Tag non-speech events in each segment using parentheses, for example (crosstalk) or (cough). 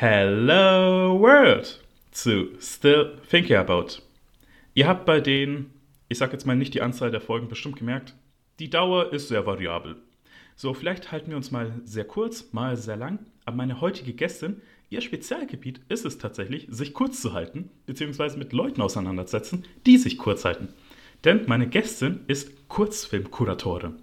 Hello World zu Still Thinking About. Ihr habt bei den, ich sag jetzt mal nicht die Anzahl der Folgen bestimmt gemerkt, die Dauer ist sehr variabel. So, vielleicht halten wir uns mal sehr kurz, mal sehr lang, aber meine heutige Gästin, ihr Spezialgebiet ist es tatsächlich, sich kurz zu halten, beziehungsweise mit Leuten auseinandersetzen, die sich kurz halten. Denn meine Gästin ist Kurzfilmkuratorin.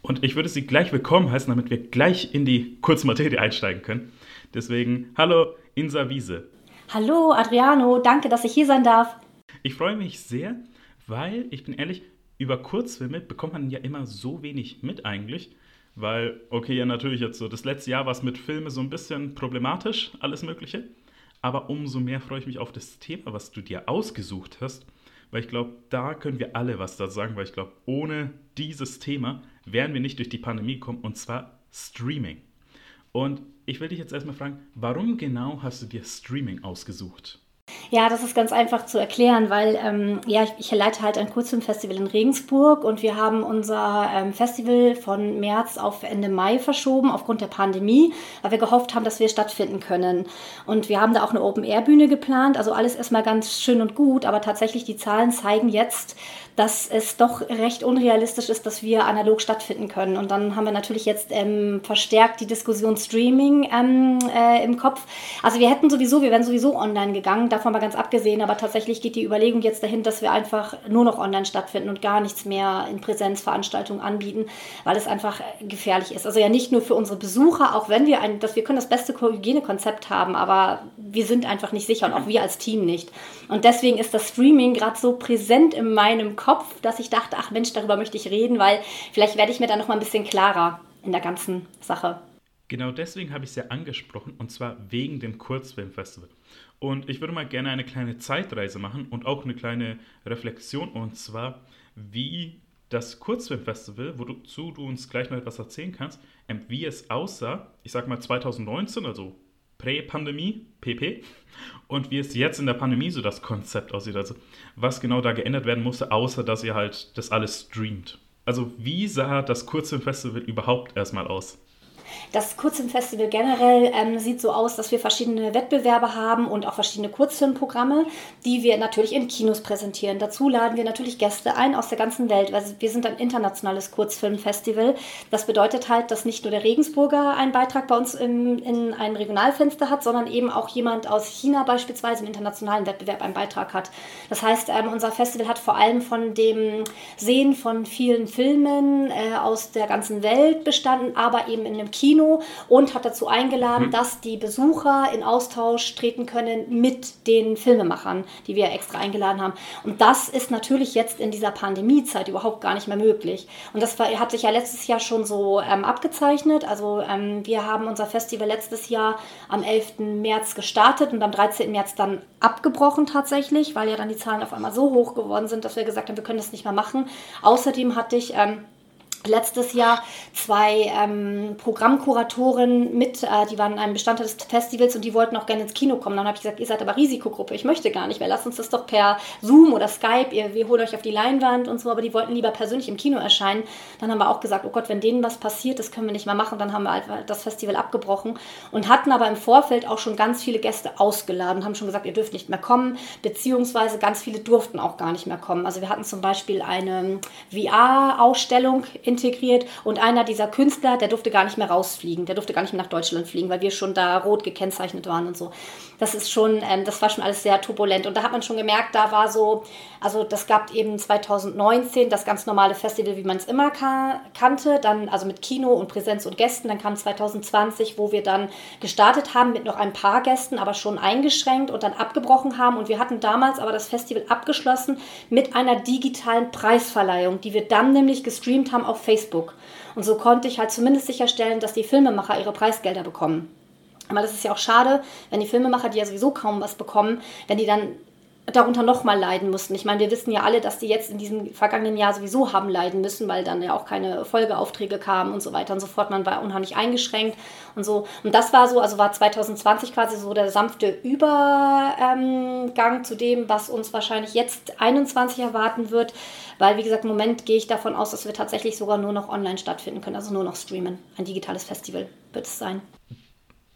Und ich würde sie gleich willkommen heißen, damit wir gleich in die Kurzmaterie einsteigen können. Deswegen, hallo Insa Wiese. Hallo Adriano, danke, dass ich hier sein darf. Ich freue mich sehr, weil ich bin ehrlich, über Kurzfilme bekommt man ja immer so wenig mit eigentlich. Weil, okay, ja, natürlich jetzt so, das letzte Jahr war es mit Filmen so ein bisschen problematisch, alles Mögliche. Aber umso mehr freue ich mich auf das Thema, was du dir ausgesucht hast. Weil ich glaube, da können wir alle was da sagen, weil ich glaube, ohne dieses Thema wären wir nicht durch die Pandemie gekommen, und zwar Streaming. Und ich will dich jetzt erstmal fragen, warum genau hast du dir Streaming ausgesucht? Ja, das ist ganz einfach zu erklären, weil ähm, ja, ich, ich, leite halt ein Kurzfilmfestival in Regensburg und wir haben unser ähm, Festival von März auf Ende Mai verschoben aufgrund der Pandemie, weil wir gehofft haben, dass wir stattfinden können. Und wir haben da auch eine Open-Air-Bühne geplant, also alles erstmal ganz schön und gut, aber tatsächlich die Zahlen zeigen jetzt, dass es doch recht unrealistisch ist, dass wir analog stattfinden können. Und dann haben wir natürlich jetzt ähm, verstärkt die Diskussion Streaming ähm, äh, im Kopf. Also wir hätten sowieso, wir wären sowieso online gegangen, davon mal ganz abgesehen, aber tatsächlich geht die Überlegung jetzt dahin, dass wir einfach nur noch online stattfinden und gar nichts mehr in Präsenzveranstaltungen anbieten, weil es einfach gefährlich ist. Also ja nicht nur für unsere Besucher, auch wenn wir ein, dass wir können das beste Hygienekonzept haben, aber wir sind einfach nicht sicher und auch wir als Team nicht. Und deswegen ist das Streaming gerade so präsent in meinem Kopf, dass ich dachte, ach Mensch, darüber möchte ich reden, weil vielleicht werde ich mir dann noch mal ein bisschen klarer in der ganzen Sache. Genau deswegen habe ich es ja angesprochen und zwar wegen dem Kurzfilmfestival. Und ich würde mal gerne eine kleine Zeitreise machen und auch eine kleine Reflexion und zwar, wie das Kurzfilmfestival, wozu du uns gleich noch etwas erzählen kannst, ähm, wie es aussah, ich sag mal 2019, also Prä-Pandemie, PP, und wie es jetzt in der Pandemie so das Konzept aussieht. Also was genau da geändert werden musste, außer dass ihr halt das alles streamt. Also wie sah das Kurzfilmfestival überhaupt erstmal aus? Das Kurzfilmfestival generell ähm, sieht so aus, dass wir verschiedene Wettbewerbe haben und auch verschiedene Kurzfilmprogramme, die wir natürlich in Kinos präsentieren. Dazu laden wir natürlich Gäste ein aus der ganzen Welt. Also wir sind ein internationales Kurzfilmfestival. Das bedeutet halt, dass nicht nur der Regensburger einen Beitrag bei uns in, in ein Regionalfenster hat, sondern eben auch jemand aus China beispielsweise im internationalen Wettbewerb einen Beitrag hat. Das heißt, ähm, unser Festival hat vor allem von dem Sehen von vielen Filmen äh, aus der ganzen Welt bestanden, aber eben in einem Kino Kino und hat dazu eingeladen, mhm. dass die Besucher in Austausch treten können mit den Filmemachern, die wir extra eingeladen haben. Und das ist natürlich jetzt in dieser Pandemiezeit überhaupt gar nicht mehr möglich. Und das war, hat sich ja letztes Jahr schon so ähm, abgezeichnet. Also ähm, wir haben unser Festival letztes Jahr am 11. März gestartet und am 13. März dann abgebrochen tatsächlich, weil ja dann die Zahlen auf einmal so hoch geworden sind, dass wir gesagt haben, wir können das nicht mehr machen. Außerdem hatte ich ähm, letztes Jahr zwei ähm, Programmkuratoren mit, äh, die waren ein Bestandteil des Festivals und die wollten auch gerne ins Kino kommen. Dann habe ich gesagt, ihr seid aber Risikogruppe, ich möchte gar nicht mehr, lasst uns das doch per Zoom oder Skype, ihr, wir holen euch auf die Leinwand und so, aber die wollten lieber persönlich im Kino erscheinen. Dann haben wir auch gesagt, oh Gott, wenn denen was passiert, das können wir nicht mehr machen. Dann haben wir einfach das Festival abgebrochen und hatten aber im Vorfeld auch schon ganz viele Gäste ausgeladen, haben schon gesagt, ihr dürft nicht mehr kommen, beziehungsweise ganz viele durften auch gar nicht mehr kommen. Also wir hatten zum Beispiel eine VR-Ausstellung in integriert. Und einer dieser Künstler, der durfte gar nicht mehr rausfliegen, der durfte gar nicht mehr nach Deutschland fliegen, weil wir schon da rot gekennzeichnet waren und so. Das ist schon, ähm, das war schon alles sehr turbulent. Und da hat man schon gemerkt, da war so, also das gab eben 2019 das ganz normale Festival, wie man es immer ka kannte, dann also mit Kino und Präsenz und Gästen, dann kam 2020, wo wir dann gestartet haben mit noch ein paar Gästen, aber schon eingeschränkt und dann abgebrochen haben. Und wir hatten damals aber das Festival abgeschlossen mit einer digitalen Preisverleihung, die wir dann nämlich gestreamt haben auf Facebook. Und so konnte ich halt zumindest sicherstellen, dass die Filmemacher ihre Preisgelder bekommen. Aber das ist ja auch schade, wenn die Filmemacher, die ja sowieso kaum was bekommen, wenn die dann darunter nochmal leiden mussten. Ich meine, wir wissen ja alle, dass die jetzt in diesem vergangenen Jahr sowieso haben leiden müssen, weil dann ja auch keine Folgeaufträge kamen und so weiter und so fort. Man war unheimlich eingeschränkt und so. Und das war so, also war 2020 quasi so der sanfte Übergang zu dem, was uns wahrscheinlich jetzt 21 erwarten wird, weil wie gesagt, im Moment gehe ich davon aus, dass wir tatsächlich sogar nur noch online stattfinden können, also nur noch streamen. Ein digitales Festival wird es sein.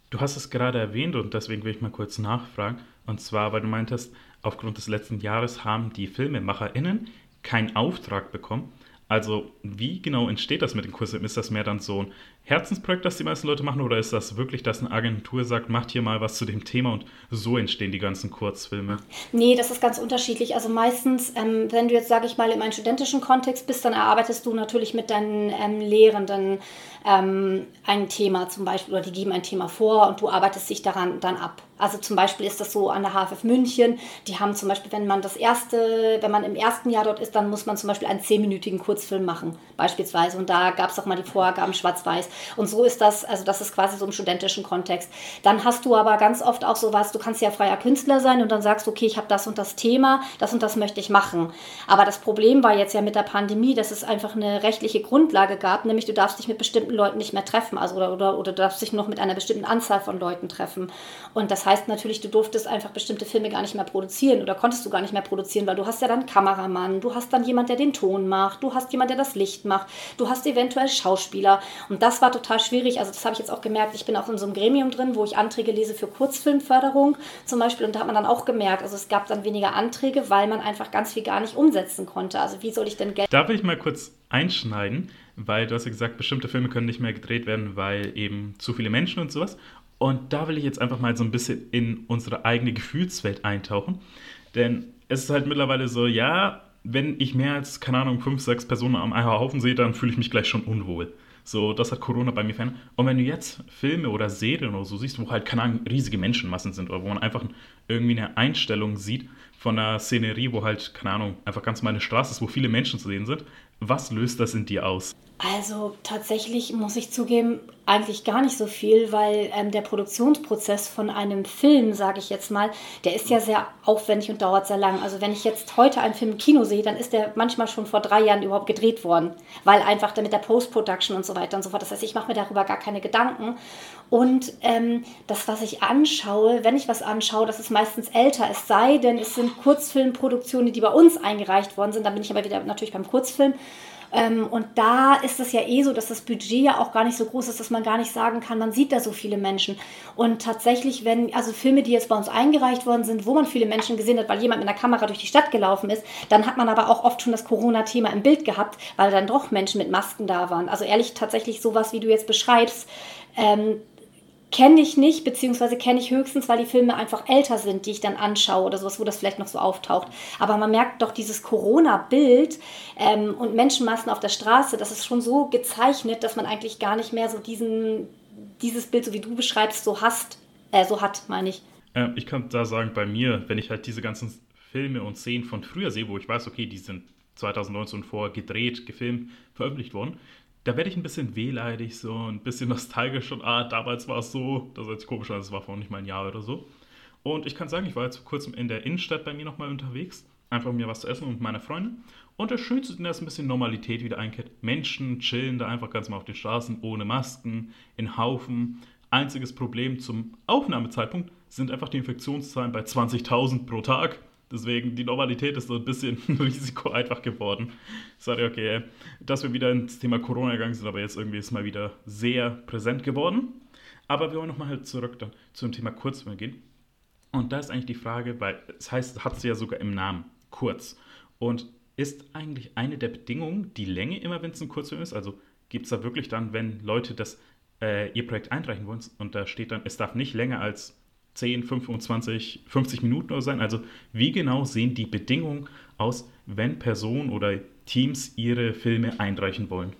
Du hast es gerade erwähnt und deswegen will ich mal kurz nachfragen. Und zwar, weil du meintest, aufgrund des letzten Jahres haben die FilmemacherInnen keinen Auftrag bekommen. Also, wie genau entsteht das mit den Kursen? Ist das mehr dann so ein Herzensprojekt, das die meisten Leute machen, oder ist das wirklich, dass eine Agentur sagt, macht hier mal was zu dem Thema und so entstehen die ganzen Kurzfilme? Nee, das ist ganz unterschiedlich. Also meistens, ähm, wenn du jetzt, sage ich mal, in einem studentischen Kontext bist, dann erarbeitest du natürlich mit deinen ähm, Lehrenden ähm, ein Thema zum Beispiel, oder die geben ein Thema vor und du arbeitest dich daran dann ab. Also zum Beispiel ist das so an der HFF München. Die haben zum Beispiel, wenn man das erste, wenn man im ersten Jahr dort ist, dann muss man zum Beispiel einen zehnminütigen Kurzfilm machen, beispielsweise. Und da gab es auch mal die Vorgaben schwarz-weiß. Und so ist das, also das ist quasi so im studentischen Kontext. Dann hast du aber ganz oft auch sowas, du kannst ja freier Künstler sein und dann sagst, okay, ich habe das und das Thema, das und das möchte ich machen. Aber das Problem war jetzt ja mit der Pandemie, dass es einfach eine rechtliche Grundlage gab, nämlich du darfst dich mit bestimmten Leuten nicht mehr treffen, also oder, oder, oder du darfst dich noch mit einer bestimmten Anzahl von Leuten treffen. Und das heißt natürlich, du durftest einfach bestimmte Filme gar nicht mehr produzieren oder konntest du gar nicht mehr produzieren, weil du hast ja dann Kameramann, du hast dann jemand, der den Ton macht, du hast jemand, der das Licht macht, du hast eventuell Schauspieler. Und das war total schwierig. Also das habe ich jetzt auch gemerkt. Ich bin auch in so einem Gremium drin, wo ich Anträge lese für Kurzfilmförderung zum Beispiel. Und da hat man dann auch gemerkt, also es gab dann weniger Anträge, weil man einfach ganz viel gar nicht umsetzen konnte. Also wie soll ich denn Geld... Da will ich mal kurz einschneiden, weil du hast ja gesagt, bestimmte Filme können nicht mehr gedreht werden, weil eben zu viele Menschen und sowas. Und da will ich jetzt einfach mal so ein bisschen in unsere eigene Gefühlswelt eintauchen. Denn es ist halt mittlerweile so, ja, wenn ich mehr als, keine Ahnung, fünf, sechs Personen am Haufen sehe, dann fühle ich mich gleich schon unwohl. So, das hat Corona bei mir verändert. Und wenn du jetzt Filme oder Serien oder so siehst, wo halt, keine Ahnung, riesige Menschenmassen sind oder wo man einfach irgendwie eine Einstellung sieht von einer Szenerie, wo halt, keine Ahnung, einfach ganz mal eine Straße ist, wo viele Menschen zu sehen sind, was löst das in dir aus? Also tatsächlich muss ich zugeben, eigentlich gar nicht so viel, weil ähm, der Produktionsprozess von einem Film, sage ich jetzt mal, der ist ja sehr aufwendig und dauert sehr lang. Also wenn ich jetzt heute einen Film im Kino sehe, dann ist der manchmal schon vor drei Jahren überhaupt gedreht worden, weil einfach damit der Post-Production und so weiter und so fort. Das heißt, ich mache mir darüber gar keine Gedanken. Und ähm, das, was ich anschaue, wenn ich was anschaue, das ist meistens älter. Es sei denn, es sind Kurzfilmproduktionen, die bei uns eingereicht worden sind. Dann bin ich aber wieder natürlich beim Kurzfilm. Ähm, und da ist es ja eh so, dass das Budget ja auch gar nicht so groß ist, dass man gar nicht sagen kann, man sieht da so viele Menschen. Und tatsächlich, wenn, also Filme, die jetzt bei uns eingereicht worden sind, wo man viele Menschen gesehen hat, weil jemand mit einer Kamera durch die Stadt gelaufen ist, dann hat man aber auch oft schon das Corona-Thema im Bild gehabt, weil dann doch Menschen mit Masken da waren. Also ehrlich, tatsächlich sowas, wie du jetzt beschreibst, ähm, kenne ich nicht, beziehungsweise kenne ich höchstens, weil die Filme einfach älter sind, die ich dann anschaue oder sowas, wo das vielleicht noch so auftaucht. Aber man merkt doch dieses Corona-Bild ähm, und Menschenmassen auf der Straße, das ist schon so gezeichnet, dass man eigentlich gar nicht mehr so diesen, dieses Bild, so wie du beschreibst, so hast, äh, so hat, meine ich. Äh, ich kann da sagen, bei mir, wenn ich halt diese ganzen Filme und Szenen von früher sehe, wo ich weiß, okay, die sind 2019 vor gedreht, gefilmt, veröffentlicht worden, da werde ich ein bisschen wehleidig, so ein bisschen (laughs) nostalgisch und ah, damals war es so, das sich komisch das war vor nicht mal ein Jahr oder so. Und ich kann sagen, ich war jetzt vor kurzem in der Innenstadt bei mir nochmal unterwegs, einfach mir was zu essen und mit meiner Freundin. Und das Schönste ist, dass ein bisschen Normalität wieder einkehrt. Menschen chillen da einfach ganz mal auf den Straßen, ohne Masken, in Haufen. Einziges Problem zum Aufnahmezeitpunkt sind einfach die Infektionszahlen bei 20.000 pro Tag. Deswegen, die Normalität ist so ein bisschen (laughs) Risiko einfach geworden. Sorry, okay, dass wir wieder ins Thema Corona gegangen sind, aber jetzt irgendwie ist mal wieder sehr präsent geworden. Aber wir wollen nochmal halt zurück dann zum Thema Kurzfilme gehen. Und da ist eigentlich die Frage, weil es heißt, hat sie ja sogar im Namen, kurz. Und ist eigentlich eine der Bedingungen die Länge immer, wenn es ein Kurzfilm ist? Also gibt es da wirklich dann, wenn Leute das, äh, ihr Projekt einreichen wollen und da steht dann, es darf nicht länger als 10, 25, 50 Minuten oder sein. Also wie genau sehen die Bedingungen aus, wenn Personen oder Teams ihre Filme einreichen wollen?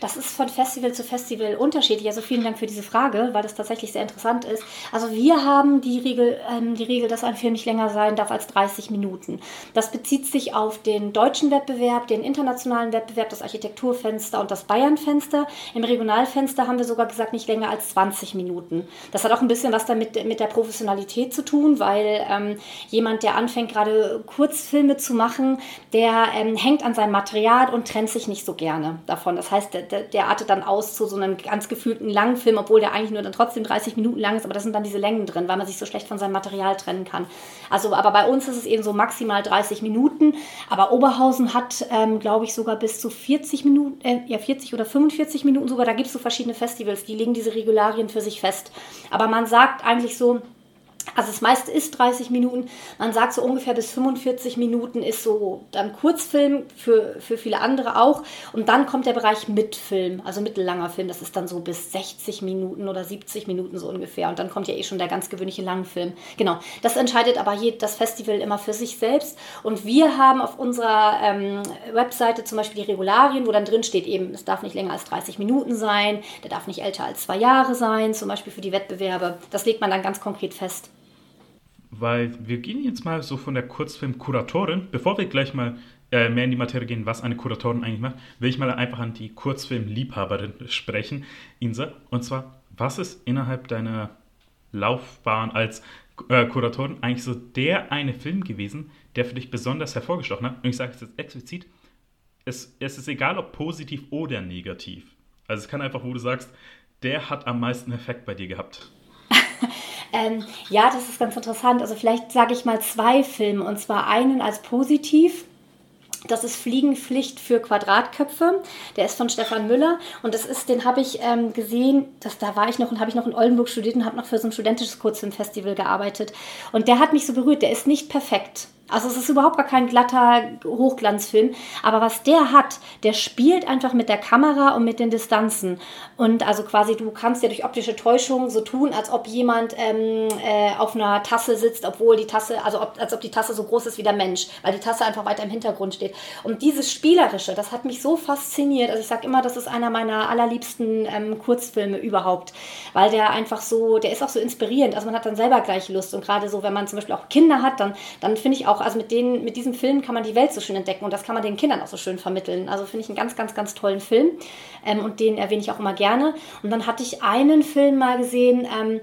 Das ist von Festival zu Festival unterschiedlich. Also vielen Dank für diese Frage, weil das tatsächlich sehr interessant ist. Also wir haben die Regel, ähm, die Regel, dass ein Film nicht länger sein darf als 30 Minuten. Das bezieht sich auf den deutschen Wettbewerb, den internationalen Wettbewerb, das Architekturfenster und das Bayernfenster. Im Regionalfenster haben wir sogar gesagt, nicht länger als 20 Minuten. Das hat auch ein bisschen was damit mit der Professionalität zu tun, weil ähm, jemand, der anfängt, gerade Kurzfilme zu machen, der ähm, hängt an seinem Material und trennt sich nicht so gerne davon. Das heißt, der, der artet dann aus zu so einem ganz gefühlten langen Film, obwohl der eigentlich nur dann trotzdem 30 Minuten lang ist, aber da sind dann diese Längen drin, weil man sich so schlecht von seinem Material trennen kann. Also, aber bei uns ist es eben so maximal 30 Minuten, aber Oberhausen hat, ähm, glaube ich, sogar bis zu 40 Minuten, äh, ja 40 oder 45 Minuten sogar, da gibt es so verschiedene Festivals, die legen diese Regularien für sich fest. Aber man sagt eigentlich so, also das meiste ist 30 Minuten. Man sagt so ungefähr bis 45 Minuten ist so dann Kurzfilm für, für viele andere auch. Und dann kommt der Bereich Mitfilm, also mittellanger Film. Das ist dann so bis 60 Minuten oder 70 Minuten so ungefähr. Und dann kommt ja eh schon der ganz gewöhnliche Langfilm. Genau, das entscheidet aber je, das Festival immer für sich selbst. Und wir haben auf unserer ähm, Webseite zum Beispiel die Regularien, wo dann drin steht eben, es darf nicht länger als 30 Minuten sein, der darf nicht älter als zwei Jahre sein, zum Beispiel für die Wettbewerbe. Das legt man dann ganz konkret fest weil wir gehen jetzt mal so von der Kurzfilm-Kuratorin, bevor wir gleich mal äh, mehr in die Materie gehen, was eine Kuratorin eigentlich macht, will ich mal einfach an die Kurzfilm-Liebhaberin sprechen, Insa. Und zwar, was ist innerhalb deiner Laufbahn als äh, Kuratorin eigentlich so der eine Film gewesen, der für dich besonders hervorgestochen hat? Und ich sage es jetzt explizit, es, es ist egal, ob positiv oder negativ. Also es kann einfach, wo du sagst, der hat am meisten Effekt bei dir gehabt. (laughs) Ähm, ja, das ist ganz interessant. Also vielleicht sage ich mal zwei Filme und zwar einen als positiv. Das ist Fliegenpflicht für Quadratköpfe. Der ist von Stefan Müller und das ist, den habe ich ähm, gesehen, das, da war ich noch und habe ich noch in Oldenburg studiert und habe noch für so ein studentisches Kurzfilmfestival gearbeitet. Und der hat mich so berührt. Der ist nicht perfekt. Also es ist überhaupt gar kein glatter Hochglanzfilm, aber was der hat, der spielt einfach mit der Kamera und mit den Distanzen. Und also quasi du kannst ja durch optische Täuschung so tun, als ob jemand ähm, äh, auf einer Tasse sitzt, obwohl die Tasse, also ob, als ob die Tasse so groß ist wie der Mensch, weil die Tasse einfach weiter im Hintergrund steht. Und dieses Spielerische, das hat mich so fasziniert. Also ich sage immer, das ist einer meiner allerliebsten ähm, Kurzfilme überhaupt, weil der einfach so, der ist auch so inspirierend. Also man hat dann selber gleich Lust. Und gerade so, wenn man zum Beispiel auch Kinder hat, dann, dann finde ich auch, auch, also mit, denen, mit diesem Film kann man die Welt so schön entdecken und das kann man den Kindern auch so schön vermitteln. Also finde ich einen ganz, ganz, ganz tollen Film ähm, und den erwähne ich auch immer gerne. Und dann hatte ich einen Film mal gesehen, ähm,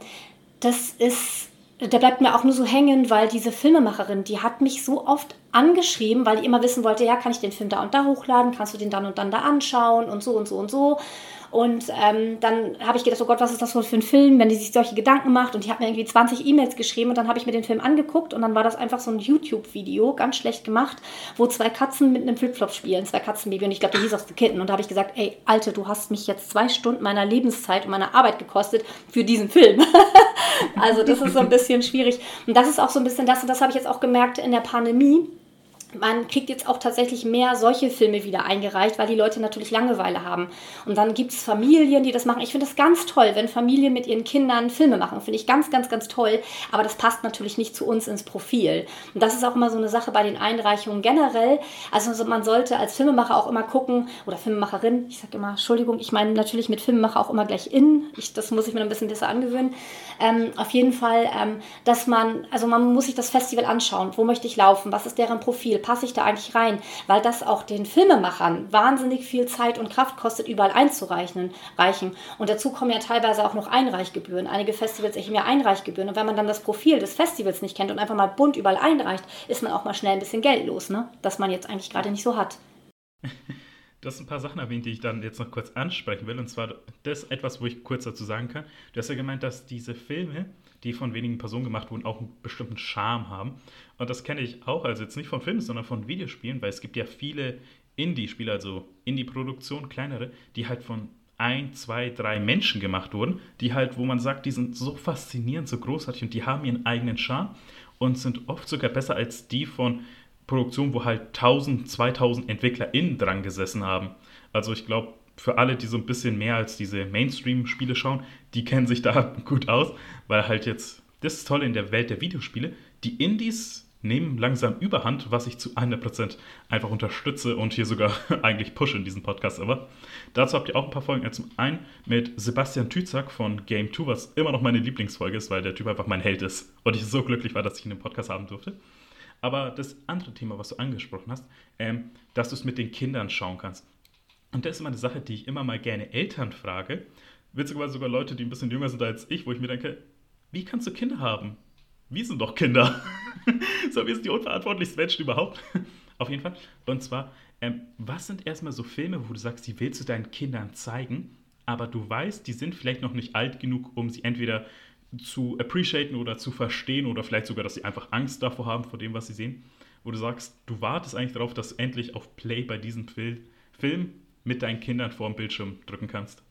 das ist der bleibt mir auch nur so hängen, weil diese Filmemacherin, die hat mich so oft angeschrieben, weil die immer wissen wollte, ja, kann ich den Film da und da hochladen, kannst du den dann und dann da anschauen und so und so und so. Und ähm, dann habe ich gedacht, oh Gott, was ist das für ein Film, wenn die sich solche Gedanken macht. Und die hat mir irgendwie 20 E-Mails geschrieben und dann habe ich mir den Film angeguckt und dann war das einfach so ein YouTube-Video, ganz schlecht gemacht, wo zwei Katzen mit einem Flipflop spielen, zwei Katzenbaby. Und ich glaube, der hieß auch The Kitten. Und da habe ich gesagt, ey, Alte, du hast mich jetzt zwei Stunden meiner Lebenszeit und meiner Arbeit gekostet für diesen Film. (laughs) also das ist so ein bisschen schwierig. Und das ist auch so ein bisschen das, und das habe ich jetzt auch gemerkt in der Pandemie man kriegt jetzt auch tatsächlich mehr solche Filme wieder eingereicht, weil die Leute natürlich Langeweile haben. Und dann gibt es Familien, die das machen. Ich finde das ganz toll, wenn Familien mit ihren Kindern Filme machen. Finde ich ganz, ganz, ganz toll. Aber das passt natürlich nicht zu uns ins Profil. Und das ist auch immer so eine Sache bei den Einreichungen generell. Also man sollte als Filmemacher auch immer gucken, oder Filmemacherin, ich sage immer, Entschuldigung, ich meine natürlich mit Filmemacher auch immer gleich in. Ich, das muss ich mir ein bisschen besser angewöhnen. Ähm, auf jeden Fall, ähm, dass man, also man muss sich das Festival anschauen. Wo möchte ich laufen? Was ist deren Profil? Passe ich da eigentlich rein? Weil das auch den Filmemachern wahnsinnig viel Zeit und Kraft kostet, überall einzureichen. Reichen. Und dazu kommen ja teilweise auch noch Einreichgebühren. Einige Festivals erheben ja Einreichgebühren. Und wenn man dann das Profil des Festivals nicht kennt und einfach mal bunt überall einreicht, ist man auch mal schnell ein bisschen Geld los, ne? Das man jetzt eigentlich gerade nicht so hat. (laughs) Du hast ein paar Sachen erwähnt, die ich dann jetzt noch kurz ansprechen will. Und zwar das etwas, wo ich kurz dazu sagen kann. Du hast ja gemeint, dass diese Filme die von wenigen Personen gemacht wurden, auch einen bestimmten Charme haben. Und das kenne ich auch, also jetzt nicht von Filmen, sondern von Videospielen, weil es gibt ja viele Indie-Spiele, also Indie-Produktionen, kleinere, die halt von ein, zwei, drei Menschen gemacht wurden, die halt, wo man sagt, die sind so faszinierend, so großartig und die haben ihren eigenen Charme und sind oft sogar besser als die von Produktionen, wo halt 1000, 2000 EntwicklerInnen dran gesessen haben. Also ich glaube, für alle, die so ein bisschen mehr als diese Mainstream-Spiele schauen, die kennen sich da (laughs) gut aus, weil halt jetzt, das ist toll in der Welt der Videospiele, die Indies nehmen langsam Überhand, was ich zu 100% einfach unterstütze und hier sogar (laughs) eigentlich pushe in diesem Podcast aber. Dazu habt ihr auch ein paar Folgen. Zum einen mit Sebastian Tützak von Game 2, was immer noch meine Lieblingsfolge ist, weil der Typ einfach mein Held ist und ich so glücklich war, dass ich ihn im Podcast haben durfte. Aber das andere Thema, was du angesprochen hast, ähm, dass du es mit den Kindern schauen kannst. Und das ist immer eine Sache, die ich immer mal gerne Eltern frage. Witzigerweise sogar Leute, die ein bisschen jünger sind als ich, wo ich mir denke, wie kannst du Kinder haben? Wir sind doch Kinder. (laughs) so, wir sind die unverantwortlichsten Menschen überhaupt. (laughs) Auf jeden Fall. Und zwar, Ähm, was sind erstmal so Filme, wo du sagst, die willst du deinen Kindern zeigen, aber du weißt, die sind vielleicht noch nicht alt genug, um sie entweder zu appreciaten oder zu verstehen oder vielleicht sogar, dass sie einfach Angst davor haben, vor dem, was sie sehen, wo du sagst, du wartest eigentlich darauf, dass du endlich auf Play bei diesem Fil Film mit deinen Kindern vor dem Bildschirm drücken kannst.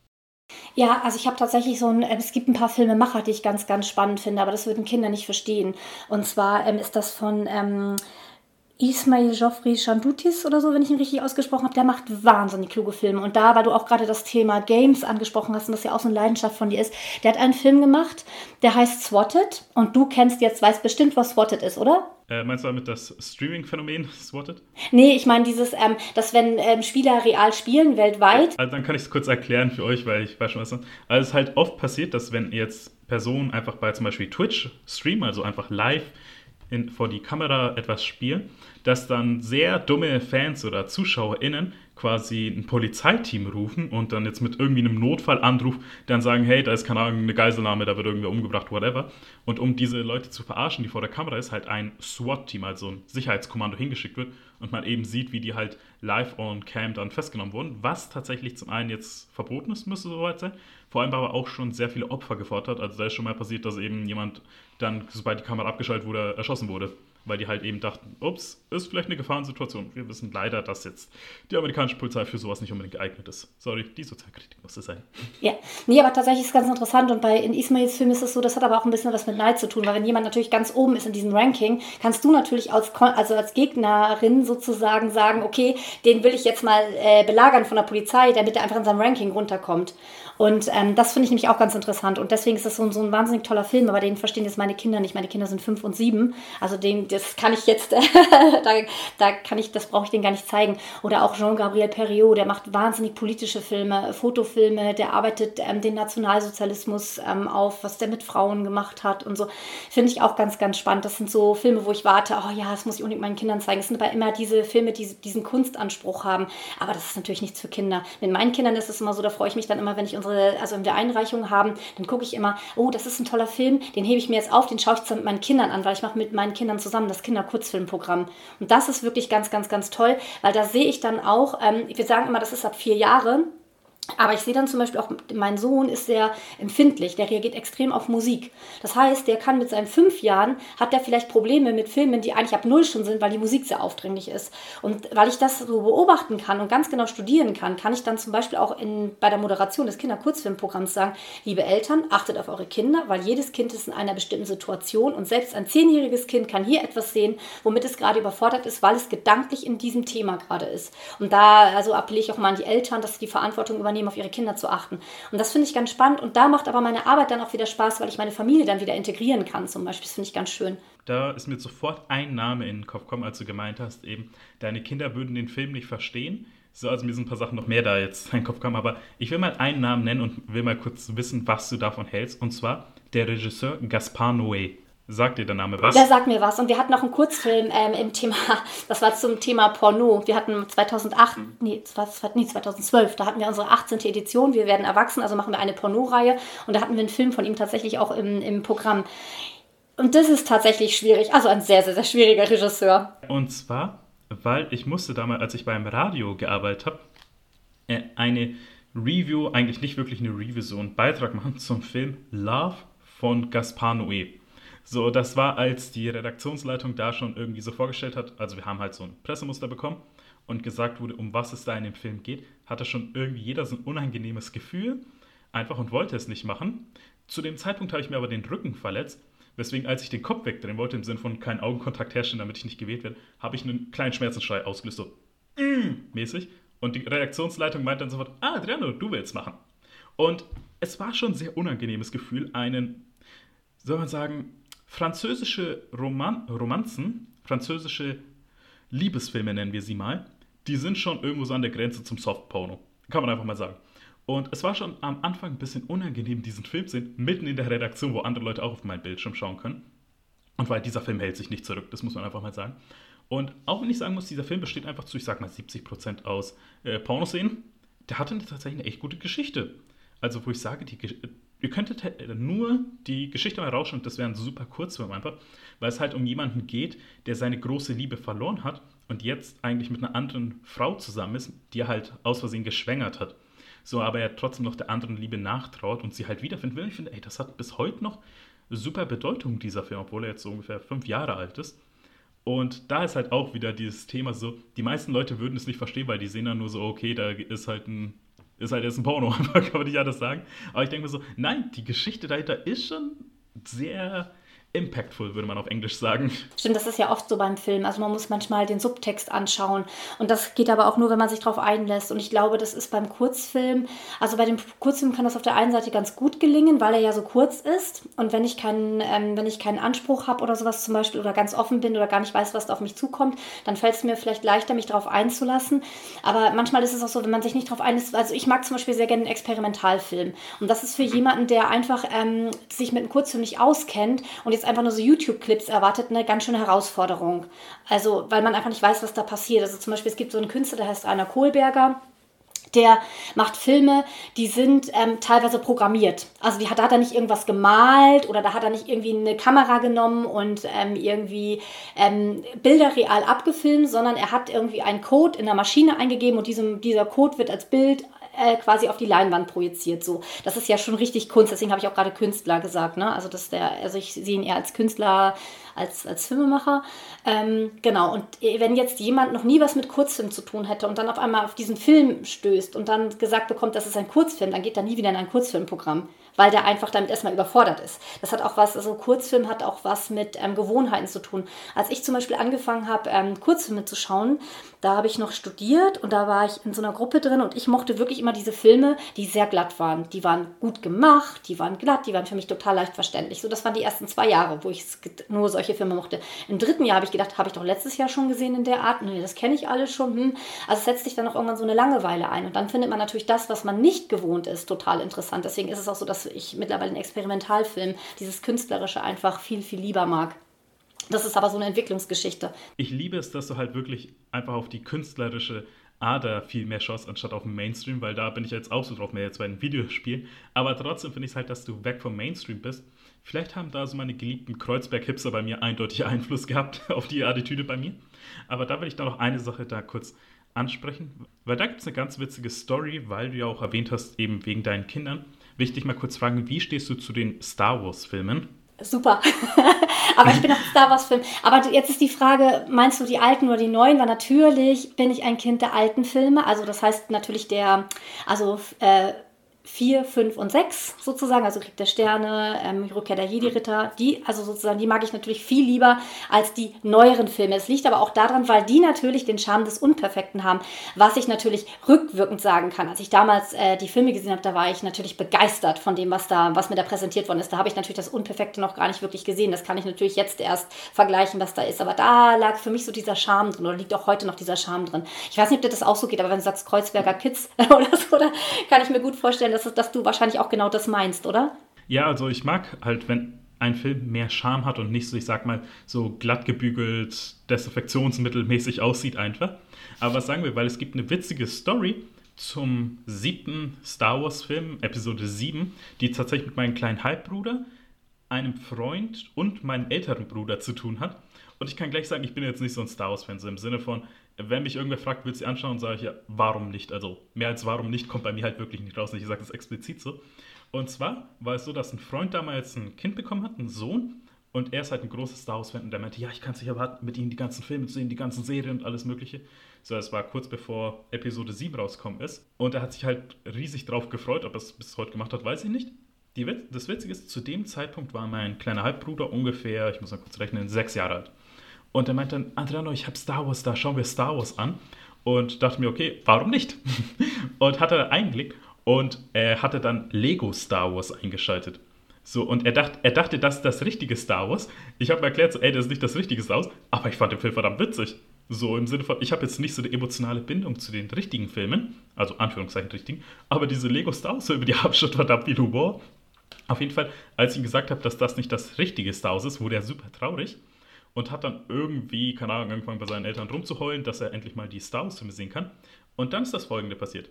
Ja, also ich habe tatsächlich so ein, es gibt ein paar Filmemacher, die ich ganz, ganz spannend finde, aber das würden Kinder nicht verstehen. Und zwar ähm, ist das von ähm, Ismail Geoffrey Chandutis oder so, wenn ich ihn richtig ausgesprochen habe, der macht wahnsinnig kluge Filme. Und da, weil du auch gerade das Thema Games angesprochen hast und das ja auch so eine Leidenschaft von dir ist, der hat einen Film gemacht, der heißt Swatted. Und du kennst jetzt, weißt bestimmt, was Swatted ist, oder? Äh, meinst du damit das Streaming-Phänomen (laughs) Swatted? Nee, ich meine dieses, ähm, dass wenn ähm, Spieler real spielen, weltweit. Also dann kann ich es kurz erklären für euch, weil ich weiß schon was. Also es ist halt oft passiert, dass wenn jetzt Personen einfach bei zum Beispiel Twitch streamen, also einfach live in, vor die Kamera etwas spielen, dass dann sehr dumme Fans oder ZuschauerInnen quasi ein Polizeiteam rufen und dann jetzt mit irgendwie einem Notfallanruf dann sagen, hey, da ist keine Ahnung, eine Geiselnahme, da wird irgendwer umgebracht, whatever. Und um diese Leute zu verarschen, die vor der Kamera ist, halt ein SWAT-Team, also ein Sicherheitskommando hingeschickt wird und man eben sieht, wie die halt live on cam dann festgenommen wurden, was tatsächlich zum einen jetzt verboten ist, müsste soweit sein, vor allem aber auch schon sehr viele Opfer gefordert hat. Also da ist schon mal passiert, dass eben jemand dann, sobald die Kamera abgeschaltet wurde, erschossen wurde weil die halt eben dachten, ups, ist vielleicht eine Gefahrensituation. Wir wissen leider, dass jetzt die amerikanische Polizei für sowas nicht unbedingt geeignet ist. Sorry, die Sozialkritik musste sein. Ja, nee, aber tatsächlich ist es ganz interessant und bei in Ismails Film ist es so, das hat aber auch ein bisschen was mit Neid zu tun, weil wenn jemand natürlich ganz oben ist in diesem Ranking, kannst du natürlich als, also als Gegnerin sozusagen sagen, okay, den will ich jetzt mal äh, belagern von der Polizei, damit er einfach in seinem Ranking runterkommt. Und ähm, das finde ich nämlich auch ganz interessant. Und deswegen ist das so, so ein wahnsinnig toller Film, aber den verstehen jetzt meine Kinder nicht. Meine Kinder sind fünf und sieben. Also den, das kann ich jetzt, (laughs) da, da kann ich, das brauche ich denen gar nicht zeigen. Oder auch Jean-Gabriel Perriot, der macht wahnsinnig politische Filme, Fotofilme, der arbeitet ähm, den Nationalsozialismus ähm, auf, was der mit Frauen gemacht hat und so. Finde ich auch ganz, ganz spannend. Das sind so Filme, wo ich warte, oh ja, das muss ich unbedingt meinen Kindern zeigen. Es sind aber immer diese Filme, die diesen Kunstanspruch haben. Aber das ist natürlich nichts für Kinder. Mit meinen Kindern ist es immer so, da freue ich mich dann immer, wenn ich unsere, also in der Einreichung haben, dann gucke ich immer, oh, das ist ein toller Film, den hebe ich mir jetzt auf, den schaue ich zusammen mit meinen Kindern an, weil ich mache mit meinen Kindern zusammen das Kinderkurzfilmprogramm. Und das ist wirklich ganz, ganz, ganz toll, weil da sehe ich dann auch, ähm, wir sagen immer, das ist ab vier Jahre, aber ich sehe dann zum Beispiel auch, mein Sohn ist sehr empfindlich, der reagiert extrem auf Musik. Das heißt, der kann mit seinen fünf Jahren, hat der vielleicht Probleme mit Filmen, die eigentlich ab null schon sind, weil die Musik sehr aufdringlich ist. Und weil ich das so beobachten kann und ganz genau studieren kann, kann ich dann zum Beispiel auch in, bei der Moderation des Kinderkurzfilmprogramms sagen, liebe Eltern, achtet auf eure Kinder, weil jedes Kind ist in einer bestimmten Situation und selbst ein zehnjähriges Kind kann hier etwas sehen, womit es gerade überfordert ist, weil es gedanklich in diesem Thema gerade ist. Und da also appelliere ich auch mal an die Eltern, dass sie die Verantwortung übernehmen, übernehmen, auf ihre Kinder zu achten. Und das finde ich ganz spannend. Und da macht aber meine Arbeit dann auch wieder Spaß, weil ich meine Familie dann wieder integrieren kann, zum Beispiel. Das finde ich ganz schön. Da ist mir sofort ein Name in den Kopf gekommen, als du gemeint hast, eben, deine Kinder würden den Film nicht verstehen. So, also mir sind ein paar Sachen noch mehr da jetzt in den Kopf gekommen, aber ich will mal einen Namen nennen und will mal kurz wissen, was du davon hältst. Und zwar der Regisseur Gaspar Noé. Sagt dir der Name was? Der sagt mir was. Und wir hatten noch einen Kurzfilm ähm, im Thema, (laughs) das war zum Thema Porno. Wir hatten 2008, mhm. nee, nee, 2012, da hatten wir unsere 18. Edition. Wir werden erwachsen, also machen wir eine Porno-Reihe. Und da hatten wir einen Film von ihm tatsächlich auch im, im Programm. Und das ist tatsächlich schwierig. Also ein sehr, sehr, sehr schwieriger Regisseur. Und zwar, weil ich musste damals, als ich beim Radio gearbeitet habe, äh, eine Review, eigentlich nicht wirklich eine Review, so einen Beitrag (laughs) machen zum Film Love von Gaspar Noé. So, das war, als die Redaktionsleitung da schon irgendwie so vorgestellt hat. Also, wir haben halt so ein Pressemuster bekommen und gesagt wurde, um was es da in dem Film geht, hatte schon irgendwie jeder so ein unangenehmes Gefühl, einfach und wollte es nicht machen. Zu dem Zeitpunkt habe ich mir aber den Rücken verletzt, weswegen, als ich den Kopf wegdrehen wollte, im Sinne von keinen Augenkontakt herstellen, damit ich nicht gewählt werde, habe ich einen kleinen Schmerzensschrei ausgelöst, so mm, mäßig. Und die Redaktionsleitung meinte dann sofort, ah, Adriano, du willst machen. Und es war schon ein sehr unangenehmes Gefühl, einen, soll man sagen, französische Roman Romanzen, französische Liebesfilme nennen wir sie mal, die sind schon irgendwo so an der Grenze zum Softporno. Kann man einfach mal sagen. Und es war schon am Anfang ein bisschen unangenehm, diesen Film zu sehen, mitten in der Redaktion, wo andere Leute auch auf meinen Bildschirm schauen können. Und weil dieser Film hält sich nicht zurück, das muss man einfach mal sagen. Und auch wenn ich sagen muss, dieser Film besteht einfach zu, ich sag mal, 70% aus äh, Pornoszenen, der hatte tatsächlich eine echt gute Geschichte. Also, wo ich sage, die, Ihr könntet nur die Geschichte mal rausschauen, das wäre ein super Kurzfilm einfach, weil es halt um jemanden geht, der seine große Liebe verloren hat und jetzt eigentlich mit einer anderen Frau zusammen ist, die er halt aus Versehen geschwängert hat. So, aber er trotzdem noch der anderen Liebe nachtraut und sie halt wiederfinden will. Ich finde, ey, das hat bis heute noch super Bedeutung, dieser Film, obwohl er jetzt so ungefähr fünf Jahre alt ist. Und da ist halt auch wieder dieses Thema so, die meisten Leute würden es nicht verstehen, weil die sehen dann nur so, okay, da ist halt ein, ist halt jetzt ein Porno, (laughs) kann man nicht anders sagen. Aber ich denke mir so, nein, die Geschichte dahinter ist schon sehr impactful, würde man auf Englisch sagen. Stimmt, das ist ja oft so beim Film. Also man muss manchmal den Subtext anschauen. Und das geht aber auch nur, wenn man sich darauf einlässt. Und ich glaube, das ist beim Kurzfilm, also bei dem Kurzfilm kann das auf der einen Seite ganz gut gelingen, weil er ja so kurz ist. Und wenn ich keinen, ähm, wenn ich keinen Anspruch habe oder sowas zum Beispiel oder ganz offen bin oder gar nicht weiß, was da auf mich zukommt, dann fällt es mir vielleicht leichter, mich darauf einzulassen. Aber manchmal ist es auch so, wenn man sich nicht darauf einlässt. Also ich mag zum Beispiel sehr gerne einen Experimentalfilm. Und das ist für jemanden, der einfach ähm, sich mit einem Kurzfilm nicht auskennt und jetzt jetzt einfach nur so YouTube-Clips erwartet, eine ganz schöne Herausforderung. Also, weil man einfach nicht weiß, was da passiert. Also zum Beispiel, es gibt so einen Künstler, der heißt Rainer Kohlberger der macht Filme, die sind ähm, teilweise programmiert. Also die hat, da hat er nicht irgendwas gemalt oder da hat er nicht irgendwie eine Kamera genommen und ähm, irgendwie ähm, Bilder real abgefilmt, sondern er hat irgendwie einen Code in der Maschine eingegeben und diesem, dieser Code wird als Bild äh, quasi auf die Leinwand projiziert. So, das ist ja schon richtig Kunst. Deswegen habe ich auch gerade Künstler gesagt. Ne? Also das der, also ich sehe ihn eher als Künstler, als als Filmemacher. Ähm, genau. Und wenn jetzt jemand noch nie was mit Kurzfilm zu tun hätte und dann auf einmal auf diesen Film stößt und dann gesagt bekommt, das ist ein Kurzfilm, dann geht er nie wieder in ein Kurzfilmprogramm weil der einfach damit erstmal überfordert ist. Das hat auch was, also Kurzfilm hat auch was mit ähm, Gewohnheiten zu tun. Als ich zum Beispiel angefangen habe, ähm, Kurzfilme zu schauen, da habe ich noch studiert und da war ich in so einer Gruppe drin und ich mochte wirklich immer diese Filme, die sehr glatt waren. Die waren gut gemacht, die waren glatt, die waren für mich total leicht verständlich. So, das waren die ersten zwei Jahre, wo ich nur solche Filme mochte. Im dritten Jahr habe ich gedacht, habe ich doch letztes Jahr schon gesehen in der Art. Nee, das kenne ich alles schon. Hm. Also setzt sich dann auch irgendwann so eine Langeweile ein. Und dann findet man natürlich das, was man nicht gewohnt ist, total interessant. Deswegen ist es auch so, dass ich mittlerweile einen Experimentalfilm, dieses Künstlerische einfach viel, viel lieber mag. Das ist aber so eine Entwicklungsgeschichte. Ich liebe es, dass du halt wirklich einfach auf die künstlerische Ader viel mehr schaust, anstatt auf den Mainstream, weil da bin ich jetzt auch so drauf, mehr jetzt bei den Videospielen. Aber trotzdem finde ich es halt, dass du weg vom Mainstream bist. Vielleicht haben da so meine geliebten Kreuzberg-Hipster bei mir eindeutig (laughs) Einfluss gehabt auf die Attitüde bei mir. Aber da will ich da noch eine Sache da kurz ansprechen, weil da gibt es eine ganz witzige Story, weil du ja auch erwähnt hast, eben wegen deinen Kindern dich mal kurz fragen, wie stehst du zu den Star Wars-Filmen? Super. (laughs) Aber ich bin auch Star Wars-Film. Aber jetzt ist die Frage, meinst du die alten oder die neuen? Weil natürlich bin ich ein Kind der alten Filme. Also das heißt natürlich der, also äh, 4, 5 und 6 sozusagen, also Krieg der Sterne, ähm, Rückkehr der Jedi-Ritter, die, also sozusagen, die mag ich natürlich viel lieber als die neueren Filme. Es liegt aber auch daran, weil die natürlich den Charme des Unperfekten haben, was ich natürlich rückwirkend sagen kann. Als ich damals äh, die Filme gesehen habe, da war ich natürlich begeistert von dem, was da, was mir da präsentiert worden ist. Da habe ich natürlich das Unperfekte noch gar nicht wirklich gesehen. Das kann ich natürlich jetzt erst vergleichen, was da ist. Aber da lag für mich so dieser Charme drin oder liegt auch heute noch dieser Charme drin. Ich weiß nicht, ob dir das auch so geht, aber wenn du sagst Kreuzberger Kids (laughs) oder so, da kann ich mir gut vorstellen, dass, dass du wahrscheinlich auch genau das meinst, oder? Ja, also ich mag halt, wenn ein Film mehr Charme hat und nicht so, ich sag mal, so glatt gebügelt, desinfektionsmittelmäßig aussieht einfach. Aber was sagen wir, weil es gibt eine witzige Story zum siebten Star Wars-Film, Episode 7, die tatsächlich mit meinem kleinen Halbbruder, einem Freund und meinem älteren Bruder zu tun hat. Und ich kann gleich sagen, ich bin jetzt nicht so ein Star Wars-Fan, so im Sinne von, wenn mich irgendwer fragt, willst du sie anschauen, sage ich ja, warum nicht? Also mehr als warum nicht kommt bei mir halt wirklich nicht raus. Ich sage das explizit so. Und zwar war es so, dass ein Freund damals ein Kind bekommen hat, einen Sohn. Und er ist halt ein großes Star Wars-Fan und der meinte, ja, ich kann es nicht erwarten, mit ihm die ganzen Filme zu sehen, die ganzen Serien und alles Mögliche. So, es war kurz bevor Episode 7 rausgekommen ist. Und er hat sich halt riesig drauf gefreut, ob er es bis heute gemacht hat, weiß ich nicht. Die, das Witzige ist, zu dem Zeitpunkt war mein kleiner Halbbruder ungefähr, ich muss mal kurz rechnen, sechs Jahre alt. Und er meinte dann, Adriano, ich habe Star Wars da, schauen wir Star Wars an. Und dachte mir, okay, warum nicht? (laughs) und hatte einen Blick und er hatte dann Lego Star Wars eingeschaltet. So, und er, dacht, er dachte, das ist das richtige Star Wars. Ich habe mir erklärt, so, ey, das ist nicht das richtige Star Wars, aber ich fand den Film verdammt witzig. So im Sinne von, ich habe jetzt nicht so eine emotionale Bindung zu den richtigen Filmen, also Anführungszeichen richtigen, aber diese Lego Star Wars Filme, die haben schon verdammt viel Humor. Auf jeden Fall, als ich ihm gesagt habe, dass das nicht das richtige Star Wars ist, wurde er super traurig und hat dann irgendwie, keine Ahnung, angefangen bei seinen Eltern rumzuheulen, dass er endlich mal die Star Wars-Filme sehen kann. Und dann ist das folgende passiert.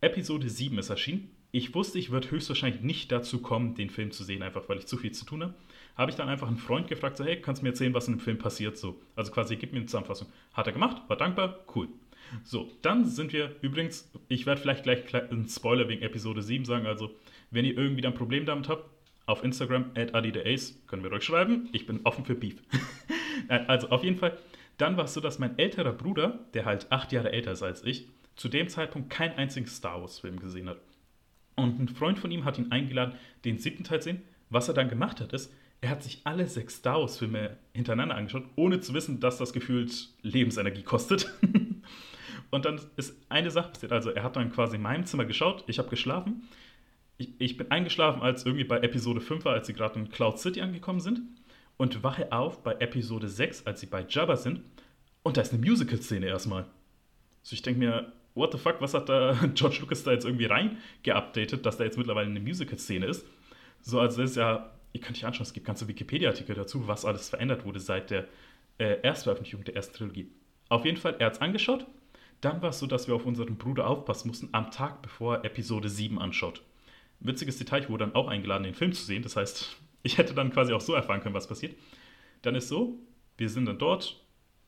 Episode 7 ist erschienen ich wusste, ich würde höchstwahrscheinlich nicht dazu kommen, den Film zu sehen, einfach weil ich zu viel zu tun habe. Habe ich dann einfach einen Freund gefragt, so, hey, kannst du mir erzählen, was in dem Film passiert? So, also quasi, gib mir eine Zusammenfassung. Hat er gemacht, war dankbar, cool. So, dann sind wir übrigens, ich werde vielleicht gleich einen Spoiler wegen Episode 7 sagen, also wenn ihr irgendwie ein Problem damit habt, auf Instagram, at AdiDaAce, können wir euch schreiben. Ich bin offen für Beef. (laughs) also auf jeden Fall, dann war es so, dass mein älterer Bruder, der halt acht Jahre älter ist als ich, zu dem Zeitpunkt keinen einzigen Star Wars-Film gesehen hat. Und ein Freund von ihm hat ihn eingeladen, den siebten Teil zu sehen. Was er dann gemacht hat, ist, er hat sich alle sechs Star Wars-Filme hintereinander angeschaut, ohne zu wissen, dass das gefühlt Lebensenergie kostet. (laughs) und dann ist eine Sache passiert. Also, er hat dann quasi in meinem Zimmer geschaut, ich habe geschlafen. Ich, ich, bin eingeschlafen, als irgendwie bei Episode 5 war, als sie gerade in Cloud City angekommen sind. Und wache auf bei Episode 6, als sie bei Jabba sind. Und da ist eine Musical-Szene erstmal. So, ich denke mir, what the fuck, was hat da (laughs) George Lucas da jetzt irgendwie reingeupdatet, dass da jetzt mittlerweile eine Musical-Szene ist? So, also das ist ja, ihr könnt euch anschauen, es gibt ganze Wikipedia-Artikel dazu, was alles verändert wurde seit der äh, Erstveröffentlichung der ersten Trilogie. Auf jeden Fall, er hat es angeschaut. Dann war es so, dass wir auf unseren Bruder aufpassen mussten, am Tag bevor er Episode 7 anschaut. Witziges Detail, ich wurde dann auch eingeladen, den Film zu sehen. Das heißt, ich hätte dann quasi auch so erfahren können, was passiert. Dann ist so, wir sind dann dort.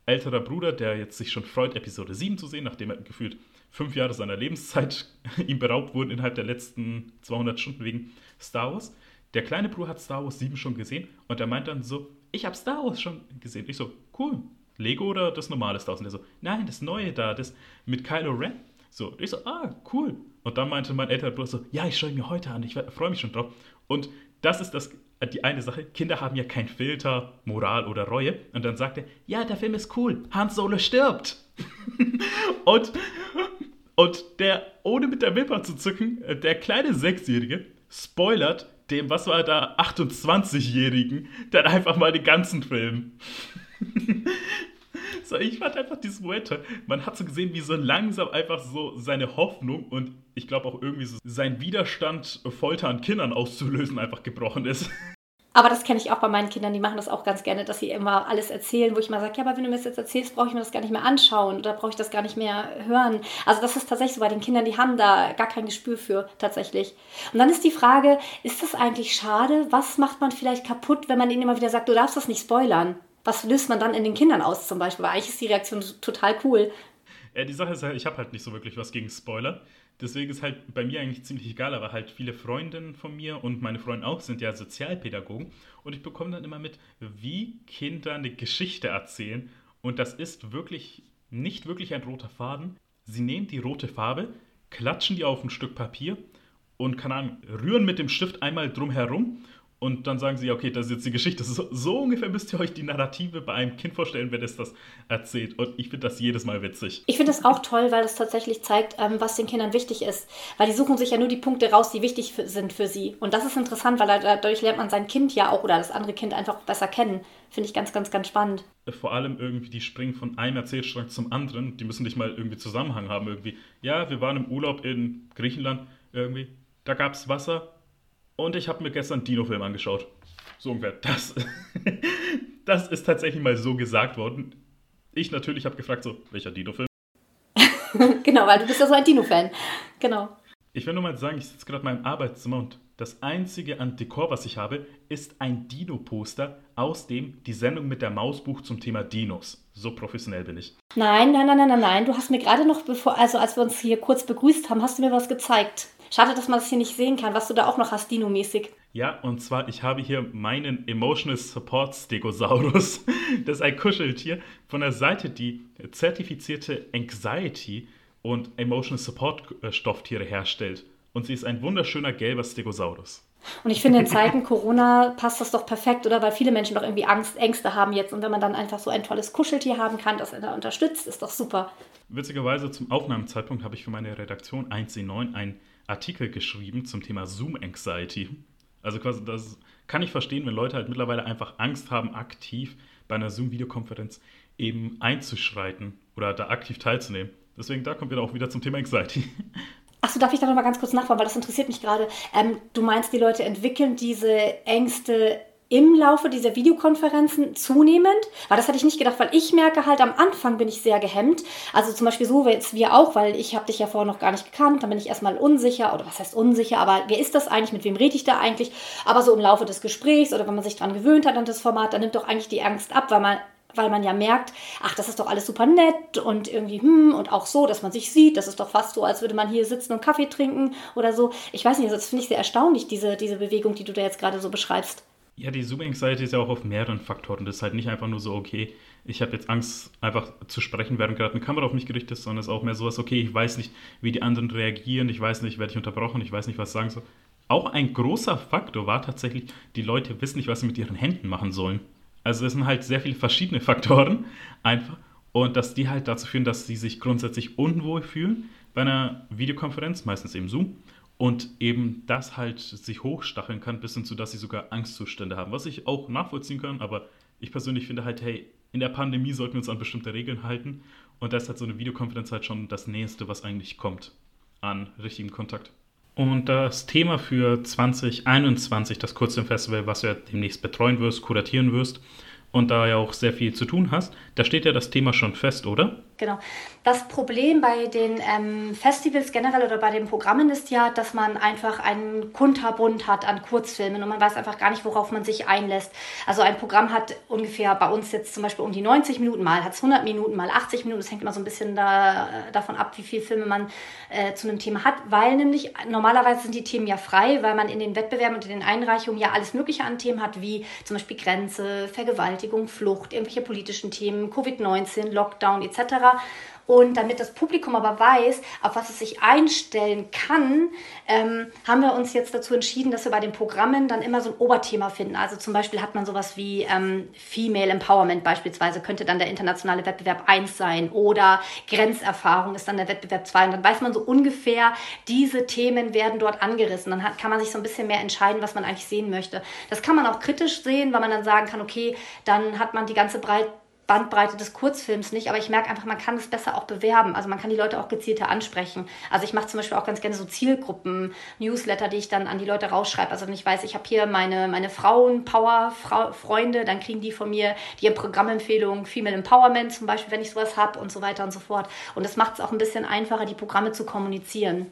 Älterer Bruder, der jetzt sich schon freut, Episode 7 zu sehen, nachdem er gefühlt fünf Jahre seiner Lebenszeit (laughs) ihm beraubt wurden innerhalb der letzten 200 Stunden wegen Star Wars. Der kleine Bruder hat Star Wars 7 schon gesehen und er meint dann so, ich habe Star Wars schon gesehen. Ich so, cool. Lego oder das normale Star Wars? Und er so, nein, das neue da, das mit Kylo Ren. So, ich so, ah, cool. Und dann meinte mein älterer Bruder so, ja, ich schaue mir heute an, ich freue mich schon drauf. Und das ist das, die eine Sache, Kinder haben ja kein Filter, Moral oder Reue. Und dann sagt er, ja, der Film ist cool, Han Solo stirbt. (laughs) und, und der, ohne mit der Wimper zu zücken, der kleine Sechsjährige spoilert dem, was war da, 28-Jährigen, dann einfach mal den ganzen Film. (laughs) so, ich fand einfach dieses Momente, man hat so gesehen, wie so langsam einfach so seine Hoffnung und ich glaube auch irgendwie so sein Widerstand, Folter an Kindern auszulösen, einfach gebrochen ist. Aber das kenne ich auch bei meinen Kindern, die machen das auch ganz gerne, dass sie immer alles erzählen, wo ich mal sage, ja, aber wenn du mir das jetzt erzählst, brauche ich mir das gar nicht mehr anschauen oder brauche ich das gar nicht mehr hören. Also das ist tatsächlich so bei den Kindern, die haben da gar kein Gespür für tatsächlich. Und dann ist die Frage, ist das eigentlich schade? Was macht man vielleicht kaputt, wenn man ihnen immer wieder sagt, du darfst das nicht spoilern? Was löst man dann in den Kindern aus zum Beispiel? Weil eigentlich ist die Reaktion total cool. Ja, die Sache ist halt, ich habe halt nicht so wirklich was gegen Spoiler. Deswegen ist halt bei mir eigentlich ziemlich egal, aber halt viele Freundinnen von mir und meine Freunde auch sind ja Sozialpädagogen und ich bekomme dann immer mit, wie Kinder eine Geschichte erzählen und das ist wirklich nicht wirklich ein roter Faden. Sie nehmen die rote Farbe, klatschen die auf ein Stück Papier und, keine Ahnung, rühren mit dem Stift einmal drum herum und dann sagen sie, okay, das ist jetzt die Geschichte. So, so, ungefähr müsst ihr euch die Narrative bei einem Kind vorstellen, wenn es das erzählt. Und ich finde das jedes Mal witzig. Ich finde das auch toll, weil es tatsächlich zeigt, ähm, was den Kindern wichtig ist. Weil die suchen sich ja nur die Punkte raus, die wichtig sind für sie. Und das ist interessant, weil dadurch lernt man sein Kind ja auch oder das andere Kind einfach besser kennen. Finde ich ganz, ganz, ganz spannend. Vor allem irgendwie, die springen von einem Erzählstrang zum anderen. Die müssen nicht mal irgendwie Zusammenhang haben. Irgendwie, ja, wir waren im Urlaub in Griechenland irgendwie. Da gab es Wasser, und ich habe mir gestern Dino-Film angeschaut. So ungefähr. Das, (laughs) das ist tatsächlich mal so gesagt worden. Ich natürlich habe gefragt, so, welcher Dino-Film? (laughs) genau, weil du bist ja so ein Dino-Fan. Genau. Ich will nur mal sagen, ich sitze gerade in meinem Arbeitszimmer und das einzige an Dekor, was ich habe, ist ein Dino-Poster, aus dem die Sendung mit der Mausbuch zum Thema Dinos. So professionell bin ich. Nein, nein, nein, nein, nein, nein. Du hast mir gerade noch, bevor, also als wir uns hier kurz begrüßt haben, hast du mir was gezeigt. Schade, dass man das hier nicht sehen kann, was du da auch noch hast, Dino-mäßig. Ja, und zwar, ich habe hier meinen Emotional Support Stegosaurus. (laughs) Das ist ein Kuscheltier von der Seite, die zertifizierte Anxiety und Emotional Support Stofftiere herstellt. Und sie ist ein wunderschöner gelber Stegosaurus. Und ich finde, in (laughs) Zeiten Corona passt das doch perfekt, oder? Weil viele Menschen doch irgendwie Angst, Ängste haben jetzt. Und wenn man dann einfach so ein tolles Kuscheltier haben kann, das er da unterstützt, ist doch super. Witzigerweise zum Aufnahmezeitpunkt habe ich für meine Redaktion 1C9 ein Artikel geschrieben zum Thema Zoom Anxiety. Also quasi, das kann ich verstehen, wenn Leute halt mittlerweile einfach Angst haben, aktiv bei einer Zoom-Videokonferenz eben einzuschreiten oder da aktiv teilzunehmen. Deswegen, da kommen wir auch wieder zum Thema Anxiety. (laughs) Achso, darf ich da nochmal ganz kurz nachfragen, weil das interessiert mich gerade. Ähm, du meinst, die Leute entwickeln diese Ängste im Laufe dieser Videokonferenzen zunehmend, weil das hatte ich nicht gedacht, weil ich merke halt, am Anfang bin ich sehr gehemmt. Also zum Beispiel so jetzt wir auch, weil ich habe dich ja vorher noch gar nicht gekannt, dann bin ich erstmal unsicher, oder was heißt unsicher, aber wer ist das eigentlich, mit wem rede ich da eigentlich? Aber so im Laufe des Gesprächs oder wenn man sich daran gewöhnt hat an das Format, dann nimmt doch eigentlich die Angst ab, weil man weil man ja merkt, ach, das ist doch alles super nett und irgendwie, hm, und auch so, dass man sich sieht, das ist doch fast so, als würde man hier sitzen und Kaffee trinken oder so. Ich weiß nicht, also das finde ich sehr erstaunlich, diese, diese Bewegung, die du da jetzt gerade so beschreibst. Ja, die Zoom-Anxiety ist ja auch auf mehreren Faktoren. Das ist halt nicht einfach nur so, okay, ich habe jetzt Angst, einfach zu sprechen, während gerade eine Kamera auf mich gerichtet ist, sondern es ist auch mehr sowas, okay, ich weiß nicht, wie die anderen reagieren, ich weiß nicht, werde ich unterbrochen, ich weiß nicht, was sagen soll. Auch ein großer Faktor war tatsächlich, die Leute wissen nicht, was sie mit ihren Händen machen sollen. Also es sind halt sehr viele verschiedene (laughs) Faktoren einfach. Und dass die halt dazu führen, dass sie sich grundsätzlich unwohl fühlen bei einer Videokonferenz, meistens eben Zoom und eben das halt sich hochstacheln kann, bis hin zu, dass sie sogar Angstzustände haben, was ich auch nachvollziehen kann, aber ich persönlich finde halt, hey, in der Pandemie sollten wir uns an bestimmte Regeln halten und da ist halt so eine Videokonferenz halt schon das Nächste, was eigentlich kommt an richtigen Kontakt. Und das Thema für 2021, das Kurzfilmfestival, was du ja demnächst betreuen wirst, kuratieren wirst und da ja auch sehr viel zu tun hast, da steht ja das Thema schon fest, oder? Genau. Das Problem bei den ähm, Festivals generell oder bei den Programmen ist ja, dass man einfach einen Kunterbund hat an Kurzfilmen und man weiß einfach gar nicht, worauf man sich einlässt. Also ein Programm hat ungefähr bei uns jetzt zum Beispiel um die 90 Minuten, mal hat es 100 Minuten, mal 80 Minuten. Das hängt immer so ein bisschen da, äh, davon ab, wie viele Filme man äh, zu einem Thema hat, weil nämlich normalerweise sind die Themen ja frei, weil man in den Wettbewerben und in den Einreichungen ja alles Mögliche an Themen hat, wie zum Beispiel Grenze, Vergewaltigung, Flucht, irgendwelche politischen Themen, Covid-19, Lockdown etc. Und damit das Publikum aber weiß, auf was es sich einstellen kann, ähm, haben wir uns jetzt dazu entschieden, dass wir bei den Programmen dann immer so ein Oberthema finden. Also zum Beispiel hat man sowas wie ähm, Female Empowerment beispielsweise, könnte dann der internationale Wettbewerb 1 sein oder Grenzerfahrung ist dann der Wettbewerb 2. Und dann weiß man so ungefähr, diese Themen werden dort angerissen. Dann hat, kann man sich so ein bisschen mehr entscheiden, was man eigentlich sehen möchte. Das kann man auch kritisch sehen, weil man dann sagen kann, okay, dann hat man die ganze Breite Bandbreite des Kurzfilms nicht, aber ich merke einfach, man kann es besser auch bewerben. Also man kann die Leute auch gezielter ansprechen. Also ich mache zum Beispiel auch ganz gerne so Zielgruppen-Newsletter, die ich dann an die Leute rausschreibe. Also wenn ich weiß, ich habe hier meine, meine Frauen-Power-Freunde, dann kriegen die von mir die Programmempfehlung Female Empowerment zum Beispiel, wenn ich sowas habe und so weiter und so fort. Und das macht es auch ein bisschen einfacher, die Programme zu kommunizieren.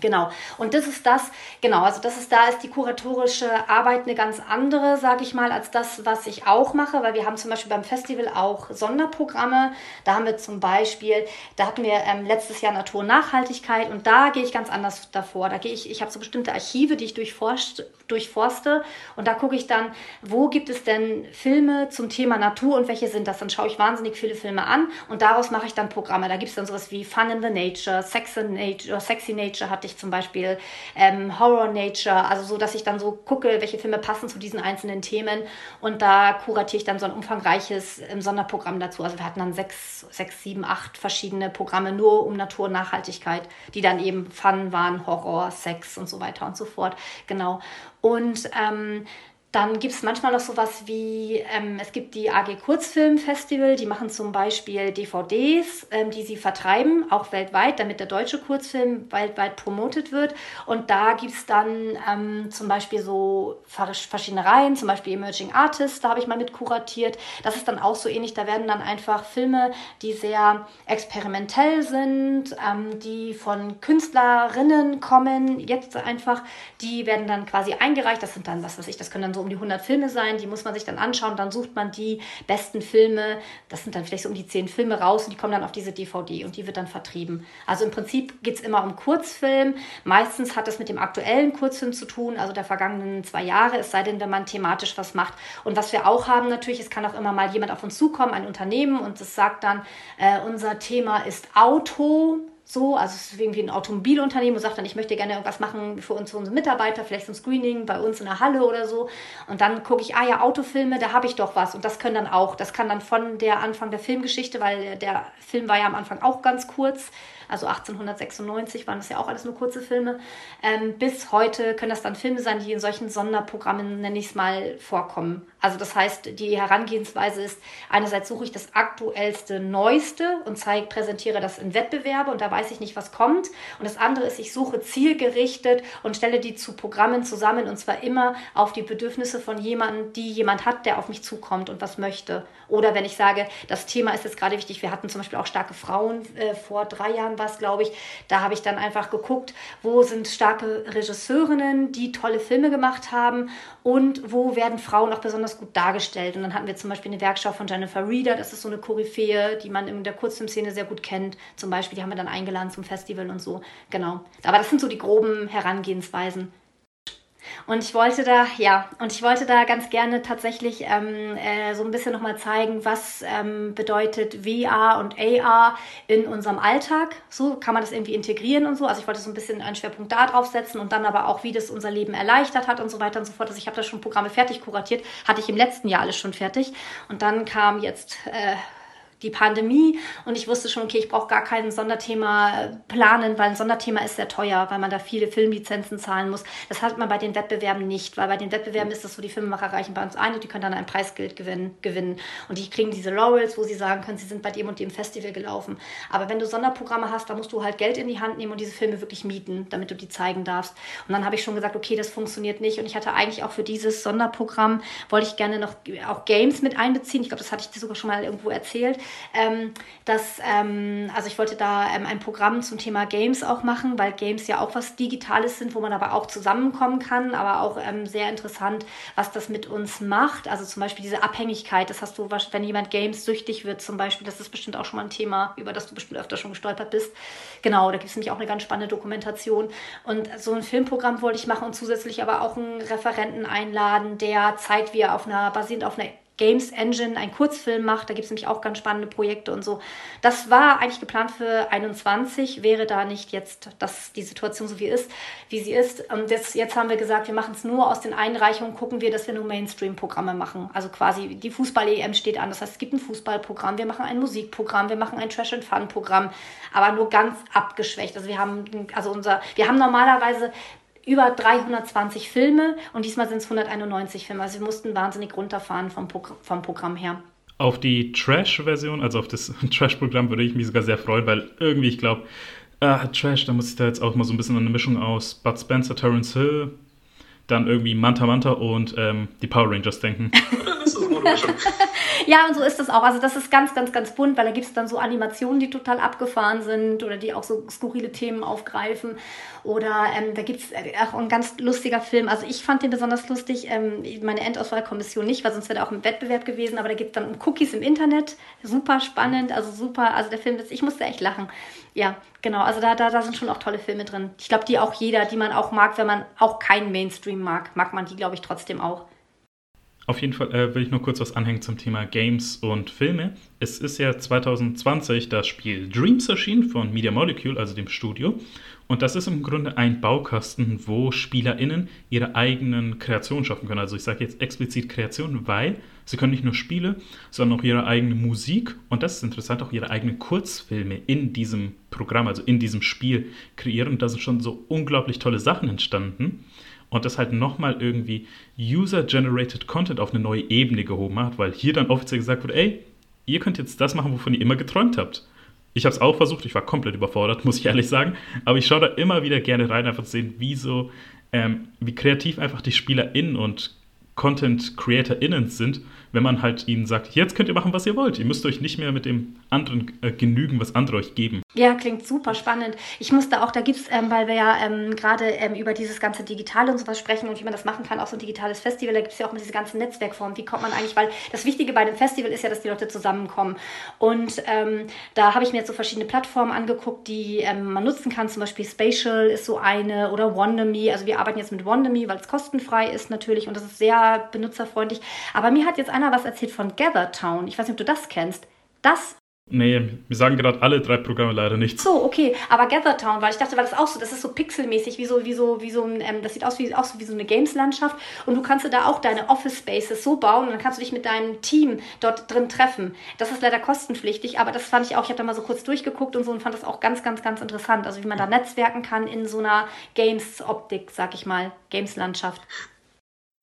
Genau. Und das ist das, genau, also das ist, da ist die kuratorische Arbeit eine ganz andere, sage ich mal, als das, was ich auch mache, weil wir haben zum Beispiel beim Festival auch Sonderprogramme. Da haben wir zum Beispiel, da hatten wir ähm, letztes Jahr Natur und Nachhaltigkeit und da gehe ich ganz anders davor. Da gehe ich, ich habe so bestimmte Archive, die ich durchforscht, durchforste und da gucke ich dann, wo gibt es denn Filme zum Thema Natur und welche sind das? Dann schaue ich wahnsinnig viele Filme an und daraus mache ich dann Programme. Da gibt es dann sowas wie Fun in the Nature, Sex in Nature, Sexy Nature hatte ich zum Beispiel ähm, Horror Nature, also so, dass ich dann so gucke, welche Filme passen zu diesen einzelnen Themen und da kuratiere ich dann so ein umfangreiches ähm, Sonderprogramm dazu. Also wir hatten dann sechs, sechs, sieben, acht verschiedene Programme nur um Natur und Nachhaltigkeit, die dann eben Fun waren, Horror, Sex und so weiter und so fort. Genau. Und ähm, dann gibt es manchmal noch sowas wie, ähm, es gibt die AG Kurzfilm Festival, die machen zum Beispiel DVDs, ähm, die sie vertreiben, auch weltweit, damit der deutsche Kurzfilm weltweit promotet wird. Und da gibt es dann ähm, zum Beispiel so verschiedene Reihen, zum Beispiel Emerging Artists, da habe ich mal mit kuratiert. Das ist dann auch so ähnlich, da werden dann einfach Filme, die sehr experimentell sind, ähm, die von Künstlerinnen kommen, jetzt einfach, die werden dann quasi eingereicht. Das sind dann, was weiß ich, das können dann so um die 100 Filme sein, die muss man sich dann anschauen, dann sucht man die besten Filme, das sind dann vielleicht so um die 10 Filme raus und die kommen dann auf diese DVD und die wird dann vertrieben. Also im Prinzip geht es immer um Kurzfilm, meistens hat es mit dem aktuellen Kurzfilm zu tun, also der vergangenen zwei Jahre, es sei denn, wenn man thematisch was macht. Und was wir auch haben natürlich, es kann auch immer mal jemand auf uns zukommen, ein Unternehmen und es sagt dann, äh, unser Thema ist Auto, so, also es ist irgendwie ein Automobilunternehmen und sagt dann, ich möchte gerne irgendwas machen für, uns, für unsere Mitarbeiter, vielleicht so ein Screening bei uns in der Halle oder so. Und dann gucke ich, ah ja, Autofilme, da habe ich doch was. Und das können dann auch, das kann dann von der Anfang der Filmgeschichte, weil der Film war ja am Anfang auch ganz kurz, also 1896 waren das ja auch alles nur kurze Filme. Ähm, bis heute können das dann Filme sein, die in solchen Sonderprogrammen, nenne ich es mal, vorkommen. Also das heißt, die Herangehensweise ist, einerseits suche ich das aktuellste, neueste und zeige, präsentiere das in Wettbewerbe und dabei weiß ich nicht, was kommt. Und das andere ist, ich suche zielgerichtet und stelle die zu Programmen zusammen und zwar immer auf die Bedürfnisse von jemandem, die jemand hat, der auf mich zukommt und was möchte. Oder wenn ich sage, das Thema ist jetzt gerade wichtig, wir hatten zum Beispiel auch starke Frauen, äh, vor drei Jahren war es, glaube ich, da habe ich dann einfach geguckt, wo sind starke Regisseurinnen, die tolle Filme gemacht haben und wo werden Frauen auch besonders gut dargestellt. Und dann hatten wir zum Beispiel eine Werkschau von Jennifer Reeder, das ist so eine Koryphäe, die man in der Kurzfilmszene sehr gut kennt. Zum Beispiel, die haben wir dann eingeladen zum Festival und so. Genau. Aber das sind so die groben Herangehensweisen. Und ich wollte da, ja, und ich wollte da ganz gerne tatsächlich ähm, äh, so ein bisschen nochmal zeigen, was ähm, bedeutet VR und AR in unserem Alltag. So kann man das irgendwie integrieren und so. Also ich wollte so ein bisschen einen Schwerpunkt da drauf setzen und dann aber auch, wie das unser Leben erleichtert hat und so weiter und so fort. Also ich habe da schon Programme fertig kuratiert, hatte ich im letzten Jahr alles schon fertig. Und dann kam jetzt äh, die Pandemie und ich wusste schon, okay, ich brauche gar kein Sonderthema äh, planen, weil ein Sonderthema ist sehr teuer, weil man da viele Filmlizenzen zahlen muss. Das hat man bei den Wettbewerben nicht, weil bei den Wettbewerben ist das so, die Filmemacher reichen bei uns ein und die können dann ein Preisgeld gewinnen. gewinnen. Und die kriegen diese Laurels, wo sie sagen können, sie sind bei dem und dem Festival gelaufen. Aber wenn du Sonderprogramme hast, da musst du halt Geld in die Hand nehmen und diese Filme wirklich mieten, damit du die zeigen darfst. Und dann habe ich schon gesagt, okay, das funktioniert nicht. Und ich hatte eigentlich auch für dieses Sonderprogramm, wollte ich gerne noch auch Games mit einbeziehen. Ich glaube, das hatte ich dir sogar schon mal irgendwo erzählt ähm, dass, ähm, also ich wollte da ähm, ein Programm zum Thema Games auch machen, weil Games ja auch was Digitales sind, wo man aber auch zusammenkommen kann, aber auch ähm, sehr interessant, was das mit uns macht. Also zum Beispiel diese Abhängigkeit, das hast du, wenn jemand Games süchtig wird zum Beispiel, das ist bestimmt auch schon mal ein Thema, über das du bestimmt öfter schon gestolpert bist. Genau, da gibt es nämlich auch eine ganz spannende Dokumentation. Und so ein Filmprogramm wollte ich machen und zusätzlich aber auch einen Referenten einladen, der zeigt, wie er auf einer, basierend auf einer Games Engine einen Kurzfilm macht. Da gibt es nämlich auch ganz spannende Projekte und so. Das war eigentlich geplant für 21, wäre da nicht jetzt dass die Situation so wie ist, wie sie ist. Jetzt, jetzt haben wir gesagt, wir machen es nur aus den Einreichungen, gucken wir, dass wir nur Mainstream-Programme machen. Also quasi die Fußball-EM steht an. Das heißt, es gibt ein Fußballprogramm, wir machen ein Musikprogramm, wir machen ein Trash and Fun-Programm, aber nur ganz abgeschwächt. Also wir haben, also unser, wir haben normalerweise über 320 Filme und diesmal sind es 191 Filme. Also wir mussten wahnsinnig runterfahren vom, Pro vom Programm her. Auf die Trash-Version, also auf das (laughs) Trash-Programm, würde ich mich sogar sehr freuen, weil irgendwie, ich glaube, äh, Trash, da muss ich da jetzt auch mal so ein bisschen eine Mischung aus Bud Spencer, Terence Hill, dann irgendwie Manta Manta und ähm, die Power Rangers denken. (laughs) ja, und so ist das auch. Also das ist ganz, ganz, ganz bunt, weil da gibt es dann so Animationen, die total abgefahren sind oder die auch so skurrile Themen aufgreifen. Oder ähm, da gibt es äh, auch ein ganz lustiger Film. Also ich fand den besonders lustig. Ähm, meine Endauswahlkommission nicht, weil sonst wäre er auch im Wettbewerb gewesen. Aber da geht es dann um Cookies im Internet. Super spannend, also super. Also der Film, ich musste echt lachen. Ja, genau. Also da, da, da sind schon auch tolle Filme drin. Ich glaube, die auch jeder, die man auch mag, wenn man auch keinen Mainstream mag, mag man die, glaube ich, trotzdem auch. Auf jeden Fall äh, will ich nur kurz was anhängen zum Thema Games und Filme. Es ist ja 2020 das Spiel Dreams erschienen von Media Molecule, also dem Studio. Und das ist im Grunde ein Baukasten, wo SpielerInnen ihre eigenen Kreationen schaffen können. Also ich sage jetzt explizit Kreationen, weil sie können nicht nur Spiele, sondern auch ihre eigene Musik und das ist interessant, auch ihre eigenen Kurzfilme in diesem Programm, also in diesem Spiel kreieren. Und da sind schon so unglaublich tolle Sachen entstanden und das halt nochmal irgendwie User-Generated Content auf eine neue Ebene gehoben hat, weil hier dann offiziell gesagt wurde, ey, ihr könnt jetzt das machen, wovon ihr immer geträumt habt. Ich habe es auch versucht, ich war komplett überfordert, (laughs) muss ich ehrlich sagen, aber ich schaue da immer wieder gerne rein, einfach zu sehen, wie so, ähm, wie kreativ einfach die SpielerInnen und Content-CreatorInnen sind wenn man halt ihnen sagt, jetzt könnt ihr machen, was ihr wollt. Ihr müsst euch nicht mehr mit dem anderen äh, genügen, was andere euch geben. Ja, klingt super spannend. Ich musste auch, da gibt es, ähm, weil wir ja ähm, gerade ähm, über dieses ganze Digitale und sowas sprechen und wie man das machen kann, auch so ein digitales Festival, da gibt es ja auch mal diese ganzen Netzwerkformen. Wie kommt man eigentlich, weil das Wichtige bei einem Festival ist ja, dass die Leute zusammenkommen. Und ähm, da habe ich mir jetzt so verschiedene Plattformen angeguckt, die ähm, man nutzen kann. Zum Beispiel Spatial ist so eine oder Wonderme. Also wir arbeiten jetzt mit Wonderme, weil es kostenfrei ist natürlich und das ist sehr benutzerfreundlich. Aber mir hat jetzt einer was erzählt von Gathertown. Ich weiß nicht, ob du das kennst. Das Nee, wir sagen gerade alle drei Programme leider nichts. So, okay, aber Gathertown, weil ich dachte, weil das auch so, das ist so pixelmäßig, wie so, wie so, wie so ein, ähm, das sieht aus wie, auch so wie so eine Games-Landschaft und du kannst da auch deine Office-Spaces so bauen und dann kannst du dich mit deinem Team dort drin treffen. Das ist leider kostenpflichtig, aber das fand ich auch, ich habe da mal so kurz durchgeguckt und so und fand das auch ganz, ganz, ganz interessant. Also wie man da netzwerken kann in so einer Games-Optik, sag ich mal, Games-Landschaft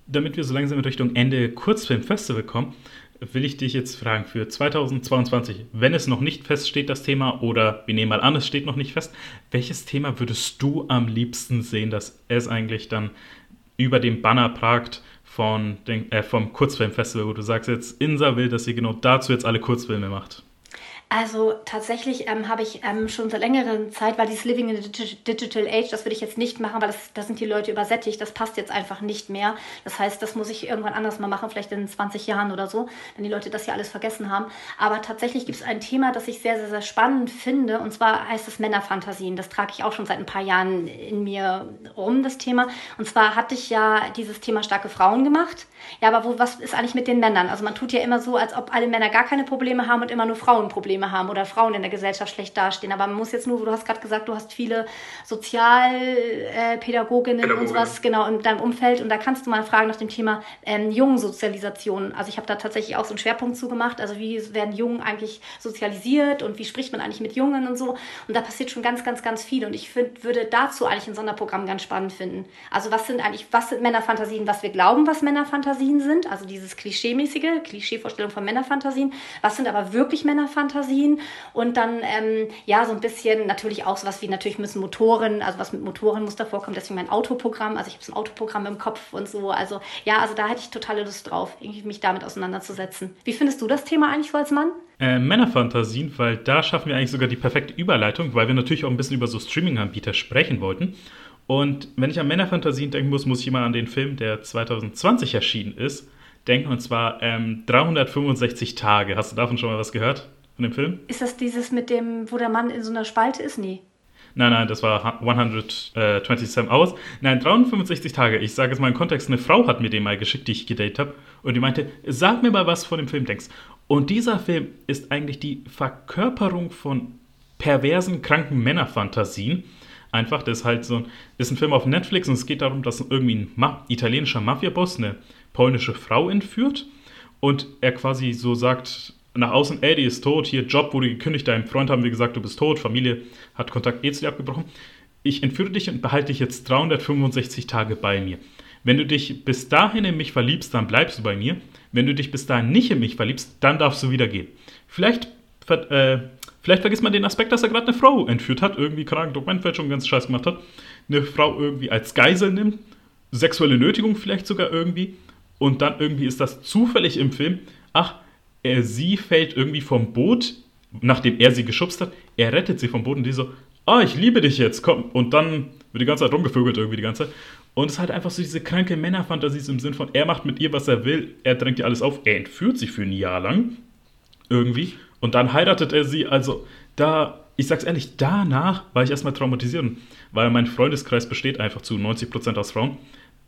damit wir so langsam in Richtung Ende Kurzfilmfestival kommen, will ich dich jetzt fragen für 2022, wenn es noch nicht feststeht, das Thema, oder wir nehmen mal an, es steht noch nicht fest, welches Thema würdest du am liebsten sehen, dass es eigentlich dann über dem Banner pragt von den, äh, vom Kurzfilmfestival, wo du sagst jetzt, Insa will, dass ihr genau dazu jetzt alle Kurzfilme macht? Also tatsächlich ähm, habe ich ähm, schon seit längerer Zeit, weil dieses Living in the Digital Age, das würde ich jetzt nicht machen, weil das, da sind die Leute übersättigt, das passt jetzt einfach nicht mehr. Das heißt, das muss ich irgendwann anders mal machen, vielleicht in 20 Jahren oder so, wenn die Leute das hier alles vergessen haben. Aber tatsächlich gibt es ein Thema, das ich sehr, sehr, sehr spannend finde, und zwar heißt es Männerfantasien. Das trage ich auch schon seit ein paar Jahren in mir rum, das Thema. Und zwar hatte ich ja dieses Thema starke Frauen gemacht. Ja, aber wo, was ist eigentlich mit den Männern? Also man tut ja immer so, als ob alle Männer gar keine Probleme haben und immer nur Frauen Probleme Probleme haben oder Frauen in der Gesellschaft schlecht dastehen. Aber man muss jetzt nur, du hast gerade gesagt, du hast viele Sozialpädagoginnen äh, und sowas genau in deinem Umfeld und da kannst du mal fragen nach dem Thema ähm, Jungensozialisation. Also ich habe da tatsächlich auch so einen Schwerpunkt zugemacht. Also wie werden Jungen eigentlich sozialisiert und wie spricht man eigentlich mit Jungen und so. Und da passiert schon ganz, ganz, ganz viel. Und ich find, würde dazu eigentlich ein Sonderprogramm ganz spannend finden. Also was sind eigentlich, was sind Männerfantasien, was wir glauben, was Männerfantasien sind? Also dieses klischeemäßige, Klischeevorstellung von Männerfantasien. Was sind aber wirklich Männerfantasien? Fantasien und dann ähm, ja so ein bisschen natürlich auch sowas wie natürlich müssen Motoren, also was mit Motoren muss da vorkommen, deswegen mein Autoprogramm, also ich habe so ein Autoprogramm im Kopf und so, also ja, also da hätte ich totale Lust drauf, irgendwie mich damit auseinanderzusetzen. Wie findest du das Thema eigentlich so als Mann? Äh, Männerfantasien, weil da schaffen wir eigentlich sogar die perfekte Überleitung, weil wir natürlich auch ein bisschen über so Streaming-Anbieter sprechen wollten. Und wenn ich an Männerfantasien denken muss, muss ich immer an den Film, der 2020 erschienen ist, denken, und zwar ähm, 365 Tage. Hast du davon schon mal was gehört? Von dem Film? Ist das dieses mit dem, wo der Mann in so einer Spalte ist? Nee. Nein, nein, das war 127 Hours. Nein, 365 Tage. Ich sage es mal im Kontext, eine Frau hat mir den mal geschickt, die ich gedatet habe. Und die meinte, sag mir mal, was du von dem Film denkst. Und dieser Film ist eigentlich die Verkörperung von perversen, kranken Männerfantasien. Einfach, das ist halt so ein, ist ein Film auf Netflix und es geht darum, dass irgendwie ein Ma italienischer Mafiaboss eine polnische Frau entführt und er quasi so sagt, nach außen, ey, ist tot, hier Job wurde gekündigt, deinem Freund haben wir gesagt, du bist tot, Familie hat Kontakt eh zu dir abgebrochen. Ich entführe dich und behalte dich jetzt 365 Tage bei mir. Wenn du dich bis dahin in mich verliebst, dann bleibst du bei mir. Wenn du dich bis dahin nicht in mich verliebst, dann darfst du wieder gehen. Vielleicht, äh, vielleicht vergisst man den Aspekt, dass er gerade eine Frau entführt hat, irgendwie krank Dokumentfälschung ganz scheiß gemacht hat, eine Frau irgendwie als Geisel nimmt, sexuelle Nötigung vielleicht sogar irgendwie und dann irgendwie ist das zufällig im Film, ach, er, sie fällt irgendwie vom Boot, nachdem er sie geschubst hat. Er rettet sie vom Boot und die so, ah, ich liebe dich jetzt, komm. Und dann wird die ganze Zeit rumgevögelt irgendwie die ganze Zeit. Und es ist halt einfach so diese kranke Männerfantasie im Sinn von, er macht mit ihr, was er will, er drängt ihr alles auf, er entführt sie für ein Jahr lang. Irgendwie. Und dann heiratet er sie. Also da, ich sag's ehrlich, danach war ich erstmal traumatisiert, weil mein Freundeskreis besteht einfach zu 90% aus Frauen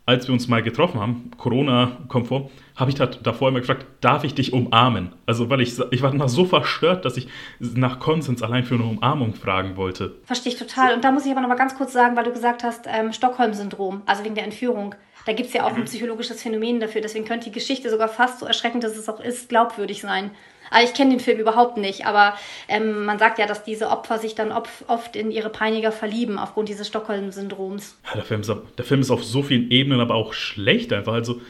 als wir uns mal getroffen haben, Corona kommt vor, habe ich davor immer gefragt, darf ich dich umarmen? Also, weil ich, ich war immer so verstört, dass ich nach Konsens allein für eine Umarmung fragen wollte. Verstehe ich total. Und da muss ich aber noch mal ganz kurz sagen, weil du gesagt hast, ähm, Stockholm-Syndrom, also wegen der Entführung. Da gibt es ja auch ein psychologisches Phänomen dafür. Deswegen könnte die Geschichte sogar fast so erschreckend, dass es auch ist, glaubwürdig sein. Also ich kenne den Film überhaupt nicht, aber ähm, man sagt ja, dass diese Opfer sich dann oft in ihre Peiniger verlieben aufgrund dieses Stockholm-Syndroms. Ja, der, Film ist, der Film ist auf so vielen Ebenen aber auch schlecht einfach. Also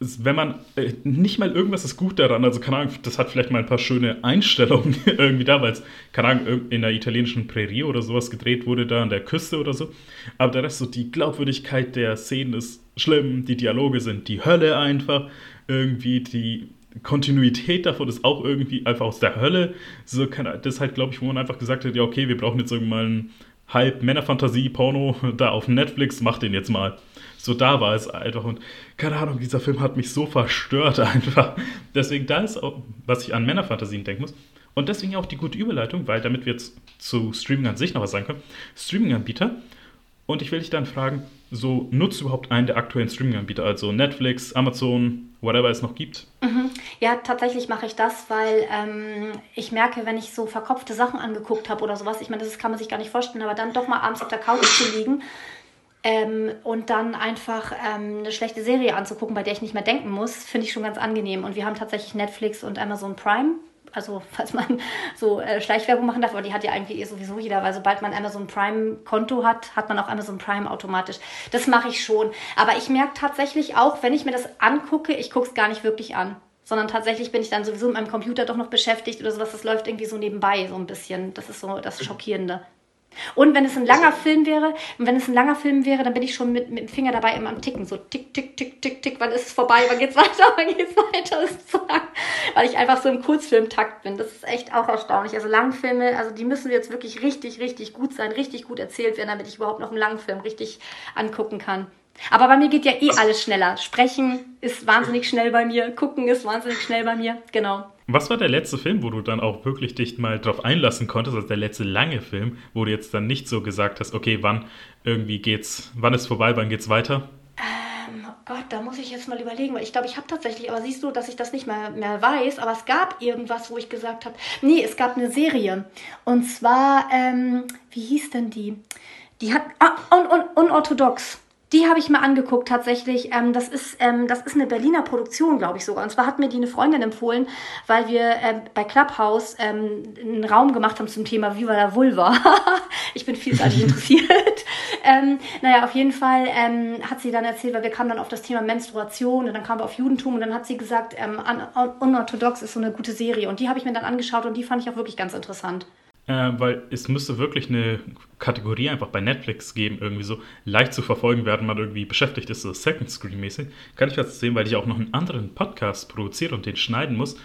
wenn man äh, nicht mal irgendwas ist gut daran, also keine Ahnung, das hat vielleicht mal ein paar schöne Einstellungen (laughs) irgendwie da, weil es, keine Ahnung, in der italienischen Prärie oder sowas gedreht wurde, da an der Küste oder so. Aber der Rest, so die Glaubwürdigkeit der Szenen ist schlimm, die Dialoge sind die Hölle einfach, irgendwie die Kontinuität davon ist auch irgendwie einfach aus der Hölle. So kann, das halt, glaube ich, wo man einfach gesagt hat, ja, okay, wir brauchen jetzt irgendwann einen halb Männerfantasie-Porno da auf Netflix, mach den jetzt mal. So da war es einfach und keine Ahnung, dieser Film hat mich so verstört (laughs) einfach. Deswegen da ist auch, was ich an Männerfantasien denken muss. Und deswegen auch die gute Überleitung, weil damit wir jetzt zu Streaming an sich noch was sagen können. Streaming-Anbieter. Und ich will dich dann fragen, so nutzt du überhaupt einen der aktuellen Streaming-Anbieter, also Netflix, Amazon, whatever es noch gibt? Mhm. Ja, tatsächlich mache ich das, weil ähm, ich merke, wenn ich so verkopfte Sachen angeguckt habe oder sowas, ich meine, das kann man sich gar nicht vorstellen, aber dann doch mal abends auf der Couch zu liegen ähm, und dann einfach ähm, eine schlechte Serie anzugucken, bei der ich nicht mehr denken muss, finde ich schon ganz angenehm. Und wir haben tatsächlich Netflix und Amazon Prime also (laughs) falls man so äh, Schleichwerbung machen darf, aber die hat ja eigentlich eh sowieso jeder, weil sobald man Amazon Prime Konto hat, hat man auch Amazon Prime automatisch. Das mache ich schon. Aber ich merke tatsächlich auch, wenn ich mir das angucke, ich gucke es gar nicht wirklich an. sondern tatsächlich bin ich dann sowieso mit meinem Computer doch noch beschäftigt oder sowas. Das läuft irgendwie so nebenbei so ein bisschen. Das ist so das Schockierende. Und wenn es ein langer Film wäre, wenn es ein langer Film wäre, dann bin ich schon mit, mit dem Finger dabei immer am Ticken. So tick, tick, tick, tick, tick, wann ist es vorbei, wann geht's (laughs) weiter, wann geht's weiter. Weil ich einfach so im Kurzfilmtakt bin. Das ist echt auch erstaunlich. Also Langfilme, also die müssen jetzt wirklich richtig, richtig gut sein, richtig gut erzählt werden, damit ich überhaupt noch einen Langfilm richtig angucken kann. Aber bei mir geht ja eh alles schneller. Sprechen ist wahnsinnig schnell bei mir, gucken ist wahnsinnig schnell bei mir, genau. Was war der letzte Film, wo du dann auch wirklich dich mal drauf einlassen konntest, also der letzte lange Film, wo du jetzt dann nicht so gesagt hast, okay, wann irgendwie geht's, wann ist vorbei, wann geht's weiter? Ähm, oh Gott, da muss ich jetzt mal überlegen, weil ich glaube, ich habe tatsächlich, aber siehst du, dass ich das nicht mehr, mehr weiß, aber es gab irgendwas, wo ich gesagt habe, nee, es gab eine Serie. Und zwar, ähm, wie hieß denn die? Die hat, ah, un, un, unorthodox. Die habe ich mir angeguckt tatsächlich. Ähm, das, ist, ähm, das ist eine Berliner Produktion, glaube ich sogar. Und zwar hat mir die eine Freundin empfohlen, weil wir ähm, bei Clubhouse ähm, einen Raum gemacht haben zum Thema Viva la Vulva. (laughs) ich bin vielseitig (laughs) interessiert. ähm, naja, auf jeden Fall ähm, hat sie dann erzählt, weil wir kamen dann auf das Thema Menstruation und dann kamen wir auf Judentum und dann hat sie gesagt, ähm, Unorthodox ist so eine gute Serie. Und die habe ich mir dann angeschaut und die fand ich auch wirklich ganz interessant. Äh, weil es müsste wirklich eine Kategorie einfach bei Netflix geben, irgendwie so leicht zu verfolgen, während man irgendwie beschäftigt ist, so Second Screen-mäßig. Kann ich jetzt sehen, weil ich auch noch einen anderen Podcast produziere und den schneiden muss.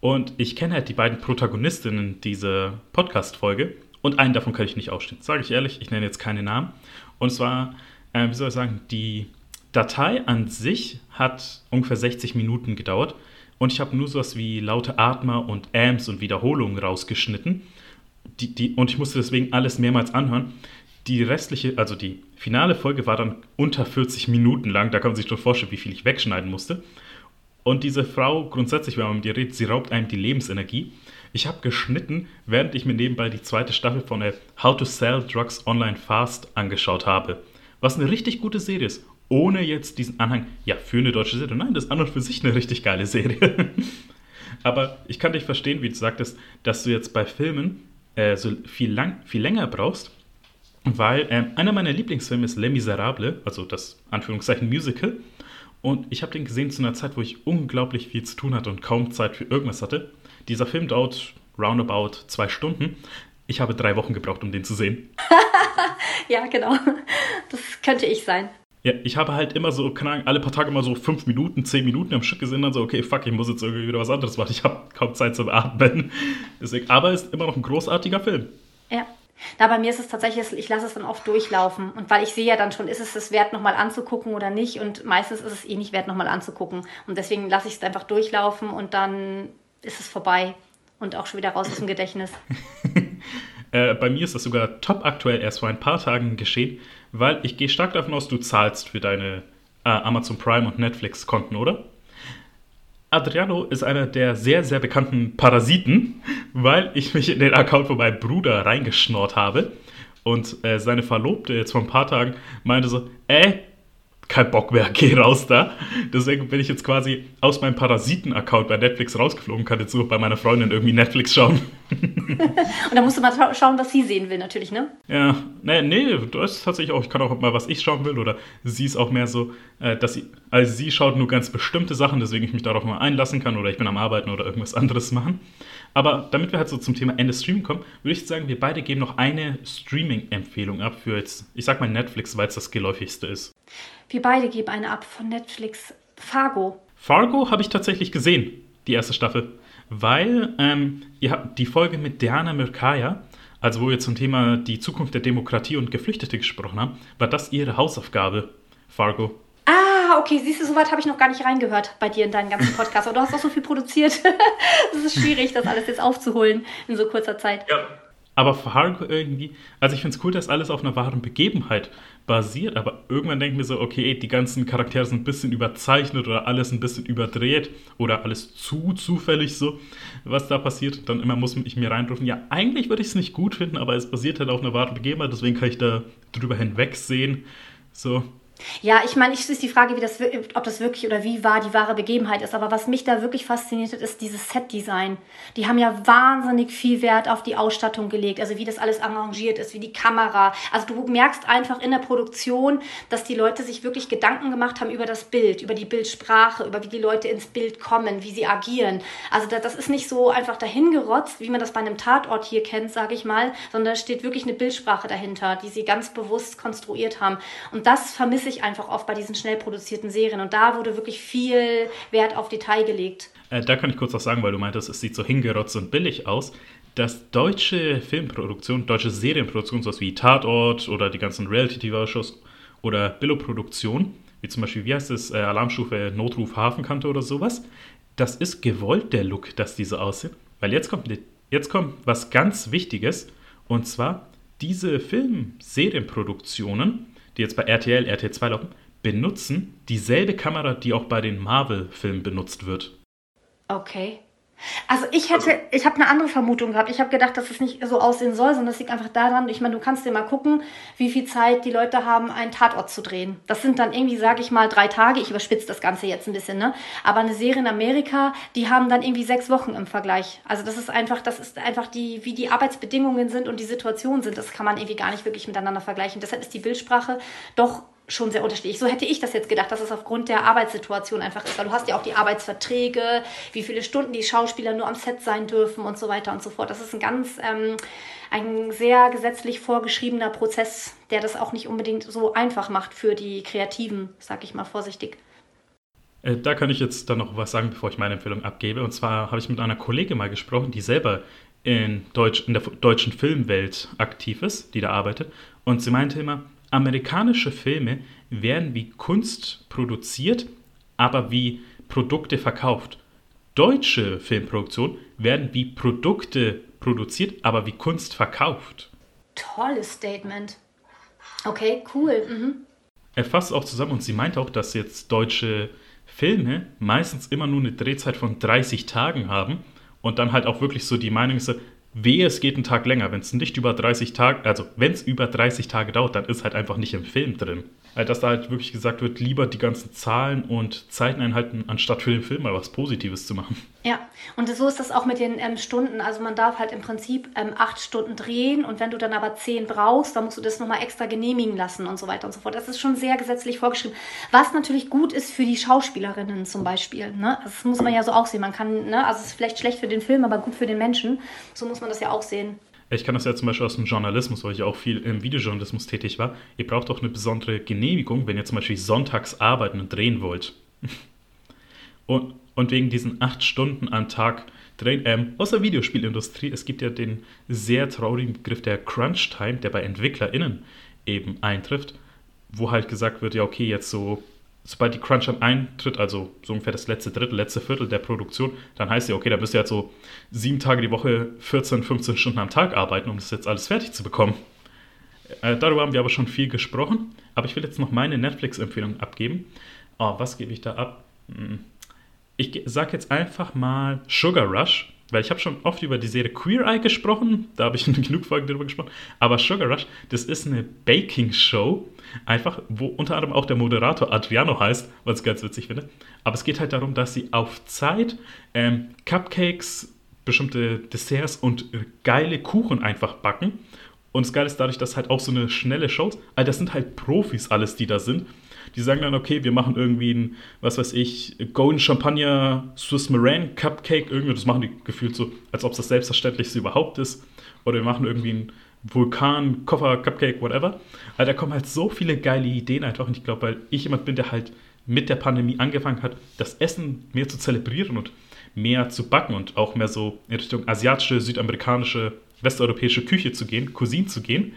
Und ich kenne halt die beiden Protagonistinnen dieser Podcast-Folge und einen davon kann ich nicht ausstehen. Sage ich ehrlich, ich nenne jetzt keine Namen. Und zwar, äh, wie soll ich sagen, die Datei an sich hat ungefähr 60 Minuten gedauert und ich habe nur sowas wie laute Atmer und Amps und Wiederholungen rausgeschnitten die, die, und ich musste deswegen alles mehrmals anhören. Die restliche, also die finale Folge war dann unter 40 Minuten lang. Da kann man sich schon vorstellen, wie viel ich wegschneiden musste. Und diese Frau, grundsätzlich, wenn man mit ihr redet, sie raubt einem die Lebensenergie. Ich habe geschnitten, während ich mir nebenbei die zweite Staffel von der How to Sell Drugs Online Fast angeschaut habe. Was eine richtig gute Serie ist. Ohne jetzt diesen Anhang, ja, für eine deutsche Serie. Nein, das ist an und für sich eine richtig geile Serie. (laughs) Aber ich kann dich verstehen, wie du sagtest, dass du jetzt bei Filmen äh, so viel, lang, viel länger brauchst, weil äh, einer meiner Lieblingsfilme ist Les Miserables, also das Anführungszeichen Musical. Und ich habe den gesehen zu einer Zeit, wo ich unglaublich viel zu tun hatte und kaum Zeit für irgendwas hatte. Dieser Film dauert roundabout zwei Stunden. Ich habe drei Wochen gebraucht, um den zu sehen. (laughs) ja, genau. Das könnte ich sein. Ja, ich habe halt immer so, keine Ahnung, alle paar Tage immer so fünf Minuten, zehn Minuten am Stück gesehen, dann so, okay, fuck, ich muss jetzt irgendwie wieder was anderes machen. Ich habe kaum Zeit zum Atmen. (laughs) Deswegen, aber es ist immer noch ein großartiger Film. Ja. Na, bei mir ist es tatsächlich, ich lasse es dann oft durchlaufen. Und weil ich sehe ja dann schon, ist es es wert, nochmal anzugucken oder nicht. Und meistens ist es eh nicht wert, nochmal anzugucken. Und deswegen lasse ich es einfach durchlaufen und dann ist es vorbei. Und auch schon wieder raus aus dem Gedächtnis. (laughs) äh, bei mir ist das sogar top aktuell erst vor ein paar Tagen geschehen weil ich gehe stark davon aus, du zahlst für deine äh, Amazon Prime und Netflix-Konten, oder? Adriano ist einer der sehr, sehr bekannten Parasiten, weil ich mich in den Account von meinem Bruder reingeschnort habe. Und äh, seine Verlobte jetzt vor ein paar Tagen meinte so, ey, kein Bock mehr, (laughs) geh raus da. Deswegen bin ich jetzt quasi aus meinem Parasiten-Account bei Netflix rausgeflogen, kann jetzt nur bei meiner Freundin irgendwie Netflix schauen. (laughs) Und da musst du mal schauen, was sie sehen will, natürlich, ne? Ja, nee, nee, das ist tatsächlich auch, ich kann auch mal, was ich schauen will, oder sie ist auch mehr so, äh, dass sie, also sie schaut nur ganz bestimmte Sachen, deswegen ich mich darauf mal einlassen kann, oder ich bin am Arbeiten oder irgendwas (laughs) anderes machen. Aber damit wir halt so zum Thema Ende Stream kommen, würde ich sagen, wir beide geben noch eine Streaming-Empfehlung ab für jetzt, ich sag mal Netflix, weil es das geläufigste ist. Wir beide geben eine ab von Netflix. Fargo. Fargo habe ich tatsächlich gesehen, die erste Staffel. Weil ähm, ihr habt die Folge mit Diana Mirkaya, also wo wir zum Thema die Zukunft der Demokratie und Geflüchtete gesprochen haben, war das ihre Hausaufgabe, Fargo. Ah, okay, siehst du, soweit habe ich noch gar nicht reingehört bei dir in deinen ganzen Podcast. Aber du hast auch so viel produziert. (laughs) Es ist schwierig, das alles jetzt aufzuholen in so kurzer Zeit. Ja. Aber Fargo irgendwie, also ich finde es cool, dass alles auf einer wahren Begebenheit basiert, aber irgendwann denke ich mir so, okay, die ganzen Charaktere sind ein bisschen überzeichnet oder alles ein bisschen überdreht oder alles zu zufällig so, was da passiert. Dann immer muss ich mir reinrufen, ja, eigentlich würde ich es nicht gut finden, aber es basiert halt auf einer wahren Begebenheit, deswegen kann ich da drüber hinwegsehen. So. Ja, ich meine, ich ist die Frage, wie das, ob das wirklich oder wie wahr die wahre Begebenheit ist. Aber was mich da wirklich fasziniert hat, ist dieses Set-Design. Die haben ja wahnsinnig viel Wert auf die Ausstattung gelegt, also wie das alles arrangiert ist, wie die Kamera. Also du merkst einfach in der Produktion, dass die Leute sich wirklich Gedanken gemacht haben über das Bild, über die Bildsprache, über wie die Leute ins Bild kommen, wie sie agieren. Also das ist nicht so einfach dahingerotzt, wie man das bei einem Tatort hier kennt, sage ich mal, sondern da steht wirklich eine Bildsprache dahinter, die sie ganz bewusst konstruiert haben. Und das vermisse ich einfach oft bei diesen schnell produzierten Serien. Und da wurde wirklich viel Wert auf Detail gelegt. Äh, da kann ich kurz was sagen, weil du meintest, es sieht so hingerotzt und billig aus. Dass deutsche Filmproduktion, deutsche Serienproduktion, sowas wie Tatort oder die ganzen Reality-TV-Shows oder Billo-Produktion, wie zum Beispiel, wie heißt es, äh, Alarmstufe Notruf Hafenkante oder sowas, das ist gewollt, der Look, dass diese aussehen. Weil jetzt kommt, jetzt kommt was ganz Wichtiges, und zwar diese Film-Serienproduktionen die jetzt bei RTL, RTL 2 laufen, benutzen dieselbe Kamera, die auch bei den Marvel-Filmen benutzt wird. Okay. Also ich hätte, also, ich habe eine andere Vermutung gehabt. Ich habe gedacht, dass es nicht so aussehen soll, sondern es liegt einfach daran, ich meine, du kannst dir mal gucken, wie viel Zeit die Leute haben, einen Tatort zu drehen. Das sind dann irgendwie, sage ich mal, drei Tage. Ich überspitze das Ganze jetzt ein bisschen, ne? Aber eine Serie in Amerika, die haben dann irgendwie sechs Wochen im Vergleich. Also das ist einfach, das ist einfach die, wie die Arbeitsbedingungen sind und die Situation sind. Das kann man irgendwie gar nicht wirklich miteinander vergleichen. Deshalb ist die Bildsprache doch schon sehr unterschiedlich. So hätte ich das jetzt gedacht, dass es aufgrund der Arbeitssituation einfach ist, weil du hast ja auch die Arbeitsverträge, wie viele Stunden die Schauspieler nur am Set sein dürfen und so weiter und so fort. Das ist ein ganz, ähm, ein sehr gesetzlich vorgeschriebener Prozess, der das auch nicht unbedingt so einfach macht für die Kreativen, sag ich mal vorsichtig. Äh, da kann ich jetzt dann noch was sagen, bevor ich meine Empfehlung abgebe. Und zwar habe ich mit einer Kollegin mal gesprochen, die selber in, Deutsch, in der deutschen Filmwelt aktiv ist, die da arbeitet. Und sie meinte immer, Amerikanische Filme werden wie Kunst produziert, aber wie Produkte verkauft. Deutsche Filmproduktionen werden wie Produkte produziert, aber wie Kunst verkauft. Tolles Statement. Okay, cool. Mhm. Er fasst auch zusammen und sie meint auch, dass jetzt deutsche Filme meistens immer nur eine Drehzeit von 30 Tagen haben und dann halt auch wirklich so die Meinung ist, Wehe, es geht einen Tag länger. Wenn es nicht über 30 Tage, also wenn es über 30 Tage dauert, dann ist halt einfach nicht im Film drin. Halt, dass da halt wirklich gesagt wird, lieber die ganzen Zahlen und Zeiten einhalten, anstatt für den Film mal was Positives zu machen. Ja, und so ist das auch mit den ähm, Stunden. Also man darf halt im Prinzip ähm, acht Stunden drehen und wenn du dann aber zehn brauchst, dann musst du das nochmal extra genehmigen lassen und so weiter und so fort. Das ist schon sehr gesetzlich vorgeschrieben. Was natürlich gut ist für die Schauspielerinnen zum Beispiel. Ne? Das muss man ja so auch sehen. Man kann, ne? also es ist vielleicht schlecht für den Film, aber gut für den Menschen. So muss man das ja auch sehen. Ich kann das ja zum Beispiel aus dem Journalismus, weil ich auch viel im Videojournalismus tätig war. Ihr braucht auch eine besondere Genehmigung, wenn ihr zum Beispiel sonntags arbeiten und drehen wollt. (laughs) und, und wegen diesen acht Stunden am Tag drehen, ähm, aus der Videospielindustrie, es gibt ja den sehr traurigen Begriff der Crunch Time, der bei EntwicklerInnen eben eintrifft, wo halt gesagt wird, ja, okay, jetzt so sobald die Crunch dann eintritt, also so ungefähr das letzte Drittel, letzte Viertel der Produktion, dann heißt ja, okay, da müsst ihr jetzt so sieben Tage die Woche 14, 15 Stunden am Tag arbeiten, um das jetzt alles fertig zu bekommen. Äh, darüber haben wir aber schon viel gesprochen, aber ich will jetzt noch meine Netflix-Empfehlung abgeben. Oh, was gebe ich da ab? Hm. Ich sage jetzt einfach mal Sugar Rush, weil ich habe schon oft über die Serie Queer Eye gesprochen, da habe ich (laughs) genug Folgen darüber gesprochen, aber Sugar Rush, das ist eine Baking-Show, Einfach, wo unter anderem auch der Moderator Adriano heißt, was ich ganz witzig finde. Aber es geht halt darum, dass sie auf Zeit ähm, Cupcakes, bestimmte Desserts und geile Kuchen einfach backen. Und das Geile ist dadurch, dass halt auch so eine schnelle Show. Also das sind halt Profis alles, die da sind. Die sagen dann, okay, wir machen irgendwie ein, was weiß ich, Golden Champagner Swiss Meringue Cupcake. Irgendwie, das machen die gefühlt so, als ob es das Selbstverständlichste überhaupt ist. Oder wir machen irgendwie ein Vulkan, Koffer, Cupcake, whatever. Also da kommen halt so viele geile Ideen einfach. Und ich glaube, weil ich jemand bin, der halt mit der Pandemie angefangen hat, das Essen mehr zu zelebrieren und mehr zu backen und auch mehr so in Richtung asiatische, südamerikanische, westeuropäische Küche zu gehen, Cuisine zu gehen,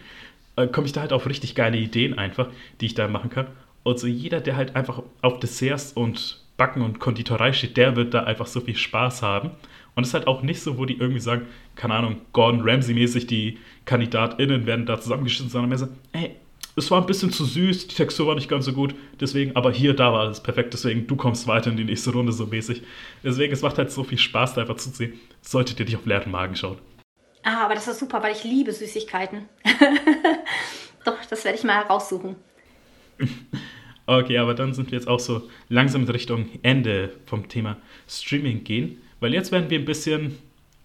äh, komme ich da halt auf richtig geile Ideen einfach, die ich da machen kann. Und so jeder, der halt einfach auf Desserts und Backen und Konditorei steht, der wird da einfach so viel Spaß haben. Und es ist halt auch nicht so, wo die irgendwie sagen, keine Ahnung, Gordon Ramsay-mäßig, die KandidatInnen werden da zusammengeschnitten, sondern mehr so, ey, es war ein bisschen zu süß, die Textur war nicht ganz so gut, deswegen, aber hier, da war alles perfekt, deswegen, du kommst weiter in die nächste Runde so mäßig. Deswegen, es macht halt so viel Spaß, da einfach zuzusehen. Solltet ihr dich auf leeren Magen schauen. Ah, aber das ist super, weil ich liebe Süßigkeiten. (laughs) Doch, das werde ich mal heraussuchen. (laughs) Okay, aber dann sind wir jetzt auch so langsam in Richtung Ende vom Thema Streaming gehen, weil jetzt werden wir ein bisschen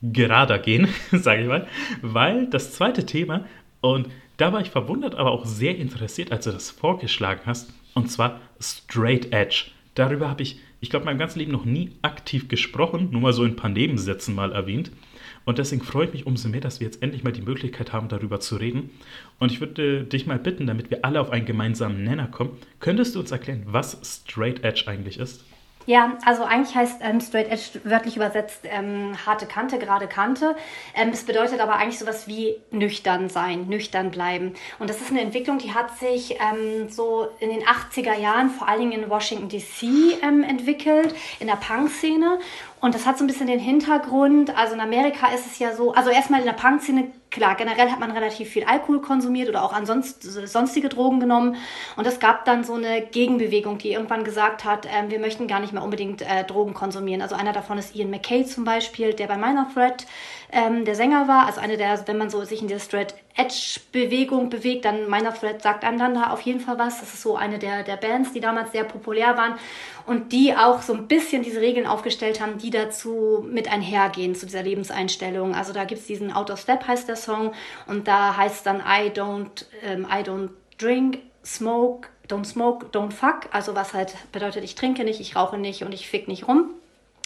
gerader gehen, (laughs) sage ich mal, weil das zweite Thema, und da war ich verwundert, aber auch sehr interessiert, als du das vorgeschlagen hast, und zwar Straight Edge. Darüber habe ich, ich glaube, mein ganzes Leben noch nie aktiv gesprochen, nur mal so in ein paar Nebensätzen mal erwähnt. Und deswegen freue ich mich umso mehr, dass wir jetzt endlich mal die Möglichkeit haben, darüber zu reden. Und ich würde dich mal bitten, damit wir alle auf einen gemeinsamen Nenner kommen, könntest du uns erklären, was Straight Edge eigentlich ist? Ja, also eigentlich heißt ähm, Straight Edge wörtlich übersetzt ähm, harte Kante, gerade Kante. Ähm, es bedeutet aber eigentlich sowas wie nüchtern sein, nüchtern bleiben. Und das ist eine Entwicklung, die hat sich ähm, so in den 80er Jahren vor allen Dingen in Washington DC ähm, entwickelt, in der Punk-Szene. Und das hat so ein bisschen den Hintergrund, also in Amerika ist es ja so, also erstmal in der Punk-Szene, klar, generell hat man relativ viel Alkohol konsumiert oder auch ansonsten sonstige Drogen genommen. Und es gab dann so eine Gegenbewegung, die irgendwann gesagt hat, äh, wir möchten gar nicht mehr unbedingt äh, Drogen konsumieren. Also einer davon ist Ian McKay zum Beispiel, der bei Minor Threat ähm, der Sänger war. Also eine der, wenn man so sich in dieser Straight Edge Bewegung bewegt, dann Minor Threat sagt einem dann da auf jeden Fall was. Das ist so eine der, der Bands, die damals sehr populär waren und die auch so ein bisschen diese Regeln aufgestellt haben, die dazu mit einhergehen, zu dieser Lebenseinstellung. Also da gibt es diesen Out of Step heißt der Song und da heißt dann I don't, ähm, I don't drink, smoke, don't smoke, don't fuck. Also was halt bedeutet, ich trinke nicht, ich rauche nicht und ich fick nicht rum.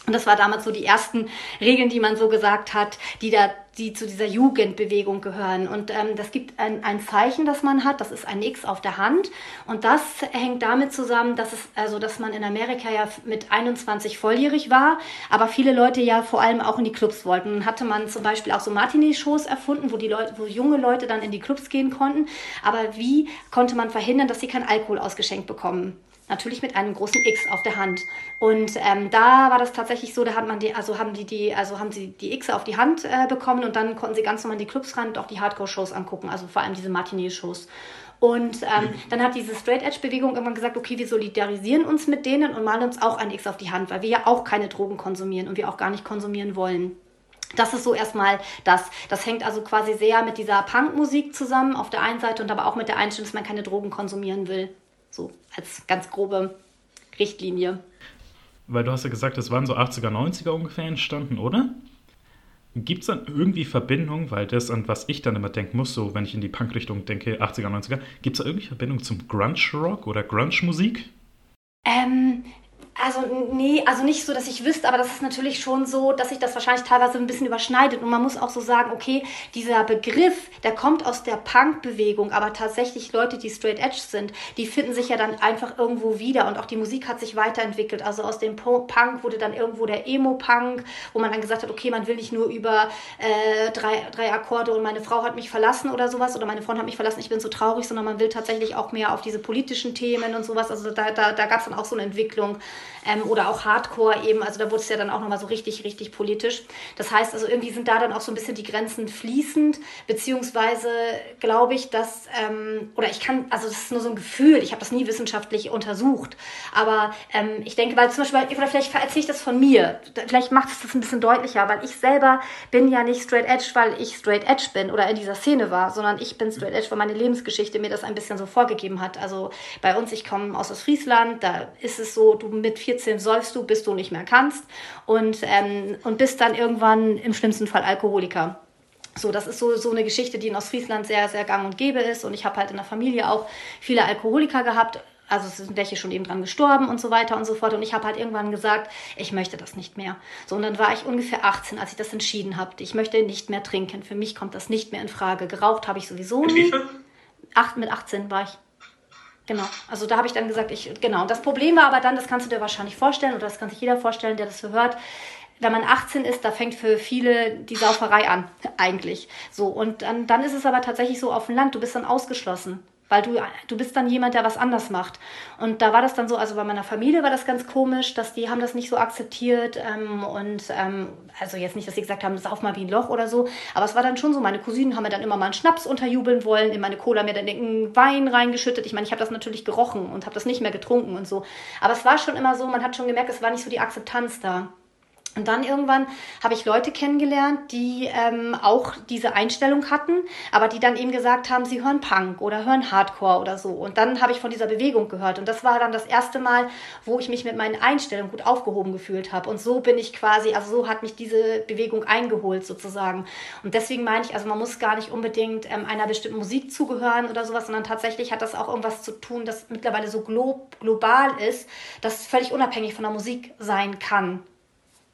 Und das war damals so die ersten Regeln, die man so gesagt hat, die da, die zu dieser Jugendbewegung gehören. Und ähm, das gibt ein, ein Zeichen, das man hat. Das ist ein X auf der Hand. Und das hängt damit zusammen, dass es, also, dass man in Amerika ja mit 21 volljährig war, aber viele Leute ja vor allem auch in die Clubs wollten. Dann hatte man zum Beispiel auch so Martini-Shows erfunden, wo die Leute, wo junge Leute dann in die Clubs gehen konnten. Aber wie konnte man verhindern, dass sie kein Alkohol ausgeschenkt bekommen? Natürlich mit einem großen X auf der Hand. Und ähm, da war das tatsächlich so, da hat man die, also haben die, die, also haben sie die X auf die Hand äh, bekommen und dann konnten sie ganz normal in die Clubs ran und auch die Hardcore-Shows angucken, also vor allem diese Martinet-Shows. Und ähm, dann hat diese Straight Edge-Bewegung irgendwann gesagt, okay, wir solidarisieren uns mit denen und malen uns auch ein X auf die Hand, weil wir ja auch keine Drogen konsumieren und wir auch gar nicht konsumieren wollen. Das ist so erstmal das. Das hängt also quasi sehr mit dieser Punkmusik zusammen auf der einen Seite und aber auch mit der Einstellung, dass man keine Drogen konsumieren will. So als ganz grobe Richtlinie. Weil du hast ja gesagt, es waren so 80er, 90er ungefähr entstanden, oder? Gibt es dann irgendwie Verbindung, weil das, an was ich dann immer denken muss, so wenn ich in die Punk-Richtung denke, 80er, 90er, gibt es da irgendwie Verbindung zum Grunge-Rock oder Grunge-Musik? Ähm, also nee, also nicht so, dass ich wüsste, aber das ist natürlich schon so, dass sich das wahrscheinlich teilweise ein bisschen überschneidet. Und man muss auch so sagen, okay, dieser Begriff, der kommt aus der Punk-Bewegung, aber tatsächlich Leute, die straight edge sind, die finden sich ja dann einfach irgendwo wieder. Und auch die Musik hat sich weiterentwickelt. Also aus dem Punk wurde dann irgendwo der Emo-Punk, wo man dann gesagt hat, okay, man will nicht nur über äh, drei, drei Akkorde und meine Frau hat mich verlassen oder sowas oder meine Freundin hat mich verlassen, ich bin so traurig, sondern man will tatsächlich auch mehr auf diese politischen Themen und sowas. Also da, da, da gab es dann auch so eine Entwicklung ähm, oder auch Hardcore eben, also da wurde es ja dann auch nochmal so richtig, richtig politisch. Das heißt also irgendwie sind da dann auch so ein bisschen die Grenzen fließend, beziehungsweise glaube ich, dass, ähm, oder ich kann, also das ist nur so ein Gefühl, ich habe das nie wissenschaftlich untersucht, aber ähm, ich denke, weil zum Beispiel, oder vielleicht erzähle ich das von mir, vielleicht macht es das ein bisschen deutlicher, weil ich selber bin ja nicht straight edge, weil ich straight edge bin oder in dieser Szene war, sondern ich bin straight edge, weil meine Lebensgeschichte mir das ein bisschen so vorgegeben hat. Also bei uns, ich komme aus Ostfriesland, da ist es so, du mit 14 säufst du, bis du nicht mehr kannst und, ähm, und bist dann irgendwann im schlimmsten Fall Alkoholiker. So, das ist so, so eine Geschichte, die in Ostfriesland sehr, sehr gang und gäbe ist. Und ich habe halt in der Familie auch viele Alkoholiker gehabt. Also es sind welche schon eben dran gestorben und so weiter und so fort. Und ich habe halt irgendwann gesagt, ich möchte das nicht mehr. So, und dann war ich ungefähr 18, als ich das entschieden habe. Ich möchte nicht mehr trinken. Für mich kommt das nicht mehr in Frage. Geraucht habe ich sowieso nie. Acht, mit 18 war ich. Genau, also da habe ich dann gesagt, ich, genau. Das Problem war aber dann, das kannst du dir wahrscheinlich vorstellen, oder das kann sich jeder vorstellen, der das so hört, wenn man 18 ist, da fängt für viele die Sauferei an, (laughs) eigentlich. So, und dann, dann ist es aber tatsächlich so auf dem Land, du bist dann ausgeschlossen. Weil du, du bist dann jemand, der was anders macht. Und da war das dann so, also bei meiner Familie war das ganz komisch, dass die haben das nicht so akzeptiert. Ähm, und ähm, also jetzt nicht, dass sie gesagt haben, sauf mal wie ein Loch oder so. Aber es war dann schon so, meine Cousinen haben mir dann immer mal einen Schnaps unterjubeln wollen, in meine Cola mir dann den Wein reingeschüttet. Ich meine, ich habe das natürlich gerochen und habe das nicht mehr getrunken und so. Aber es war schon immer so, man hat schon gemerkt, es war nicht so die Akzeptanz da. Und dann irgendwann habe ich Leute kennengelernt, die ähm, auch diese Einstellung hatten, aber die dann eben gesagt haben, sie hören Punk oder hören Hardcore oder so. Und dann habe ich von dieser Bewegung gehört. Und das war dann das erste Mal, wo ich mich mit meinen Einstellungen gut aufgehoben gefühlt habe. Und so bin ich quasi, also so hat mich diese Bewegung eingeholt sozusagen. Und deswegen meine ich, also man muss gar nicht unbedingt ähm, einer bestimmten Musik zugehören oder sowas, sondern tatsächlich hat das auch irgendwas zu tun, das mittlerweile so glo global ist, dass völlig unabhängig von der Musik sein kann.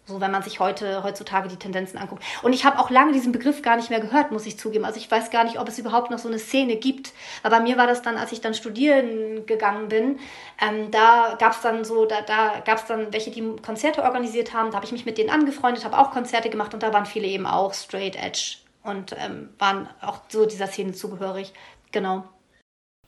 So, wenn man sich heute, heutzutage die Tendenzen anguckt. Und ich habe auch lange diesen Begriff gar nicht mehr gehört, muss ich zugeben. Also ich weiß gar nicht, ob es überhaupt noch so eine Szene gibt. Aber bei mir war das dann, als ich dann studieren gegangen bin, ähm, da gab es dann so, da, da gab es dann welche, die Konzerte organisiert haben. Da habe ich mich mit denen angefreundet, habe auch Konzerte gemacht und da waren viele eben auch straight edge und ähm, waren auch so dieser Szene zugehörig. Genau.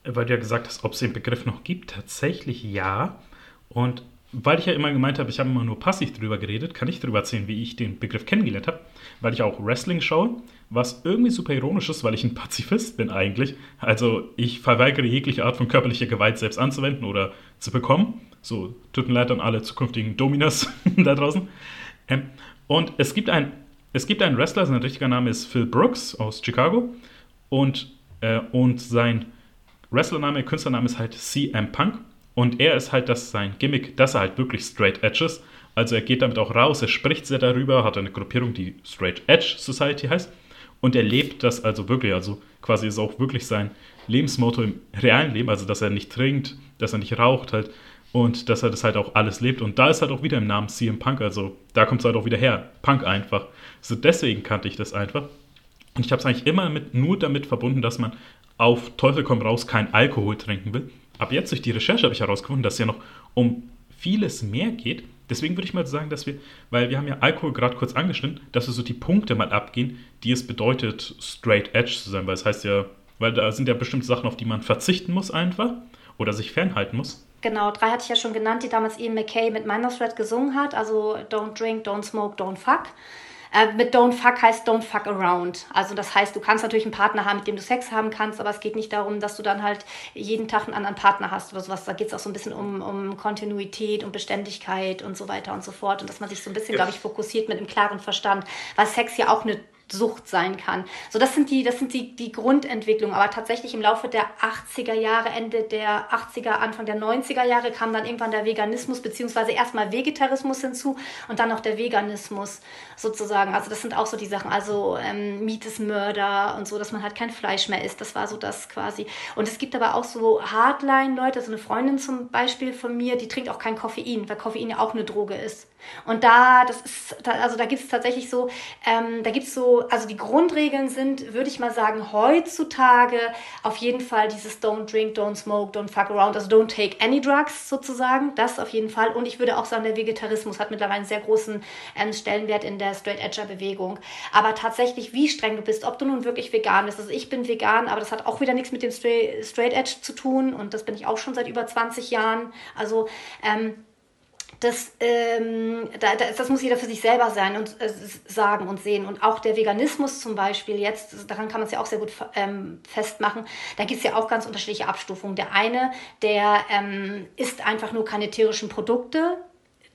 Weil du ja gesagt hast, ob es den Begriff noch gibt. Tatsächlich ja. Und weil ich ja immer gemeint habe, ich habe immer nur passiv drüber geredet, kann ich darüber erzählen, wie ich den Begriff kennengelernt habe, weil ich auch Wrestling schaue, was irgendwie super ironisch ist, weil ich ein Pazifist bin eigentlich. Also ich verweigere jegliche Art von körperlicher Gewalt selbst anzuwenden oder zu bekommen. So, tut mir leid an alle zukünftigen Dominas (laughs) da draußen. Ähm, und es gibt, ein, es gibt einen Wrestler, sein richtiger Name ist Phil Brooks aus Chicago und, äh, und sein Wrestlername, Künstlername ist halt CM Punk. Und er ist halt das sein Gimmick, dass er halt wirklich straight edge ist. Also er geht damit auch raus, er spricht sehr darüber, hat eine Gruppierung, die Straight Edge Society heißt. Und er lebt das also wirklich, also quasi ist auch wirklich sein Lebensmotto im realen Leben, also dass er nicht trinkt, dass er nicht raucht halt und dass er das halt auch alles lebt. Und da ist halt auch wieder im Namen CM Punk, also da kommt es halt auch wieder her, Punk einfach. So deswegen kannte ich das einfach. Und ich habe es eigentlich immer mit, nur damit verbunden, dass man auf Teufel komm raus kein Alkohol trinken will ab jetzt durch die Recherche habe ich herausgefunden, dass es ja noch um vieles mehr geht. Deswegen würde ich mal sagen, dass wir, weil wir haben ja Alkohol gerade kurz angeschnitten, dass wir so die Punkte mal abgehen, die es bedeutet, straight edge zu sein. Weil es heißt ja, weil da sind ja bestimmte Sachen, auf die man verzichten muss einfach oder sich fernhalten muss. Genau, drei hatte ich ja schon genannt, die damals Ian McKay mit Minor Threat gesungen hat. Also Don't Drink, Don't Smoke, Don't Fuck. Äh, mit Don't Fuck heißt Don't Fuck Around. Also das heißt, du kannst natürlich einen Partner haben, mit dem du Sex haben kannst, aber es geht nicht darum, dass du dann halt jeden Tag einen anderen Partner hast oder sowas. Da geht es auch so ein bisschen um, um Kontinuität und Beständigkeit und so weiter und so fort. Und dass man sich so ein bisschen, ja. glaube ich, fokussiert mit einem klaren Verstand, weil Sex ja auch eine Sucht sein kann. So, das sind die, das sind die, die Grundentwicklungen. Aber tatsächlich im Laufe der 80er Jahre, Ende der 80er, Anfang der 90er Jahre kam dann irgendwann der Veganismus, beziehungsweise erstmal Vegetarismus hinzu und dann noch der Veganismus sozusagen. Also das sind auch so die Sachen. Also ähm, Meat ist Mörder und so, dass man halt kein Fleisch mehr isst. Das war so das quasi. Und es gibt aber auch so Hardline-Leute, so eine Freundin zum Beispiel von mir, die trinkt auch kein Koffein, weil Koffein ja auch eine Droge ist. Und da, das ist, also da gibt es tatsächlich so, ähm, da gibt es so, also die Grundregeln sind, würde ich mal sagen, heutzutage auf jeden Fall dieses Don't drink, don't smoke, don't fuck around, also don't take any drugs sozusagen, das auf jeden Fall. Und ich würde auch sagen, der Vegetarismus hat mittlerweile einen sehr großen ähm, Stellenwert in der Straight Edger Bewegung. Aber tatsächlich, wie streng du bist, ob du nun wirklich vegan bist. Also ich bin vegan, aber das hat auch wieder nichts mit dem Straight, Edge zu tun und das bin ich auch schon seit über 20 Jahren. Also ähm, das, ähm, da, das, das, muss jeder für sich selber sein und äh, sagen und sehen. Und auch der Veganismus zum Beispiel jetzt, daran kann man es ja auch sehr gut ähm, festmachen, da gibt es ja auch ganz unterschiedliche Abstufungen. Der eine, der ähm, isst einfach nur keine tierischen Produkte,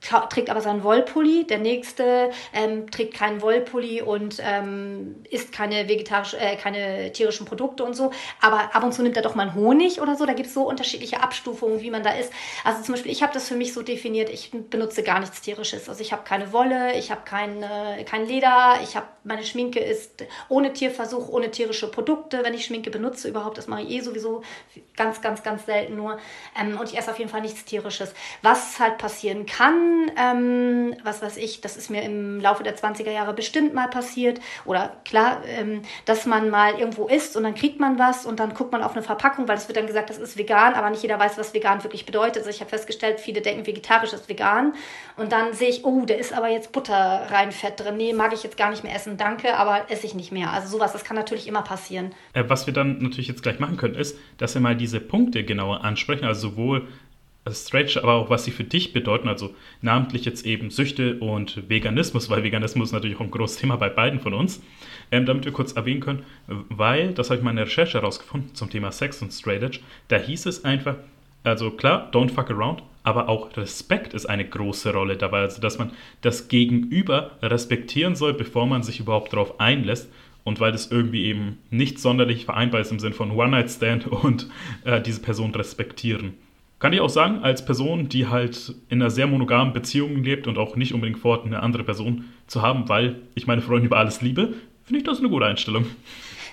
trägt aber seinen Wollpulli. Der nächste ähm, trägt keinen Wollpulli und ähm, isst keine vegetarisch, äh, keine tierischen Produkte und so. Aber ab und zu nimmt er doch mal einen Honig oder so. Da gibt es so unterschiedliche Abstufungen, wie man da ist. Also zum Beispiel, ich habe das für mich so definiert, ich benutze gar nichts Tierisches. Also ich habe keine Wolle, ich habe kein, äh, kein Leder, ich habe, meine Schminke ist ohne Tierversuch, ohne tierische Produkte. Wenn ich Schminke benutze überhaupt, das mache ich eh sowieso ganz, ganz, ganz selten nur. Ähm, und ich esse auf jeden Fall nichts Tierisches. Was halt passieren kann, ähm, was weiß ich, das ist mir im Laufe der 20er Jahre bestimmt mal passiert. Oder klar, ähm, dass man mal irgendwo isst und dann kriegt man was und dann guckt man auf eine Verpackung, weil es wird dann gesagt, das ist vegan, aber nicht jeder weiß, was vegan wirklich bedeutet. Also ich habe festgestellt, viele denken, vegetarisch ist vegan. Und dann sehe ich, oh, da ist aber jetzt Butter rein Fett drin. Nee, mag ich jetzt gar nicht mehr essen, danke, aber esse ich nicht mehr. Also sowas, das kann natürlich immer passieren. Äh, was wir dann natürlich jetzt gleich machen können, ist, dass wir mal diese Punkte genauer ansprechen, also sowohl Stretch, aber auch was sie für dich bedeuten, also namentlich jetzt eben Süchte und Veganismus, weil Veganismus natürlich auch ein großes Thema bei beiden von uns, ähm, damit wir kurz erwähnen können, weil, das habe ich mal in der Recherche herausgefunden zum Thema Sex und Straight Edge, da hieß es einfach, also klar, don't fuck around, aber auch Respekt ist eine große Rolle dabei. Also, dass man das Gegenüber respektieren soll, bevor man sich überhaupt darauf einlässt. Und weil das irgendwie eben nicht sonderlich vereinbar ist im Sinn von One-Night-Stand (laughs) und äh, diese Person respektieren. Kann ich auch sagen, als Person, die halt in einer sehr monogamen Beziehung lebt und auch nicht unbedingt vorhat, eine andere Person zu haben, weil ich meine Freunde über alles liebe, finde ich das eine gute Einstellung.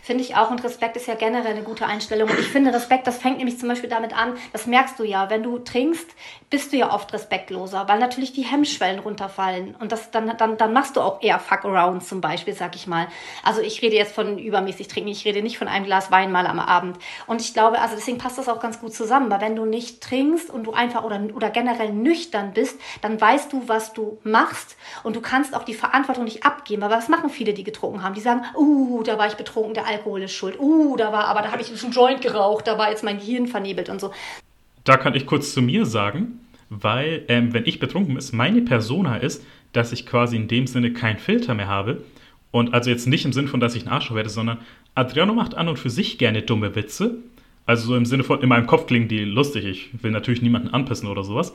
Finde ich auch. Und Respekt ist ja generell eine gute Einstellung. Und ich finde, Respekt, das fängt nämlich zum Beispiel damit an, das merkst du ja, wenn du trinkst, bist du ja oft respektloser, weil natürlich die Hemmschwellen runterfallen. Und das, dann, dann, dann machst du auch eher Fuck Around zum Beispiel, sag ich mal. Also ich rede jetzt von übermäßig trinken, ich rede nicht von einem Glas Wein mal am Abend. Und ich glaube, also deswegen passt das auch ganz gut zusammen, weil wenn du nicht trinkst und du einfach oder, oder generell nüchtern bist, dann weißt du, was du machst und du kannst auch die Verantwortung nicht abgeben. Aber das machen viele, die getrunken haben. Die sagen, uh, da war ich betrunken, der Alkohol Alkohol ist schuld. Uh, da war, aber da habe ich einen Joint geraucht, da war jetzt mein Gehirn vernebelt und so. Da kann ich kurz zu mir sagen, weil ähm, wenn ich betrunken bin, meine Persona ist, dass ich quasi in dem Sinne keinen Filter mehr habe. Und also jetzt nicht im Sinne von, dass ich ein Arschloch werde, sondern Adriano macht an und für sich gerne dumme Witze. Also so im Sinne von, in meinem Kopf klingen die lustig. Ich will natürlich niemanden anpissen oder sowas.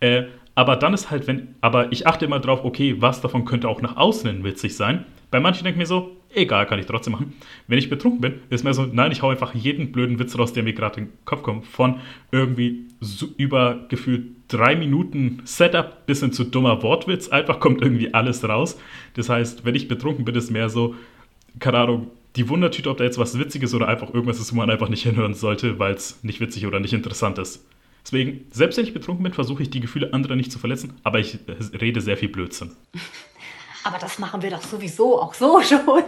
Äh, aber dann ist halt, wenn, aber ich achte immer drauf, okay, was davon könnte auch nach außen witzig sein. Bei manchen denke ich mir so, egal, kann ich trotzdem machen. Wenn ich betrunken bin, ist mir so, nein, ich hau einfach jeden blöden Witz raus, der mir gerade in den Kopf kommt. Von irgendwie so über gefühlt drei Minuten Setup bis hin zu dummer Wortwitz. Einfach kommt irgendwie alles raus. Das heißt, wenn ich betrunken bin, ist mehr so, keine Ahnung, die Wundertüte, ob da jetzt was Witziges oder einfach irgendwas ist, wo man einfach nicht hinhören sollte, weil es nicht witzig oder nicht interessant ist. Deswegen, selbst wenn ich betrunken bin, versuche ich die Gefühle anderer nicht zu verletzen, aber ich rede sehr viel Blödsinn. (laughs) aber das machen wir doch sowieso auch so (laughs) schon.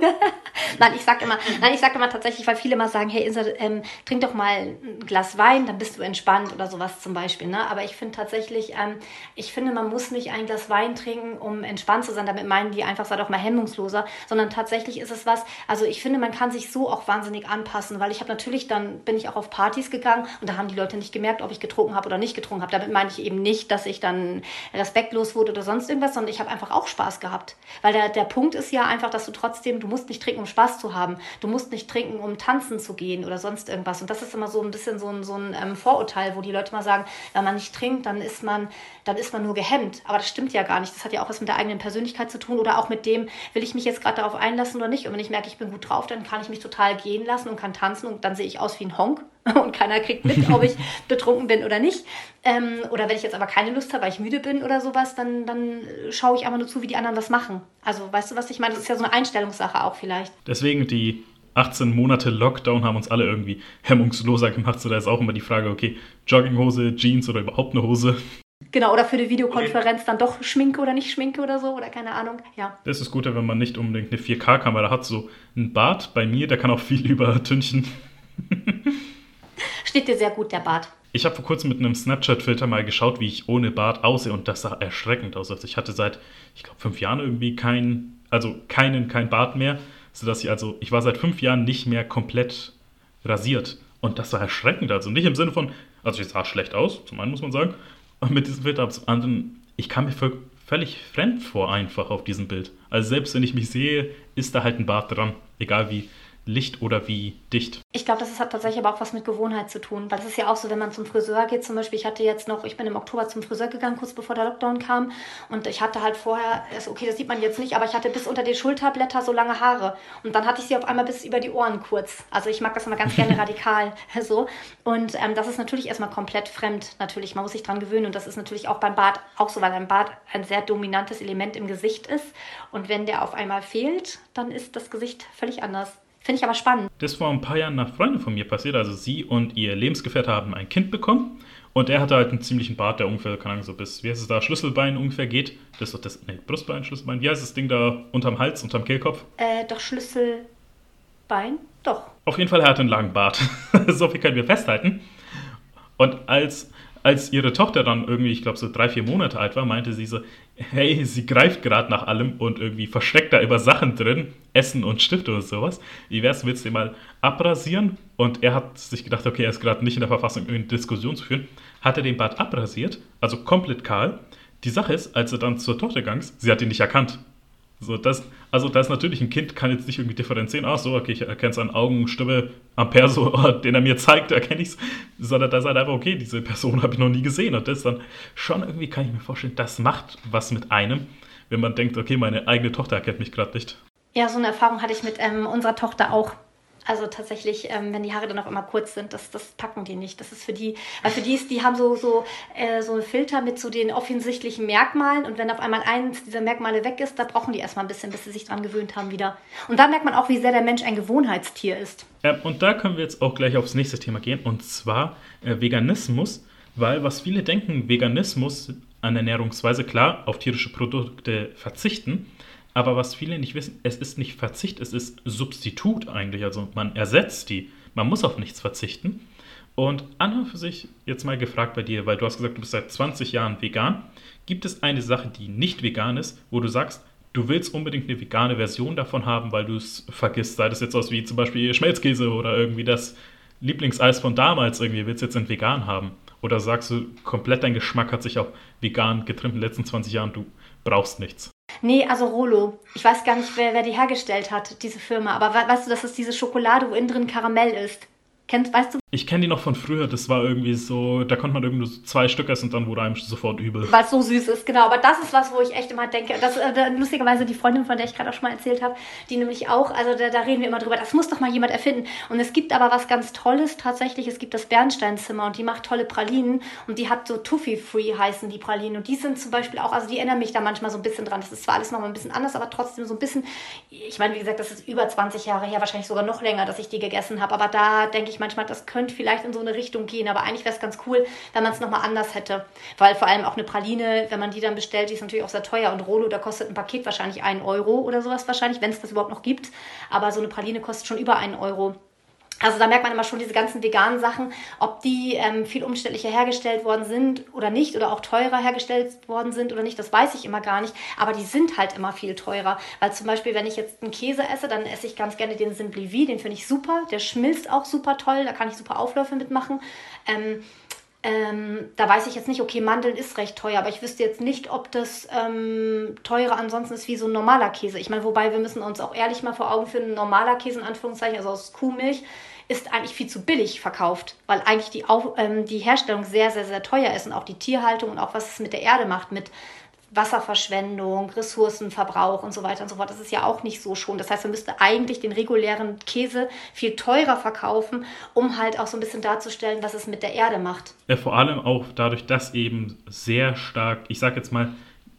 (laughs) nein, ich sag immer, nein, ich sag immer tatsächlich, weil viele immer sagen, hey, Insa, ähm, trink doch mal ein Glas Wein, dann bist du entspannt oder sowas zum Beispiel. Ne? Aber ich finde tatsächlich, ähm, ich finde, man muss nicht ein Glas Wein trinken, um entspannt zu sein. Damit meinen die einfach, sei doch mal hemmungsloser, sondern tatsächlich ist es was, also ich finde, man kann sich so auch wahnsinnig anpassen, weil ich habe natürlich, dann bin ich auch auf Partys gegangen und da haben die Leute nicht gemerkt, ob ich getrunken habe oder nicht getrunken habe. Damit meine ich eben nicht, dass ich dann respektlos wurde oder sonst irgendwas, sondern ich habe einfach auch Spaß gehabt. Weil der, der Punkt ist ja einfach, dass du trotzdem, du musst nicht trinken, um Spaß zu haben. Du musst nicht trinken, um tanzen zu gehen oder sonst irgendwas. Und das ist immer so ein bisschen so ein, so ein ähm, Vorurteil, wo die Leute mal sagen, wenn man nicht trinkt, dann ist man, dann ist man nur gehemmt. Aber das stimmt ja gar nicht. Das hat ja auch was mit der eigenen Persönlichkeit zu tun oder auch mit dem, will ich mich jetzt gerade darauf einlassen oder nicht. Und wenn ich merke, ich bin gut drauf, dann kann ich mich total gehen lassen und kann tanzen und dann sehe ich aus wie ein Honk (laughs) und keiner kriegt mit, ob ich betrunken bin oder nicht. Ähm, oder wenn ich jetzt aber keine Lust habe, weil ich müde bin oder sowas, dann, dann schaue ich einfach nur zu, wie die anderen das machen. Also weißt du, was ich meine? Das ist ja so eine Einstellungssache auch vielleicht. Deswegen die 18 Monate Lockdown haben uns alle irgendwie hemmungsloser gemacht. So da ist auch immer die Frage, okay, Jogginghose, Jeans oder überhaupt eine Hose. Genau, oder für die Videokonferenz dann doch Schminke oder nicht Schminke oder so, oder keine Ahnung, ja. Das ist gut, wenn man nicht unbedingt eine 4K-Kamera hat. So ein Bart bei mir, der kann auch viel (laughs) übertünchen. Steht dir sehr gut, der Bart. Ich habe vor kurzem mit einem Snapchat-Filter mal geschaut, wie ich ohne Bart aussehe und das sah erschreckend aus. Also ich hatte seit, ich glaube, fünf Jahren irgendwie keinen, also keinen, kein Bart mehr, sodass ich also, ich war seit fünf Jahren nicht mehr komplett rasiert. Und das sah erschreckend. Also nicht im Sinne von, also ich sah schlecht aus, zum einen muss man sagen, und mit diesem Filter, aber zum anderen, ich kam mir völlig fremd vor einfach auf diesem Bild. Also selbst wenn ich mich sehe, ist da halt ein Bart dran, egal wie Licht oder wie dicht? Ich glaube, das hat tatsächlich aber auch was mit Gewohnheit zu tun, weil es ist ja auch so, wenn man zum Friseur geht, zum Beispiel, ich hatte jetzt noch, ich bin im Oktober zum Friseur gegangen, kurz bevor der Lockdown kam. Und ich hatte halt vorher, okay, das sieht man jetzt nicht, aber ich hatte bis unter die Schulterblätter so lange Haare. Und dann hatte ich sie auf einmal bis über die Ohren kurz. Also ich mag das immer ganz gerne (laughs) radikal (laughs) so. Und ähm, das ist natürlich erstmal komplett fremd, natürlich, man muss sich dran gewöhnen. Und das ist natürlich auch beim Bart auch so, weil ein Bart ein sehr dominantes Element im Gesicht ist. Und wenn der auf einmal fehlt, dann ist das Gesicht völlig anders. Finde ich aber spannend. Das ist vor ein paar Jahren nach Freunden von mir passiert. Also sie und ihr Lebensgefährte haben ein Kind bekommen. Und er hatte halt einen ziemlichen Bart, der ungefähr, keine Ahnung, so bis, wie heißt es da, Schlüsselbein ungefähr geht. Das ist doch das, nee, Brustbein, Schlüsselbein. Wie heißt das Ding da unterm Hals, unterm Kehlkopf? Äh, doch Schlüsselbein? Doch. Auf jeden Fall, er hatte einen langen Bart. (laughs) so viel können wir festhalten. Und als als ihre Tochter dann irgendwie, ich glaube, so drei, vier Monate alt war, meinte sie so, hey, sie greift gerade nach allem und irgendwie versteckt da immer Sachen drin, Essen und Stifte und sowas. Wie wär's, willst du mal abrasieren? Und er hat sich gedacht, okay, er ist gerade nicht in der Verfassung, eine Diskussion zu führen, hat er den Bart abrasiert, also komplett kahl. Die Sache ist, als er dann zur Tochter ging, sie hat ihn nicht erkannt. So, das, also das natürlich, ein Kind kann jetzt nicht irgendwie differenzieren, ach so, okay, ich erkenne es an Augen, Stimme, am Perso, den er mir zeigt, (laughs) erkenne ich es, sondern das ist halt einfach, okay, diese Person habe ich noch nie gesehen und das dann schon irgendwie, kann ich mir vorstellen, das macht was mit einem, wenn man denkt, okay, meine eigene Tochter erkennt mich gerade nicht. Ja, so eine Erfahrung hatte ich mit ähm, unserer Tochter auch. Also tatsächlich, ähm, wenn die Haare dann auch immer kurz sind, das, das packen die nicht. Das ist für die, weil für die ist, die haben so, so, äh, so einen Filter mit so den offensichtlichen Merkmalen und wenn auf einmal eins dieser Merkmale weg ist, da brauchen die erstmal ein bisschen, bis sie sich dran gewöhnt haben wieder. Und da merkt man auch, wie sehr der Mensch ein Gewohnheitstier ist. Ja, und da können wir jetzt auch gleich aufs nächste Thema gehen und zwar äh, Veganismus, weil was viele denken, Veganismus an Ernährungsweise, klar, auf tierische Produkte verzichten, aber was viele nicht wissen, es ist nicht Verzicht, es ist Substitut eigentlich. Also man ersetzt die. Man muss auf nichts verzichten. Und Anna für sich jetzt mal gefragt bei dir, weil du hast gesagt, du bist seit 20 Jahren vegan. Gibt es eine Sache, die nicht vegan ist, wo du sagst, du willst unbedingt eine vegane Version davon haben, weil du es vergisst? Sei das jetzt aus wie zum Beispiel Schmelzkäse oder irgendwie das Lieblingseis von damals irgendwie, willst du jetzt in vegan haben? Oder sagst du, komplett dein Geschmack hat sich auf vegan getrimmt in den letzten 20 Jahren, du brauchst nichts? Nee, also Rolo. Ich weiß gar nicht, wer, wer die hergestellt hat, diese Firma. Aber weißt du, dass es diese Schokolade, wo innen drin Karamell ist? Kennst, weißt du? Ich kenne die noch von früher. Das war irgendwie so, da konnte man irgendwie so zwei Stück essen und dann wurde einem sofort übel. Weil es so süß ist, genau. Aber das ist was, wo ich echt immer denke. Das äh, lustigerweise die Freundin, von der ich gerade auch schon mal erzählt habe, die nämlich auch, also da, da, reden wir immer drüber. Das muss doch mal jemand erfinden. Und es gibt aber was ganz Tolles tatsächlich. Es gibt das Bernsteinzimmer und die macht tolle Pralinen und die hat so Tuffy Free heißen die Pralinen und die sind zum Beispiel auch, also die erinnern mich da manchmal so ein bisschen dran. Das ist zwar alles nochmal ein bisschen anders, aber trotzdem so ein bisschen. Ich meine, wie gesagt, das ist über 20 Jahre her, wahrscheinlich sogar noch länger, dass ich die gegessen habe. Aber da denke ich manchmal, das könnte vielleicht in so eine Richtung gehen. Aber eigentlich wäre es ganz cool, wenn man es nochmal anders hätte. Weil vor allem auch eine Praline, wenn man die dann bestellt, die ist natürlich auch sehr teuer. Und Rolo, da kostet ein Paket wahrscheinlich einen Euro oder sowas wahrscheinlich, wenn es das überhaupt noch gibt. Aber so eine Praline kostet schon über einen Euro. Also da merkt man immer schon diese ganzen veganen Sachen, ob die ähm, viel umständlicher hergestellt worden sind oder nicht oder auch teurer hergestellt worden sind oder nicht, das weiß ich immer gar nicht. Aber die sind halt immer viel teurer. Weil zum Beispiel, wenn ich jetzt einen Käse esse, dann esse ich ganz gerne den Simply V, den finde ich super. Der schmilzt auch super toll, da kann ich super Aufläufe mitmachen. Ähm, ähm, da weiß ich jetzt nicht, okay, Mandeln ist recht teuer, aber ich wüsste jetzt nicht, ob das ähm, teurer ansonsten ist wie so ein normaler Käse. Ich meine, wobei wir müssen uns auch ehrlich mal vor Augen führen, normaler Käse in Anführungszeichen, also aus Kuhmilch, ist eigentlich viel zu billig verkauft, weil eigentlich die, Auf, ähm, die Herstellung sehr, sehr, sehr teuer ist und auch die Tierhaltung und auch was es mit der Erde macht, mit Wasserverschwendung, Ressourcenverbrauch und so weiter und so fort. Das ist ja auch nicht so schon. Das heißt, man müsste eigentlich den regulären Käse viel teurer verkaufen, um halt auch so ein bisschen darzustellen, was es mit der Erde macht. Ja, vor allem auch dadurch, dass eben sehr stark, ich sag jetzt mal,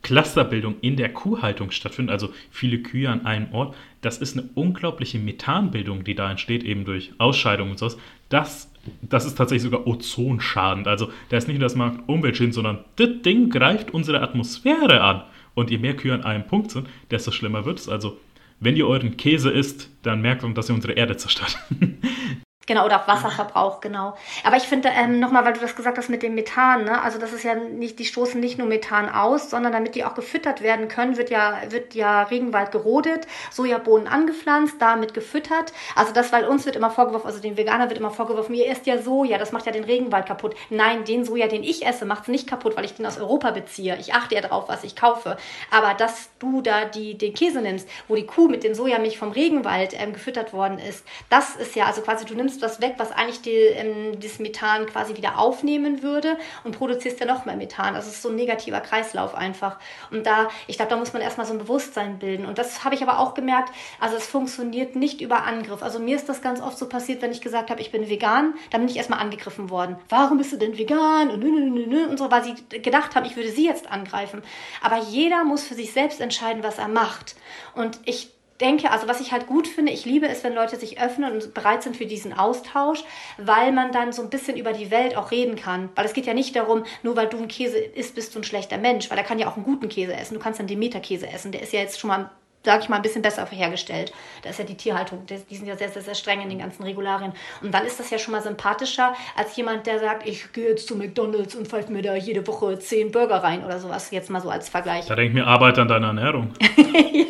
Clusterbildung in der Kuhhaltung stattfindet, also viele Kühe an einem Ort, das ist eine unglaubliche Methanbildung, die da entsteht, eben durch Ausscheidungen und sowas. Das, das ist tatsächlich sogar ozonschadend. Also da ist nicht nur das macht Umweltschäden, sondern das Ding greift unsere Atmosphäre an. Und je mehr Kühe an einem Punkt sind, desto schlimmer wird es. Also wenn ihr euren Käse isst, dann merkt man, dass ihr unsere Erde zerstört. (laughs) Genau, oder auch Wasserverbrauch, genau. Aber ich finde, ähm, nochmal, weil du das gesagt hast mit dem Methan, ne? also das ist ja nicht, die stoßen nicht nur Methan aus, sondern damit die auch gefüttert werden können, wird ja, wird ja Regenwald gerodet, Sojabohnen angepflanzt, damit gefüttert. Also das, weil uns wird immer vorgeworfen, also den Veganer wird immer vorgeworfen, ihr esst ja Soja, das macht ja den Regenwald kaputt. Nein, den Soja, den ich esse, macht es nicht kaputt, weil ich den aus Europa beziehe. Ich achte ja drauf, was ich kaufe. Aber dass du da die, den Käse nimmst, wo die Kuh mit den Sojamilch vom Regenwald ähm, gefüttert worden ist, das ist ja, also quasi du nimmst nimmst was weg, was eigentlich die, ähm, das Methan quasi wieder aufnehmen würde und produzierst ja noch mehr Methan. Das ist so ein negativer Kreislauf einfach. Und da, ich glaube, da muss man erstmal so ein Bewusstsein bilden. Und das habe ich aber auch gemerkt, also es funktioniert nicht über Angriff. Also mir ist das ganz oft so passiert, wenn ich gesagt habe, ich bin vegan, dann bin ich erstmal angegriffen worden. Warum bist du denn vegan? Und, und so, weil sie gedacht haben, ich würde sie jetzt angreifen. Aber jeder muss für sich selbst entscheiden, was er macht. Und ich denke, also was ich halt gut finde, ich liebe es, wenn Leute sich öffnen und bereit sind für diesen Austausch, weil man dann so ein bisschen über die Welt auch reden kann. Weil es geht ja nicht darum, nur weil du einen Käse isst, bist du ein schlechter Mensch, weil er kann ja auch einen guten Käse essen. Du kannst dann Demeter-Käse essen, der ist ja jetzt schon mal sage ich mal, ein bisschen besser hergestellt. Da ist ja die Tierhaltung, die sind ja sehr, sehr, sehr streng in den ganzen Regularien. Und dann ist das ja schon mal sympathischer als jemand, der sagt, ich gehe jetzt zu McDonalds und pfeife mir da jede Woche zehn Burger rein oder sowas, jetzt mal so als Vergleich. Da denke ich mir, arbeite an deiner Ernährung. (laughs) (laughs) ja.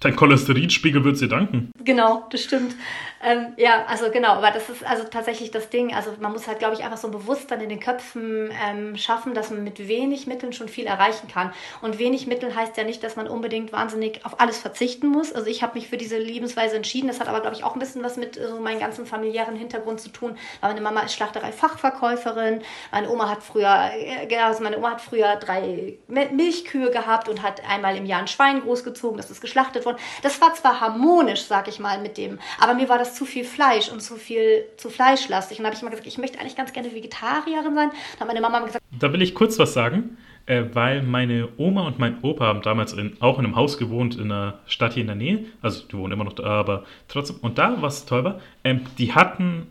Dein Cholesterinspiegel wird dir danken. Genau, das stimmt. Ähm, ja, also genau, aber das ist also tatsächlich das Ding. Also man muss halt, glaube ich, einfach so ein Bewusstsein in den Köpfen ähm, schaffen, dass man mit wenig Mitteln schon viel erreichen kann. Und wenig Mittel heißt ja nicht, dass man unbedingt wahnsinnig auf alles verzichten muss. Also ich habe mich für diese Lebensweise entschieden. Das hat aber, glaube ich, auch ein bisschen was mit so meinem ganzen familiären Hintergrund zu tun. Weil meine Mama ist Schlachterei-Fachverkäuferin. Meine Oma hat früher, äh, also meine Oma hat früher drei Milchkühe gehabt und hat einmal im Jahr ein Schwein großgezogen. Das ist geschlachtet worden. Das war zwar harmonisch, sag ich mal, mit dem, aber mir war das zu viel Fleisch und zu viel zu fleischlastig. Und da habe ich mal gesagt, ich möchte eigentlich ganz gerne Vegetarierin sein. Da hat meine Mama gesagt, da will ich kurz was sagen, äh, weil meine Oma und mein Opa haben damals in, auch in einem Haus gewohnt in einer Stadt hier in der Nähe. Also die wohnen immer noch da, aber trotzdem. Und da, war, ähm, die hatten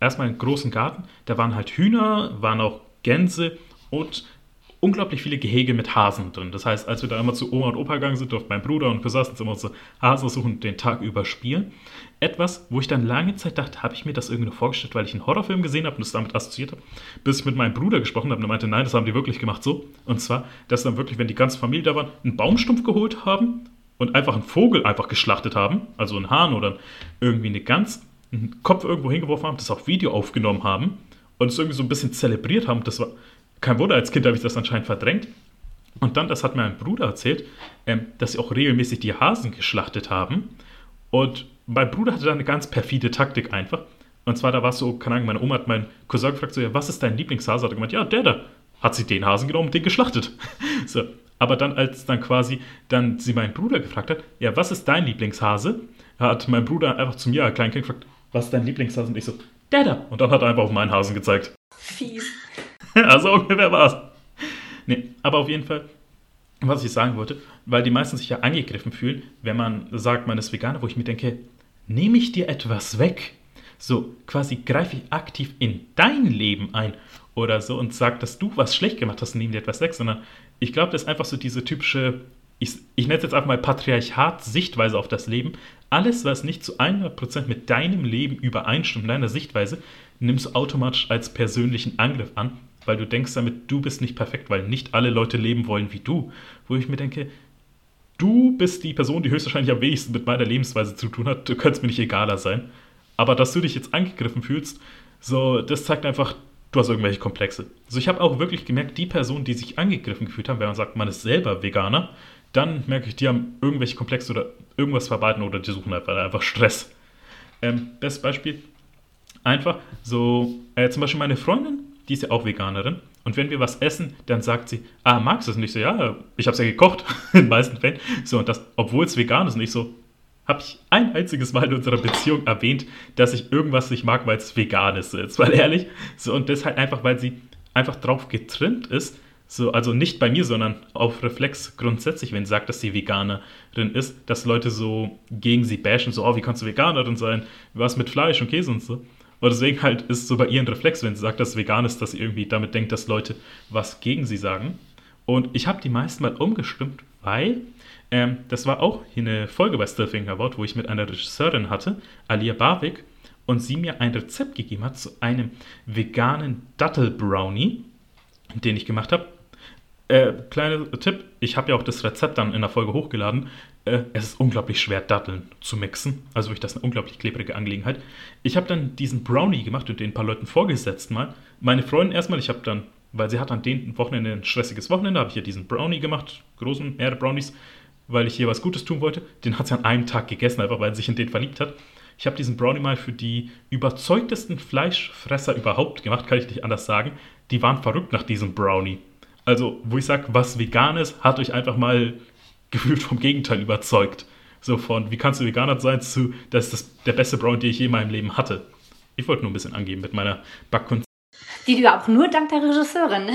erstmal einen großen Garten. Da waren halt Hühner, waren auch Gänse und unglaublich viele Gehege mit Hasen drin. Das heißt, als wir da immer zu Oma und Opa gegangen sind, durften mein Bruder und wir saßen immer unsere Hasen suchen den Tag über spielen. Etwas, wo ich dann lange Zeit dachte, habe ich mir das irgendwie nur vorgestellt, weil ich einen Horrorfilm gesehen habe und es damit assoziiert habe, bis ich mit meinem Bruder gesprochen habe und er meinte, nein, das haben die wirklich gemacht so. Und zwar, dass dann wirklich, wenn die ganze Familie da war, einen Baumstumpf geholt haben und einfach einen Vogel einfach geschlachtet haben, also einen Hahn oder irgendwie eine Gans, einen Kopf irgendwo hingeworfen haben, das auf Video aufgenommen haben und es irgendwie so ein bisschen zelebriert haben. Das war kein Wunder, als Kind habe ich das anscheinend verdrängt. Und dann, das hat mir ein Bruder erzählt, ähm, dass sie auch regelmäßig die Hasen geschlachtet haben. Und mein Bruder hatte da eine ganz perfide Taktik einfach. Und zwar, da war es so, keine Ahnung, meine Oma hat meinen Cousin gefragt, so, ja, was ist dein Lieblingshase? Hat er gemeint, ja, der da. Hat sie den Hasen genommen und den geschlachtet. (laughs) so. Aber dann, als dann quasi dann sie meinen Bruder gefragt hat, ja, was ist dein Lieblingshase? Hat mein Bruder einfach zu mir, ein Kleinkind, gefragt, was ist dein Lieblingshase? Und ich so, der da. Und dann hat er einfach auf meinen Hasen gezeigt. Fies. (laughs) also ungefähr war's. Nee, aber auf jeden Fall, was ich sagen wollte, weil die meisten sich ja angegriffen fühlen, wenn man sagt, man ist Veganer, wo ich mir denke, nehme ich dir etwas weg? So, quasi greife ich aktiv in dein Leben ein oder so und sage, dass du was schlecht gemacht hast und nehme dir etwas weg, sondern ich glaube, das ist einfach so diese typische, ich, ich nenne es jetzt einfach mal Patriarchat-Sichtweise auf das Leben. Alles, was nicht zu 100% mit deinem Leben übereinstimmt, deiner Sichtweise, nimmst du automatisch als persönlichen Angriff an weil du denkst damit, du bist nicht perfekt, weil nicht alle Leute leben wollen wie du. Wo ich mir denke, du bist die Person, die höchstwahrscheinlich am wenigsten mit meiner Lebensweise zu tun hat. Du könntest mir nicht egaler sein. Aber dass du dich jetzt angegriffen fühlst, so, das zeigt einfach, du hast irgendwelche Komplexe. Also ich habe auch wirklich gemerkt, die Personen, die sich angegriffen gefühlt haben, wenn man sagt, man ist selber Veganer, dann merke ich, die haben irgendwelche Komplexe oder irgendwas verbalten oder die suchen einfach, einfach Stress. Ähm, bestes Beispiel, einfach so, äh, zum Beispiel meine Freundin, die ist ja auch Veganerin. Und wenn wir was essen, dann sagt sie, ah, magst du es nicht so? Ja, ich habe es ja gekocht, (laughs) in den meisten Fällen. So, und das, obwohl es vegan ist, nicht so, habe ich ein einziges Mal in unserer Beziehung erwähnt, dass ich irgendwas nicht mag, weil es vegan ist. Jetzt mal ehrlich. So, und das halt einfach, weil sie einfach drauf getrimmt ist. So, also nicht bei mir, sondern auf Reflex grundsätzlich, wenn sie sagt, dass sie Veganerin ist, dass Leute so gegen sie bashen, so, oh, wie kannst du Veganerin sein? Was mit Fleisch und Käse und so. Und deswegen halt ist so bei ihr ein Reflex, wenn sie sagt, dass sie vegan ist, dass sie irgendwie damit denkt, dass Leute was gegen sie sagen. Und ich habe die meisten mal umgestimmt, weil ähm, das war auch hier eine Folge bei Still About, wo ich mit einer Regisseurin hatte, Alia Barwick, und sie mir ein Rezept gegeben hat zu einem veganen Dattel-Brownie, den ich gemacht habe. Äh, kleiner Tipp, ich habe ja auch das Rezept dann in der Folge hochgeladen. Äh, es ist unglaublich schwer, Datteln zu mixen. Also wirklich das eine unglaublich klebrige Angelegenheit. Ich habe dann diesen Brownie gemacht und den ein paar Leuten vorgesetzt mal. Meine Freundin erstmal, ich habe dann, weil sie hat an den Wochenende ein stressiges Wochenende, habe ich hier diesen Brownie gemacht, großen mehrere Brownies, weil ich hier was Gutes tun wollte. Den hat sie an einem Tag gegessen, einfach weil sie sich in den verliebt hat. Ich habe diesen Brownie mal für die überzeugtesten Fleischfresser überhaupt gemacht, kann ich nicht anders sagen. Die waren verrückt nach diesem Brownie. Also, wo ich sage, was vegan ist, hat euch einfach mal gefühlt vom Gegenteil überzeugt. So von, wie kannst du Veganer sein, zu, das ist das, der beste Brown, den ich je in meinem Leben hatte. Ich wollte nur ein bisschen angeben mit meiner Backkunst. Die du ja auch nur dank der Regisseurin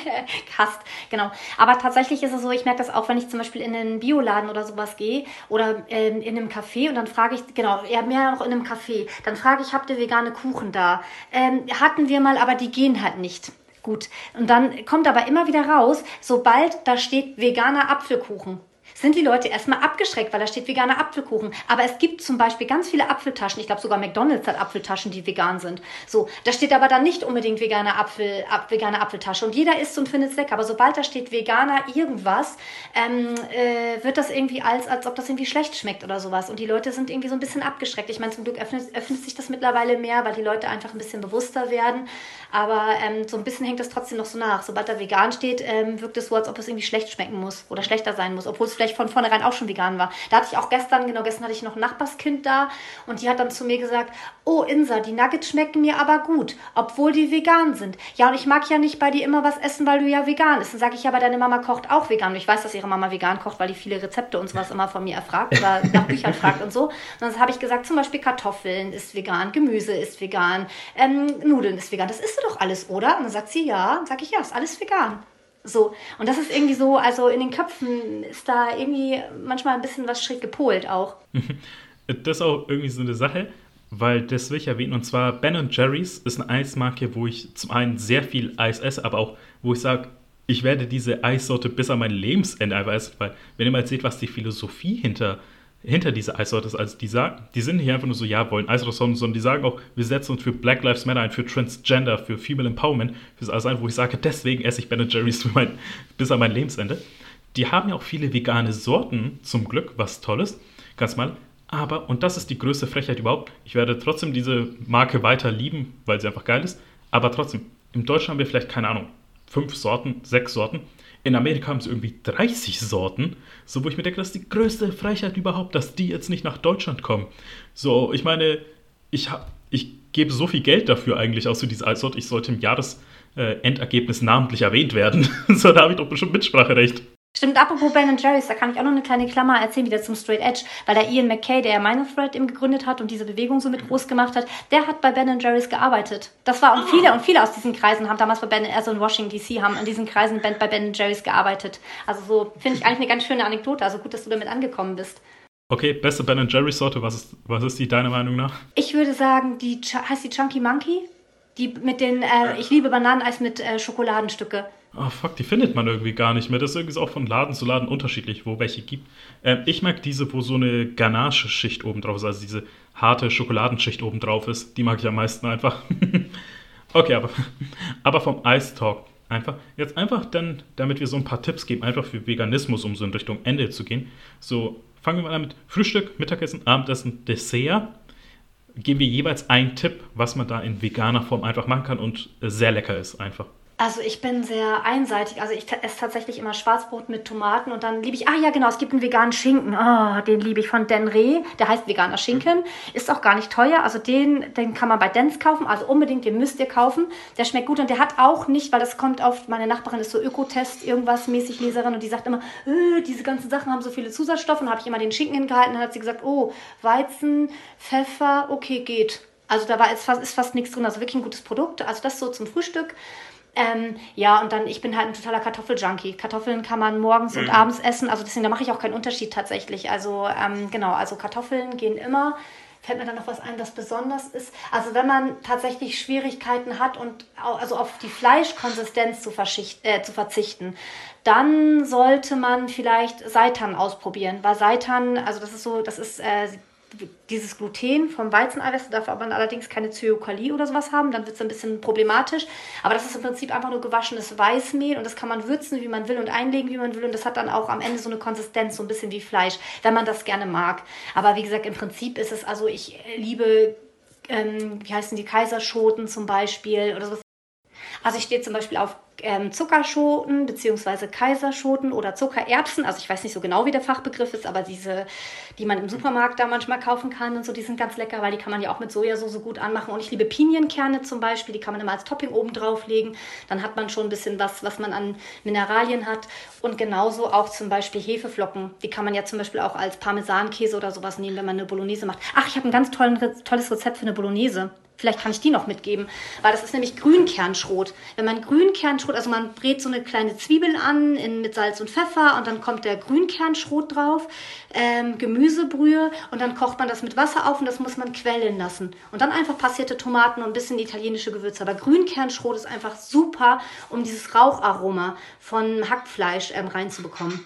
(laughs) hast, genau. Aber tatsächlich ist es so, ich merke das auch, wenn ich zum Beispiel in einen Bioladen oder sowas gehe oder ähm, in einem Café und dann frage ich, genau, eher mehr noch in einem Café, dann frage ich, habt ihr vegane Kuchen da? Ähm, hatten wir mal, aber die gehen halt nicht. Gut. Und dann kommt aber immer wieder raus, sobald da steht veganer Apfelkuchen. Sind die Leute erstmal abgeschreckt, weil da steht veganer Apfelkuchen. Aber es gibt zum Beispiel ganz viele Apfeltaschen. Ich glaube sogar McDonalds hat Apfeltaschen, die vegan sind. So, da steht aber dann nicht unbedingt veganer Apfel, ab, vegane Apfeltasche. Und jeder isst und findet es lecker. Aber sobald da steht veganer irgendwas, ähm, äh, wird das irgendwie als, als ob das irgendwie schlecht schmeckt oder sowas. Und die Leute sind irgendwie so ein bisschen abgeschreckt. Ich meine, zum Glück öffnet, öffnet sich das mittlerweile mehr, weil die Leute einfach ein bisschen bewusster werden. Aber ähm, so ein bisschen hängt das trotzdem noch so nach. Sobald da vegan steht, ähm, wirkt es so, als ob es irgendwie schlecht schmecken muss oder schlechter sein muss, obwohl es vielleicht von vornherein auch schon vegan war. Da hatte ich auch gestern, genau gestern hatte ich noch ein Nachbarskind da und die hat dann zu mir gesagt, oh Insa, die Nuggets schmecken mir aber gut, obwohl die vegan sind. Ja, und ich mag ja nicht bei dir immer was essen, weil du ja vegan bist. Dann sage ich, ja, aber deine Mama kocht auch vegan. Und ich weiß, dass ihre Mama vegan kocht, weil die viele Rezepte und sowas immer von mir erfragt oder (laughs) nach Büchern fragt und so. Und dann habe ich gesagt, zum Beispiel Kartoffeln ist vegan, Gemüse ist vegan, ähm, Nudeln ist vegan. Das isst du doch alles, oder? Und dann sagt sie, ja. Dann sage ich, ja, ist alles vegan. So, und das ist irgendwie so, also in den Köpfen ist da irgendwie manchmal ein bisschen was schräg gepolt auch. (laughs) Das ist auch irgendwie so eine Sache, weil das will ich erwähnen. Und zwar Ben Jerry's ist eine Eismarke, wo ich zum einen sehr viel Eis esse, aber auch, wo ich sage, ich werde diese Eissorte bis an mein Lebensende essen, weil wenn ihr mal seht, was die Philosophie hinter hinter dieser Eissorte ist. Also die sagen, die sind hier einfach nur so, ja, wollen Eissorte, sondern die sagen auch, wir setzen uns für Black Lives Matter ein, für Transgender, für Female Empowerment, für alles ein, wo ich sage, deswegen esse ich Ben Jerry's mein, bis an mein Lebensende. Die haben ja auch viele vegane Sorten, zum Glück, was Tolles, ganz mal. Aber, und das ist die größte Frechheit überhaupt, ich werde trotzdem diese Marke weiter lieben, weil sie einfach geil ist. Aber trotzdem, im Deutschen haben wir vielleicht, keine Ahnung, fünf Sorten, sechs Sorten. In Amerika haben sie irgendwie 30 Sorten, so wo ich mir denke, das ist die größte Frechheit überhaupt, dass die jetzt nicht nach Deutschland kommen. So, ich meine, ich, ich gebe so viel Geld dafür eigentlich aus für diese Eissorte, ich sollte im Jahresendergebnis namentlich erwähnt werden. (laughs) so, da habe ich doch bestimmt Mitspracherecht. Stimmt, apropos Ben Jerry's, da kann ich auch noch eine kleine Klammer erzählen, wieder zum Straight Edge, weil der Ian McKay, der ja Thread eben gegründet hat und diese Bewegung so mit groß gemacht hat, der hat bei Ben Jerry's gearbeitet. Das war, und viele, und viele aus diesen Kreisen haben damals bei Ben, also in Washington DC, haben in diesen Kreisen bei Ben Jerry's gearbeitet. Also so, finde ich eigentlich eine ganz schöne Anekdote, also gut, dass du damit angekommen bist. Okay, beste Ben Jerry's Sorte, was ist, was ist die deiner Meinung nach? Ich würde sagen, die, heißt die Chunky Monkey? Die mit den, äh, ich liebe Bananeneis mit äh, Schokoladenstücke. Oh fuck, die findet man irgendwie gar nicht mehr. Das ist irgendwie auch von Laden zu Laden unterschiedlich, wo welche gibt. Ähm, ich mag diese, wo so eine Ganache-Schicht oben drauf ist, also diese harte Schokoladenschicht oben drauf ist. Die mag ich am meisten einfach. (laughs) okay, aber, aber vom Ice Talk. Einfach, jetzt einfach dann, damit wir so ein paar Tipps geben, einfach für Veganismus, um so in Richtung Ende zu gehen. So, fangen wir mal an mit Frühstück, Mittagessen, Abendessen, Dessert. Geben wir jeweils einen Tipp, was man da in veganer Form einfach machen kann und sehr lecker ist einfach. Also ich bin sehr einseitig. Also ich esse tatsächlich immer Schwarzbrot mit Tomaten und dann liebe ich, ah ja genau, es gibt einen veganen Schinken. Oh, den liebe ich von Denre. Der heißt veganer Schinken. Ist auch gar nicht teuer. Also den, den kann man bei Dens kaufen. Also unbedingt, den müsst ihr kaufen. Der schmeckt gut und der hat auch nicht, weil das kommt auf, meine Nachbarin ist so Ökotest, irgendwas mäßig Leserin und die sagt immer, äh, diese ganzen Sachen haben so viele Zusatzstoffe. Und habe ich immer den Schinken hingehalten und dann hat sie gesagt, oh, Weizen, Pfeffer, okay, geht. Also da war ist fast, ist fast nichts drin. Also wirklich ein gutes Produkt. Also das so zum Frühstück. Ähm, ja, und dann, ich bin halt ein totaler Kartoffeljunkie. Kartoffeln kann man morgens mhm. und abends essen. Also deswegen, da mache ich auch keinen Unterschied tatsächlich. Also ähm, genau, also Kartoffeln gehen immer. Fällt mir dann noch was ein, das besonders ist. Also wenn man tatsächlich Schwierigkeiten hat und also auf die Fleischkonsistenz zu, äh, zu verzichten, dann sollte man vielleicht Seitan ausprobieren. Weil Seitan, also das ist so, das ist äh, dieses Gluten vom Weizeneiweiß darf aber allerdings keine Zyankali oder sowas haben, dann wird es ein bisschen problematisch. Aber das ist im Prinzip einfach nur gewaschenes Weißmehl und das kann man würzen, wie man will und einlegen, wie man will. Und das hat dann auch am Ende so eine Konsistenz, so ein bisschen wie Fleisch, wenn man das gerne mag. Aber wie gesagt, im Prinzip ist es, also ich liebe, ähm, wie heißen die, Kaiserschoten zum Beispiel oder sowas. Also ich stehe zum Beispiel auf ähm, Zuckerschoten bzw. Kaiserschoten oder Zuckererbsen. Also ich weiß nicht so genau, wie der Fachbegriff ist, aber diese, die man im Supermarkt da manchmal kaufen kann und so, die sind ganz lecker, weil die kann man ja auch mit Sojasauce gut anmachen. Und ich liebe Pinienkerne zum Beispiel, die kann man immer als Topping oben drauflegen. Dann hat man schon ein bisschen was, was man an Mineralien hat. Und genauso auch zum Beispiel Hefeflocken. Die kann man ja zum Beispiel auch als Parmesankäse oder sowas nehmen, wenn man eine Bolognese macht. Ach, ich habe ein ganz tollen, tolles Rezept für eine Bolognese. Vielleicht kann ich die noch mitgeben, weil das ist nämlich Grünkernschrot. Wenn man Grünkernschrot, also man brät so eine kleine Zwiebel an in, mit Salz und Pfeffer und dann kommt der Grünkernschrot drauf, ähm, Gemüsebrühe und dann kocht man das mit Wasser auf und das muss man quellen lassen. Und dann einfach passierte Tomaten und ein bisschen italienische Gewürze. Aber Grünkernschrot ist einfach super, um dieses Raucharoma von Hackfleisch ähm, reinzubekommen.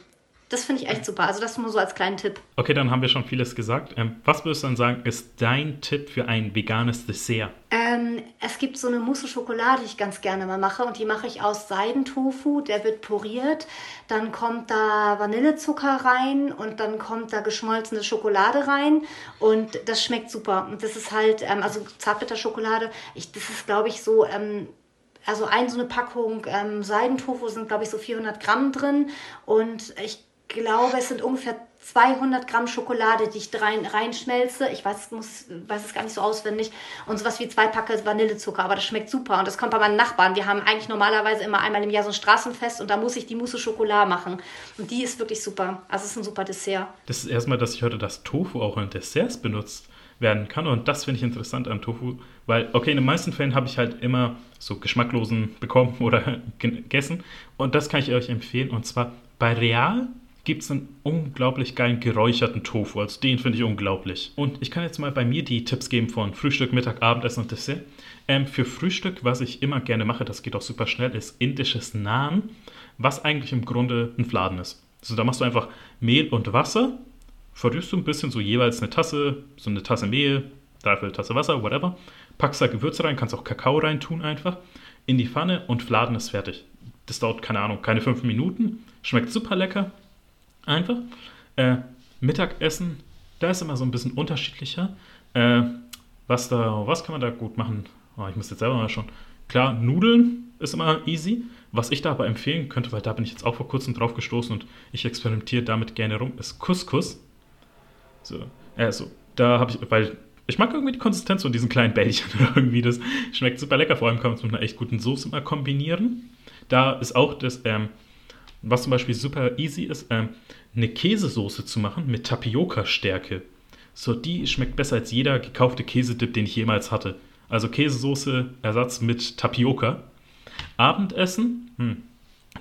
Das finde ich echt super. Also das nur so als kleinen Tipp. Okay, dann haben wir schon vieles gesagt. Ähm, was würdest du dann sagen, ist dein Tipp für ein veganes Dessert? Ähm, es gibt so eine Mousse Schokolade, die ich ganz gerne mal mache. Und die mache ich aus Seidentofu. Der wird puriert. Dann kommt da Vanillezucker rein und dann kommt da geschmolzene Schokolade rein. Und das schmeckt super. Und das ist halt, ähm, also Zartbitterschokolade. Ich, das ist, glaube ich, so... Ähm, also ein so eine Packung ähm, Seidentofu sind, glaube ich, so 400 Gramm drin. Und ich glaube, es sind ungefähr 200 Gramm Schokolade, die ich rein, reinschmelze. Ich weiß, muss, weiß es gar nicht so auswendig. Und sowas wie zwei Packe Vanillezucker. Aber das schmeckt super. Und das kommt bei meinen Nachbarn. Wir haben eigentlich normalerweise immer einmal im Jahr so ein Straßenfest und da muss ich die Mousse Schokolade machen. Und die ist wirklich super. Also es ist ein super Dessert. Das ist erstmal, dass ich heute das Tofu auch in Desserts benutzt werden kann. Und das finde ich interessant am Tofu, weil, okay, in den meisten Fällen habe ich halt immer so geschmacklosen bekommen (laughs) oder gegessen. Und das kann ich euch empfehlen. Und zwar bei Real gibt es einen unglaublich geilen geräucherten Tofu. Also den finde ich unglaublich. Und ich kann jetzt mal bei mir die Tipps geben von Frühstück, Mittag, Abendessen und Dessert. Ähm, für Frühstück, was ich immer gerne mache, das geht auch super schnell, ist indisches Naan, was eigentlich im Grunde ein Fladen ist. Also da machst du einfach Mehl und Wasser, verrührst du ein bisschen, so jeweils eine Tasse, so eine Tasse Mehl, dreiviertel Tasse Wasser, whatever. Packst da Gewürze rein, kannst auch Kakao rein tun einfach, in die Pfanne und Fladen ist fertig. Das dauert, keine Ahnung, keine fünf Minuten, schmeckt super lecker Einfach. Äh, Mittagessen, da ist immer so ein bisschen unterschiedlicher. Äh, was, da, was kann man da gut machen? Oh, ich muss jetzt selber mal schon. Klar, Nudeln ist immer easy. Was ich da aber empfehlen könnte, weil da bin ich jetzt auch vor kurzem drauf gestoßen und ich experimentiere damit gerne rum, ist Couscous. So, also, da habe ich, weil ich mag irgendwie die Konsistenz von diesen kleinen Bällchen (laughs) irgendwie. Das schmeckt super lecker, vor allem kann man es mit einer echt guten Soße mal kombinieren. Da ist auch das, ähm, was zum Beispiel super easy ist, ähm, eine Käsesoße zu machen mit Tapioca-Stärke. So, die schmeckt besser als jeder gekaufte Käsedip, den ich jemals hatte. Also Käsesoße, Ersatz mit Tapioca. Abendessen, hm,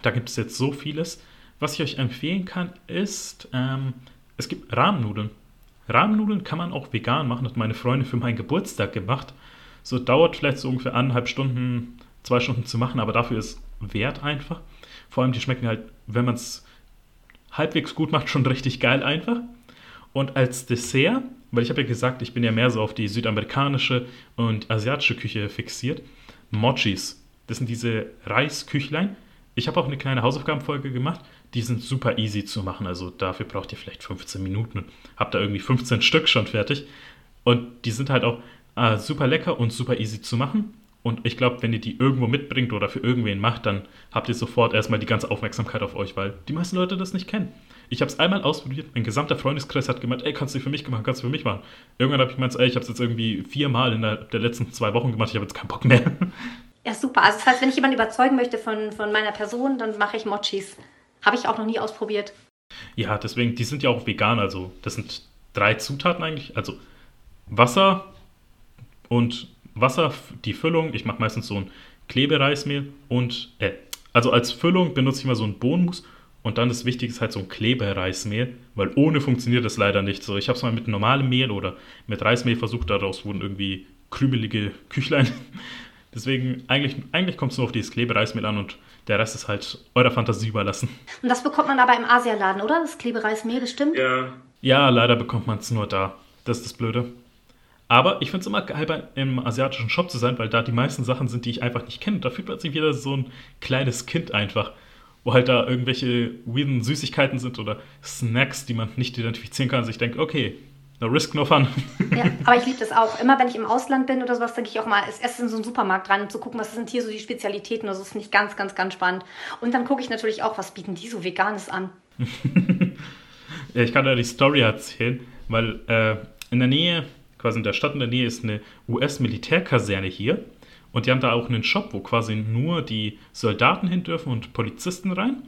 da gibt es jetzt so vieles. Was ich euch empfehlen kann, ist, ähm, es gibt Rahmennudeln. Rahmennudeln kann man auch vegan machen, hat meine Freundin für meinen Geburtstag gemacht. So dauert vielleicht so ungefähr anderthalb Stunden, zwei Stunden zu machen, aber dafür ist wert einfach. Vor allem, die schmecken halt, wenn man es halbwegs gut macht, schon richtig geil einfach. Und als Dessert, weil ich habe ja gesagt, ich bin ja mehr so auf die südamerikanische und asiatische Küche fixiert, Mochis. Das sind diese Reisküchlein. Ich habe auch eine kleine Hausaufgabenfolge gemacht. Die sind super easy zu machen. Also dafür braucht ihr vielleicht 15 Minuten. Habt da irgendwie 15 Stück schon fertig. Und die sind halt auch äh, super lecker und super easy zu machen. Und ich glaube, wenn ihr die irgendwo mitbringt oder für irgendwen macht, dann habt ihr sofort erstmal die ganze Aufmerksamkeit auf euch, weil die meisten Leute das nicht kennen. Ich habe es einmal ausprobiert, mein gesamter Freundeskreis hat gemeint, ey, kannst du für mich machen, kannst du für mich machen. Irgendwann habe ich gemeint, ey, ich habe es jetzt irgendwie viermal in der, der letzten zwei Wochen gemacht, ich habe jetzt keinen Bock mehr. (laughs) Ja, super. Also das heißt, wenn ich jemanden überzeugen möchte von, von meiner Person, dann mache ich Mochis. Habe ich auch noch nie ausprobiert. Ja, deswegen, die sind ja auch vegan, also das sind drei Zutaten eigentlich. Also Wasser und Wasser, die Füllung, ich mache meistens so ein Klebereismehl und, äh, also als Füllung benutze ich immer so ein Bohnenmus und dann das Wichtige ist halt so ein Klebereismehl, weil ohne funktioniert das leider nicht so. Ich habe es mal mit normalem Mehl oder mit Reismehl versucht, daraus wurden irgendwie krümelige Küchlein. (laughs) Deswegen, eigentlich, eigentlich kommt es nur auf dieses Klebereismehl an und der Rest ist halt eurer Fantasie überlassen. Und das bekommt man aber im Asialaden, oder? Das Klebereismehl, das stimmt? Ja. Ja, leider bekommt man es nur da. Das ist das Blöde. Aber ich finde es immer geil, im asiatischen Shop zu sein, weil da die meisten Sachen sind, die ich einfach nicht kenne. Da fühlt man sich wieder so ein kleines Kind einfach, wo halt da irgendwelche weirden Süßigkeiten sind oder Snacks, die man nicht identifizieren kann. Also ich denke, okay, no risk, no fun. (laughs) Ja, aber ich liebe das auch. Immer wenn ich im Ausland bin oder sowas, denke ich auch mal, es erst in so einen Supermarkt rein, um zu gucken, was sind hier so die Spezialitäten. Also das finde ich ganz, ganz, ganz spannend. Und dann gucke ich natürlich auch, was bieten die so Veganes an. (laughs) ja, ich kann da die Story erzählen, weil äh, in der Nähe quasi in der Stadt in der Nähe ist eine US-Militärkaserne hier. Und die haben da auch einen Shop, wo quasi nur die Soldaten hin dürfen und Polizisten rein.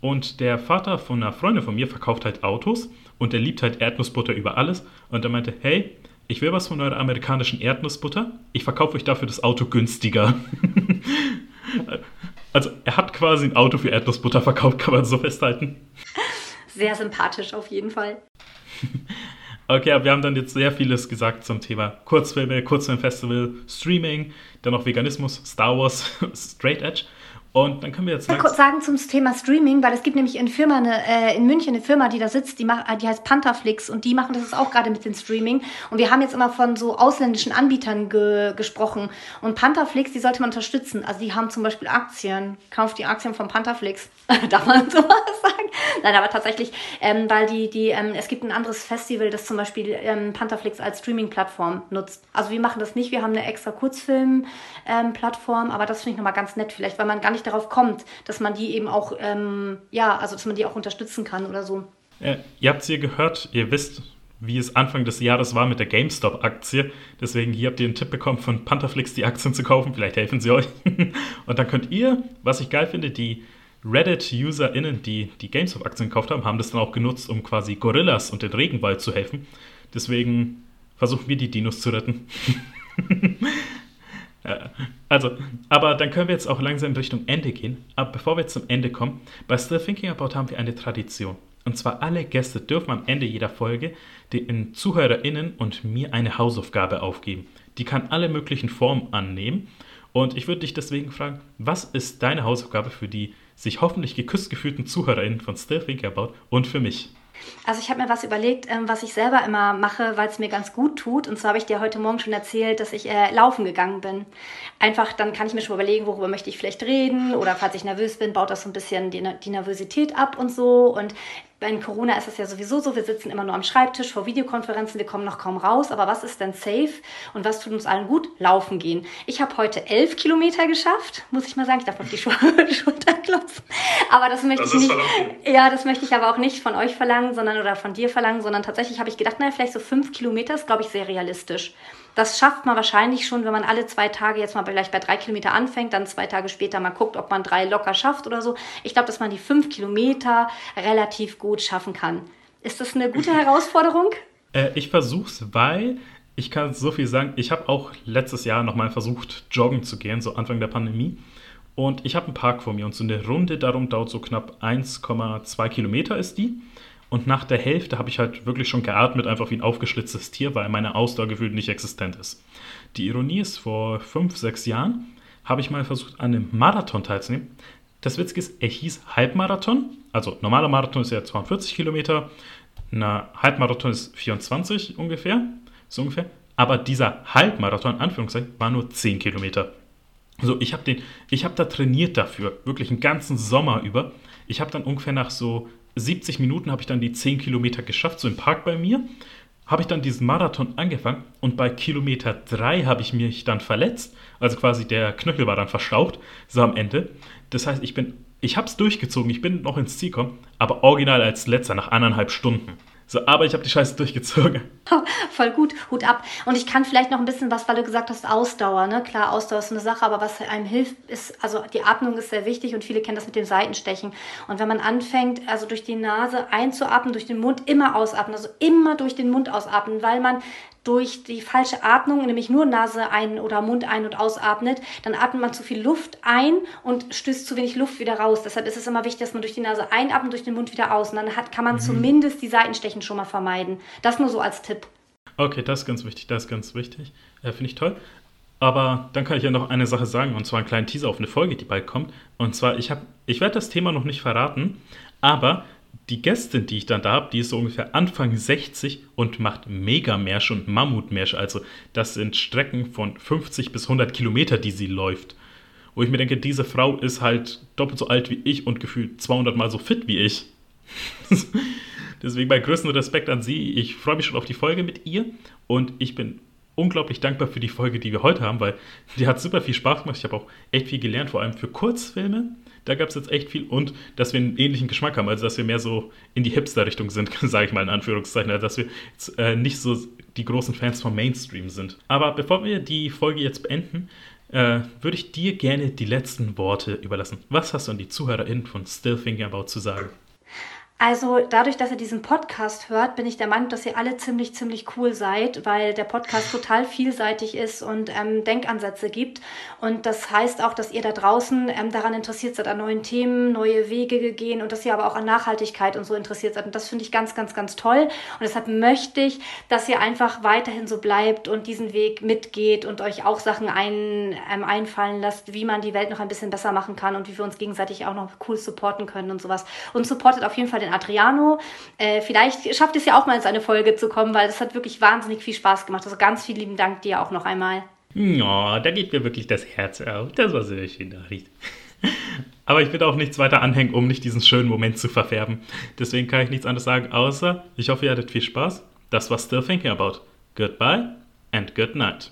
Und der Vater von einer Freundin von mir verkauft halt Autos und der liebt halt Erdnussbutter über alles. Und er meinte, hey, ich will was von eurer amerikanischen Erdnussbutter. Ich verkaufe euch dafür das Auto günstiger. (laughs) also er hat quasi ein Auto für Erdnussbutter verkauft, kann man so festhalten. Sehr sympathisch auf jeden Fall. (laughs) Okay, aber wir haben dann jetzt sehr vieles gesagt zum Thema Kurzfilme, Kurzfilmfestival, Streaming, dann noch Veganismus, Star Wars, (laughs) Straight Edge. Und dann können wir jetzt mal kurz sagen zum Thema Streaming, weil es gibt nämlich in Firma eine, äh, in München eine Firma, die da sitzt, die macht, die heißt Pantherflix und die machen das auch gerade mit dem Streaming. Und wir haben jetzt immer von so ausländischen Anbietern ge gesprochen. Und Pantherflix, die sollte man unterstützen. Also die haben zum Beispiel Aktien. Kauft die Aktien von Pantherflix. (laughs) Darf man sowas sagen? Nein, aber tatsächlich, ähm, weil die, die, ähm, es gibt ein anderes Festival, das zum Beispiel ähm, Pantherflix als Streaming-Plattform nutzt. Also wir machen das nicht, wir haben eine extra Kurzfilm-Plattform, aber das finde ich nochmal ganz nett vielleicht, weil man gar nicht darauf kommt, dass man die eben auch, ähm, ja, also dass man die auch unterstützen kann oder so. Äh, ihr habt es hier gehört, ihr wisst, wie es Anfang des Jahres war mit der GameStop-Aktie. Deswegen hier habt ihr einen Tipp bekommen von Pantherflix, die Aktien zu kaufen. Vielleicht helfen sie euch. (laughs) Und dann könnt ihr, was ich geil finde, die Reddit-UserInnen, die die GameStop-Aktien gekauft haben, haben das dann auch genutzt, um quasi Gorillas und den Regenwald zu helfen. Deswegen versuchen wir die Dinos zu retten. (laughs) also, aber dann können wir jetzt auch langsam in Richtung Ende gehen. Aber bevor wir zum Ende kommen, bei Still Thinking About haben wir eine Tradition. Und zwar alle Gäste dürfen am Ende jeder Folge den ZuhörerInnen und mir eine Hausaufgabe aufgeben. Die kann alle möglichen Formen annehmen. Und ich würde dich deswegen fragen, was ist deine Hausaufgabe für die sich hoffentlich geküsst gefühlten ZuhörerInnen von Still Thinking About und für mich? Also ich habe mir was überlegt, ähm, was ich selber immer mache, weil es mir ganz gut tut. Und zwar habe ich dir heute Morgen schon erzählt, dass ich äh, laufen gegangen bin. Einfach, dann kann ich mir schon überlegen, worüber möchte ich vielleicht reden. Oder falls ich nervös bin, baut das so ein bisschen die, die Nervosität ab und so. Und bei Corona ist es ja sowieso so, wir sitzen immer nur am Schreibtisch vor Videokonferenzen, wir kommen noch kaum raus. Aber was ist denn safe und was tut uns allen gut? Laufen gehen. Ich habe heute elf Kilometer geschafft, muss ich mal sagen. Ich darf auf die (laughs) Schulter klopfen. Aber das möchte das ich nicht. Ja, das möchte ich aber auch nicht von euch verlangen, sondern oder von dir verlangen, sondern tatsächlich habe ich gedacht, naja, vielleicht so fünf Kilometer ist, glaube ich, sehr realistisch. Das schafft man wahrscheinlich schon, wenn man alle zwei Tage jetzt mal vielleicht bei drei Kilometer anfängt, dann zwei Tage später mal guckt, ob man drei locker schafft oder so. Ich glaube, dass man die fünf Kilometer relativ gut schaffen kann. Ist das eine gute (laughs) Herausforderung? Äh, ich versuch's, weil ich kann so viel sagen. Ich habe auch letztes Jahr nochmal versucht, joggen zu gehen, so Anfang der Pandemie. Und ich habe einen Park vor mir und so eine Runde darum dauert so knapp 1,2 Kilometer ist die. Und nach der Hälfte habe ich halt wirklich schon geatmet, einfach wie ein aufgeschlitztes Tier, weil meine Ausdauer gefühlt nicht existent ist. Die Ironie ist, vor fünf, sechs Jahren habe ich mal versucht, an einem Marathon teilzunehmen. Das Witzige ist, er hieß Halbmarathon. Also normaler Marathon ist ja 42 Kilometer, ein Halbmarathon ist 24 ungefähr, so ungefähr. Aber dieser Halbmarathon, Anführungszeichen, war nur 10 Kilometer. So, ich habe hab da trainiert dafür, wirklich einen ganzen Sommer über. Ich habe dann ungefähr nach so 70 Minuten habe ich dann die 10 Kilometer geschafft, so im Park bei mir. Habe ich dann diesen Marathon angefangen und bei Kilometer 3 habe ich mich dann verletzt. Also quasi der Knöchel war dann verstaucht, so am Ende. Das heißt, ich bin, ich habe es durchgezogen, ich bin noch ins Ziel gekommen, aber original als letzter nach eineinhalb Stunden. So, aber ich habe die Scheiße durchgezogen. Voll gut, Hut ab. Und ich kann vielleicht noch ein bisschen was, weil du gesagt hast, Ausdauer. Ne? Klar, Ausdauer ist eine Sache, aber was einem hilft, ist, also die Atmung ist sehr wichtig und viele kennen das mit dem Seitenstechen. Und wenn man anfängt, also durch die Nase einzuatmen, durch den Mund immer ausatmen, also immer durch den Mund ausatmen, weil man durch die falsche Atmung, nämlich nur Nase ein oder Mund ein- und ausatmet, dann atmet man zu viel Luft ein und stößt zu wenig Luft wieder raus. Deshalb ist es immer wichtig, dass man durch die Nase einatmet, durch den Mund wieder aus. Und dann hat, kann man mhm. zumindest die Seitenstechen schon mal vermeiden. Das nur so als Tipp. Okay, das ist ganz wichtig, das ist ganz wichtig. Äh, Finde ich toll. Aber dann kann ich ja noch eine Sache sagen, und zwar einen kleinen Teaser auf eine Folge, die bald kommt. Und zwar, ich, ich werde das Thema noch nicht verraten, aber die Gästin, die ich dann da habe, die ist so ungefähr Anfang 60 und macht Megamärsche und Mammutmärsche. Also das sind Strecken von 50 bis 100 Kilometer, die sie läuft. Wo ich mir denke, diese Frau ist halt doppelt so alt wie ich und gefühlt 200 Mal so fit wie ich. (laughs) Deswegen mein größten Respekt an sie. Ich freue mich schon auf die Folge mit ihr und ich bin unglaublich dankbar für die Folge, die wir heute haben, weil die hat super viel Spaß gemacht. Ich habe auch echt viel gelernt, vor allem für Kurzfilme da gab es jetzt echt viel und dass wir einen ähnlichen Geschmack haben, also dass wir mehr so in die Hipster-Richtung sind, (laughs) sage ich mal in Anführungszeichen, also dass wir jetzt, äh, nicht so die großen Fans vom Mainstream sind. Aber bevor wir die Folge jetzt beenden, äh, würde ich dir gerne die letzten Worte überlassen. Was hast du an die ZuhörerInnen von Still Thinking About zu sagen? Also dadurch, dass ihr diesen Podcast hört, bin ich der Meinung, dass ihr alle ziemlich, ziemlich cool seid, weil der Podcast total vielseitig ist und ähm, Denkansätze gibt. Und das heißt auch, dass ihr da draußen ähm, daran interessiert seid, an neuen Themen, neue Wege gehen und dass ihr aber auch an Nachhaltigkeit und so interessiert seid. Und das finde ich ganz, ganz, ganz toll. Und deshalb möchte ich, dass ihr einfach weiterhin so bleibt und diesen Weg mitgeht und euch auch Sachen ein, ähm, einfallen lasst, wie man die Welt noch ein bisschen besser machen kann und wie wir uns gegenseitig auch noch cool supporten können und sowas. Und supportet auf jeden Fall den Adriano. Äh, vielleicht schafft es ja auch mal in seine Folge zu kommen, weil das hat wirklich wahnsinnig viel Spaß gemacht. Also ganz vielen lieben Dank dir auch noch einmal. Ja, da geht mir wirklich das Herz auf. Das war sehr schön Nachricht. (laughs) Aber ich will auch nichts weiter anhängen, um nicht diesen schönen Moment zu verfärben. Deswegen kann ich nichts anderes sagen, außer ich hoffe, ihr hattet viel Spaß. Das war Still Thinking About. Goodbye and good night.